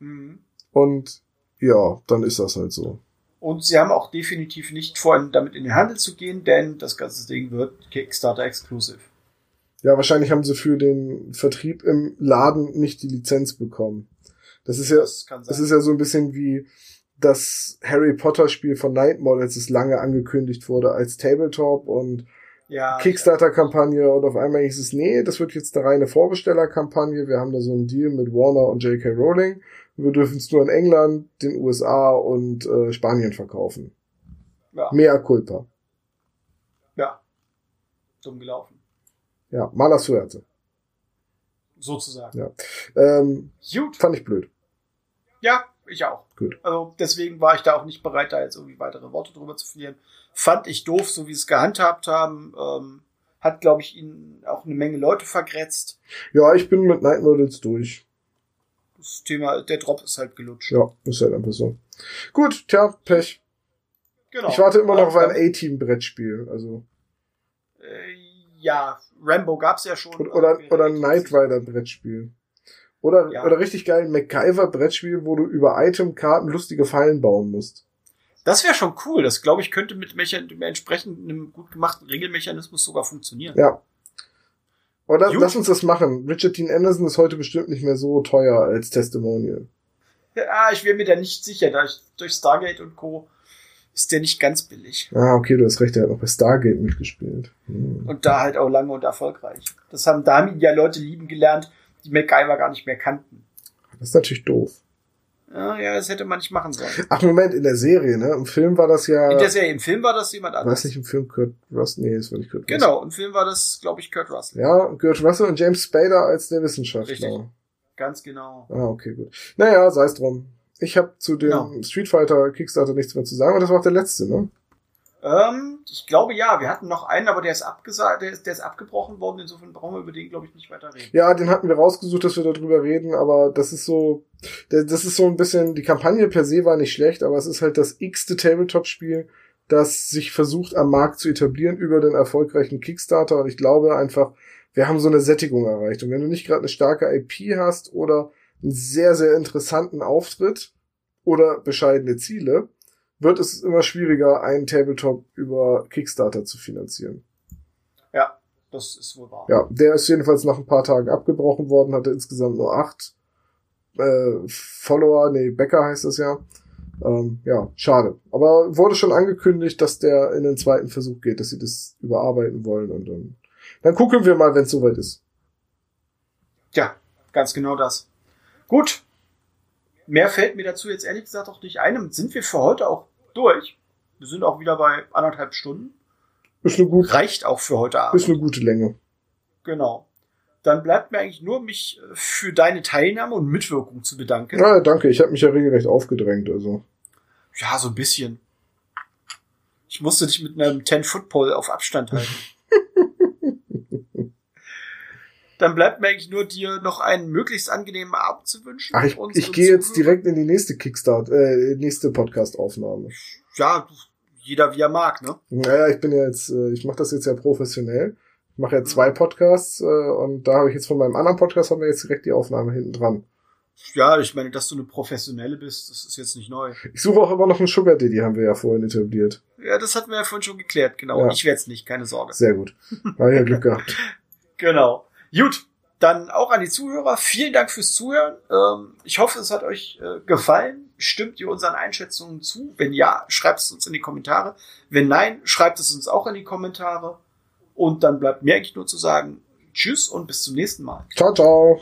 Mhm. Und ja, dann ist das halt so. Und sie haben auch definitiv nicht vor, damit in den Handel zu gehen, denn das ganze Ding wird Kickstarter exclusive. Ja, wahrscheinlich haben sie für den Vertrieb im Laden nicht die Lizenz bekommen. Das ist ja, Das. Es ist ja so ein bisschen wie das Harry Potter Spiel von Night Models, das lange angekündigt wurde als Tabletop und ja, Kickstarter-Kampagne und auf einmal hieß es, nee, das wird jetzt eine reine Vorbestellerkampagne. Wir haben da so einen Deal mit Warner und J.K. Rowling. Wir dürfen es nur in England, den USA und äh, Spanien verkaufen. Ja, Mea culpa. ja. Dumm gelaufen. Ja, mala suerte. Sozusagen. Ja. Ähm, Gut. fand ich blöd. Ja, ich auch. Gut. Also deswegen war ich da auch nicht bereit, da jetzt irgendwie weitere Worte drüber zu verlieren. Fand ich doof, so wie sie es gehandhabt haben. Ähm, hat, glaube ich, ihnen auch eine Menge Leute vergrätzt. Ja, ich bin mit Night Models durch. Das Thema, der Drop ist halt gelutscht. Ja, ist halt einfach so. Gut, tja, Pech. Genau. Ich warte immer noch auf ein A-Team-Brettspiel. Also. äh, ja, Rambo gab's ja schon. Oder, oder, oder ein Knight Rider Brettspiel. Oder, Ja. oder richtig geil ein MacGyver Brettspiel, wo du über Itemkarten lustige Fallen bauen musst. Das wäre schon cool. Das, glaube ich, könnte mit mit entsprechend einem gut gemachten Regelmechanismus sogar funktionieren. Ja. Oder Gut. lass uns das machen. Richard Dean Anderson ist heute bestimmt nicht mehr so teuer als Testimonial. Ja, ich wäre mir da nicht sicher. Da ich, durch Stargate und Co. ist der nicht ganz billig. Ah, okay, du hast recht, er hat auch bei Stargate mitgespielt. Hm. Und da halt auch lange und erfolgreich. Das haben, da haben ihn ja Leute lieben gelernt, die MacGyver gar nicht mehr kannten. Das ist natürlich doof. Ja, ja, das hätte man nicht machen sollen. Ach, Moment, in der Serie, ne? Im Film war das ja. In der Serie, im Film war das jemand war anderes. es nicht im Film Kurt Russell? Nee, das war nicht Kurt Russell. Genau, im Film war das, glaube ich, Kurt Russell. Ja, Kurt Russell und James Spader als der Wissenschaftler. Richtig. Ganz genau. Ah, okay, gut. Naja, sei es drum. Ich habe zu dem Genau. Street Fighter Kickstarter nichts mehr zu sagen, und das war auch der letzte, ne? Ähm, ich glaube ja, wir hatten noch einen, aber der ist abgesagt, der ist, der ist abgebrochen worden, insofern brauchen wir über den, glaube ich, nicht weiter reden. Ja, den hatten wir rausgesucht, dass wir darüber reden, aber das ist so, das ist so ein bisschen, die Kampagne per se war nicht schlecht, aber es ist halt das x-te Tabletop-Spiel, das sich versucht am Markt zu etablieren über den erfolgreichen Kickstarter. Und ich glaube einfach, wir haben so eine Sättigung erreicht. Und wenn du nicht gerade eine starke IP hast oder einen sehr, sehr interessanten Auftritt oder bescheidene Ziele, wird es immer schwieriger, einen Tabletop über Kickstarter zu finanzieren. Ja, das ist wohl wahr. Ja, der ist jedenfalls nach ein paar Tagen abgebrochen worden, hatte insgesamt nur acht äh, Follower, nee, Becker heißt das ja. Ähm, ja, schade. Aber wurde schon angekündigt, dass der in den zweiten Versuch geht, dass sie das überarbeiten wollen und dann, dann gucken wir mal, wenn es soweit ist. Ja, ganz genau das. Gut. Mehr fällt mir dazu jetzt ehrlich gesagt auch nicht ein. Sind wir für heute auch durch. Wir sind auch wieder bei anderthalb Stunden. Ist eine gute, Reicht auch für heute Abend. ist eine gute Länge. Genau. Dann bleibt mir eigentlich nur, mich äh, für deine Teilnahme und Mitwirkung zu bedanken. Ja, danke. Ich habe mich ja regelrecht aufgedrängt. Also Ja, so ein bisschen. Ich musste dich mit einem 10-Foot-Pole auf Abstand halten. Dann bleibt mir eigentlich nur, dir noch einen möglichst angenehmen Abend zu wünschen. Ach, ich, ich gehe jetzt direkt in die nächste Kickstart, äh, nächste Podcast-Aufnahme. Ja, jeder wie er mag, ne? Naja, ich bin ja jetzt, äh, ich mache das jetzt ja professionell. Ich mache ja zwei Podcasts äh, und da habe ich jetzt von meinem anderen Podcast haben wir jetzt direkt die Aufnahme hinten dran. Ja, ich meine, dass du eine Professionelle bist, das ist jetzt nicht neu. Ich suche auch immer noch einen Sugar Daddy, haben wir ja vorhin etabliert. Ja, das hatten wir ja vorhin schon geklärt, genau. Ja. Ich werde es nicht, keine Sorge. Sehr gut. War ja Glück gehabt. (laughs) Genau. Gut, dann auch an die Zuhörer. Vielen Dank fürs Zuhören. Ähm, ich hoffe, es hat euch äh, gefallen. Stimmt ihr unseren Einschätzungen zu? Wenn ja, schreibt es uns in die Kommentare. Wenn nein, schreibt es uns auch in die Kommentare. Und dann bleibt mir eigentlich nur zu sagen, tschüss und bis zum nächsten Mal. Ciao, ciao.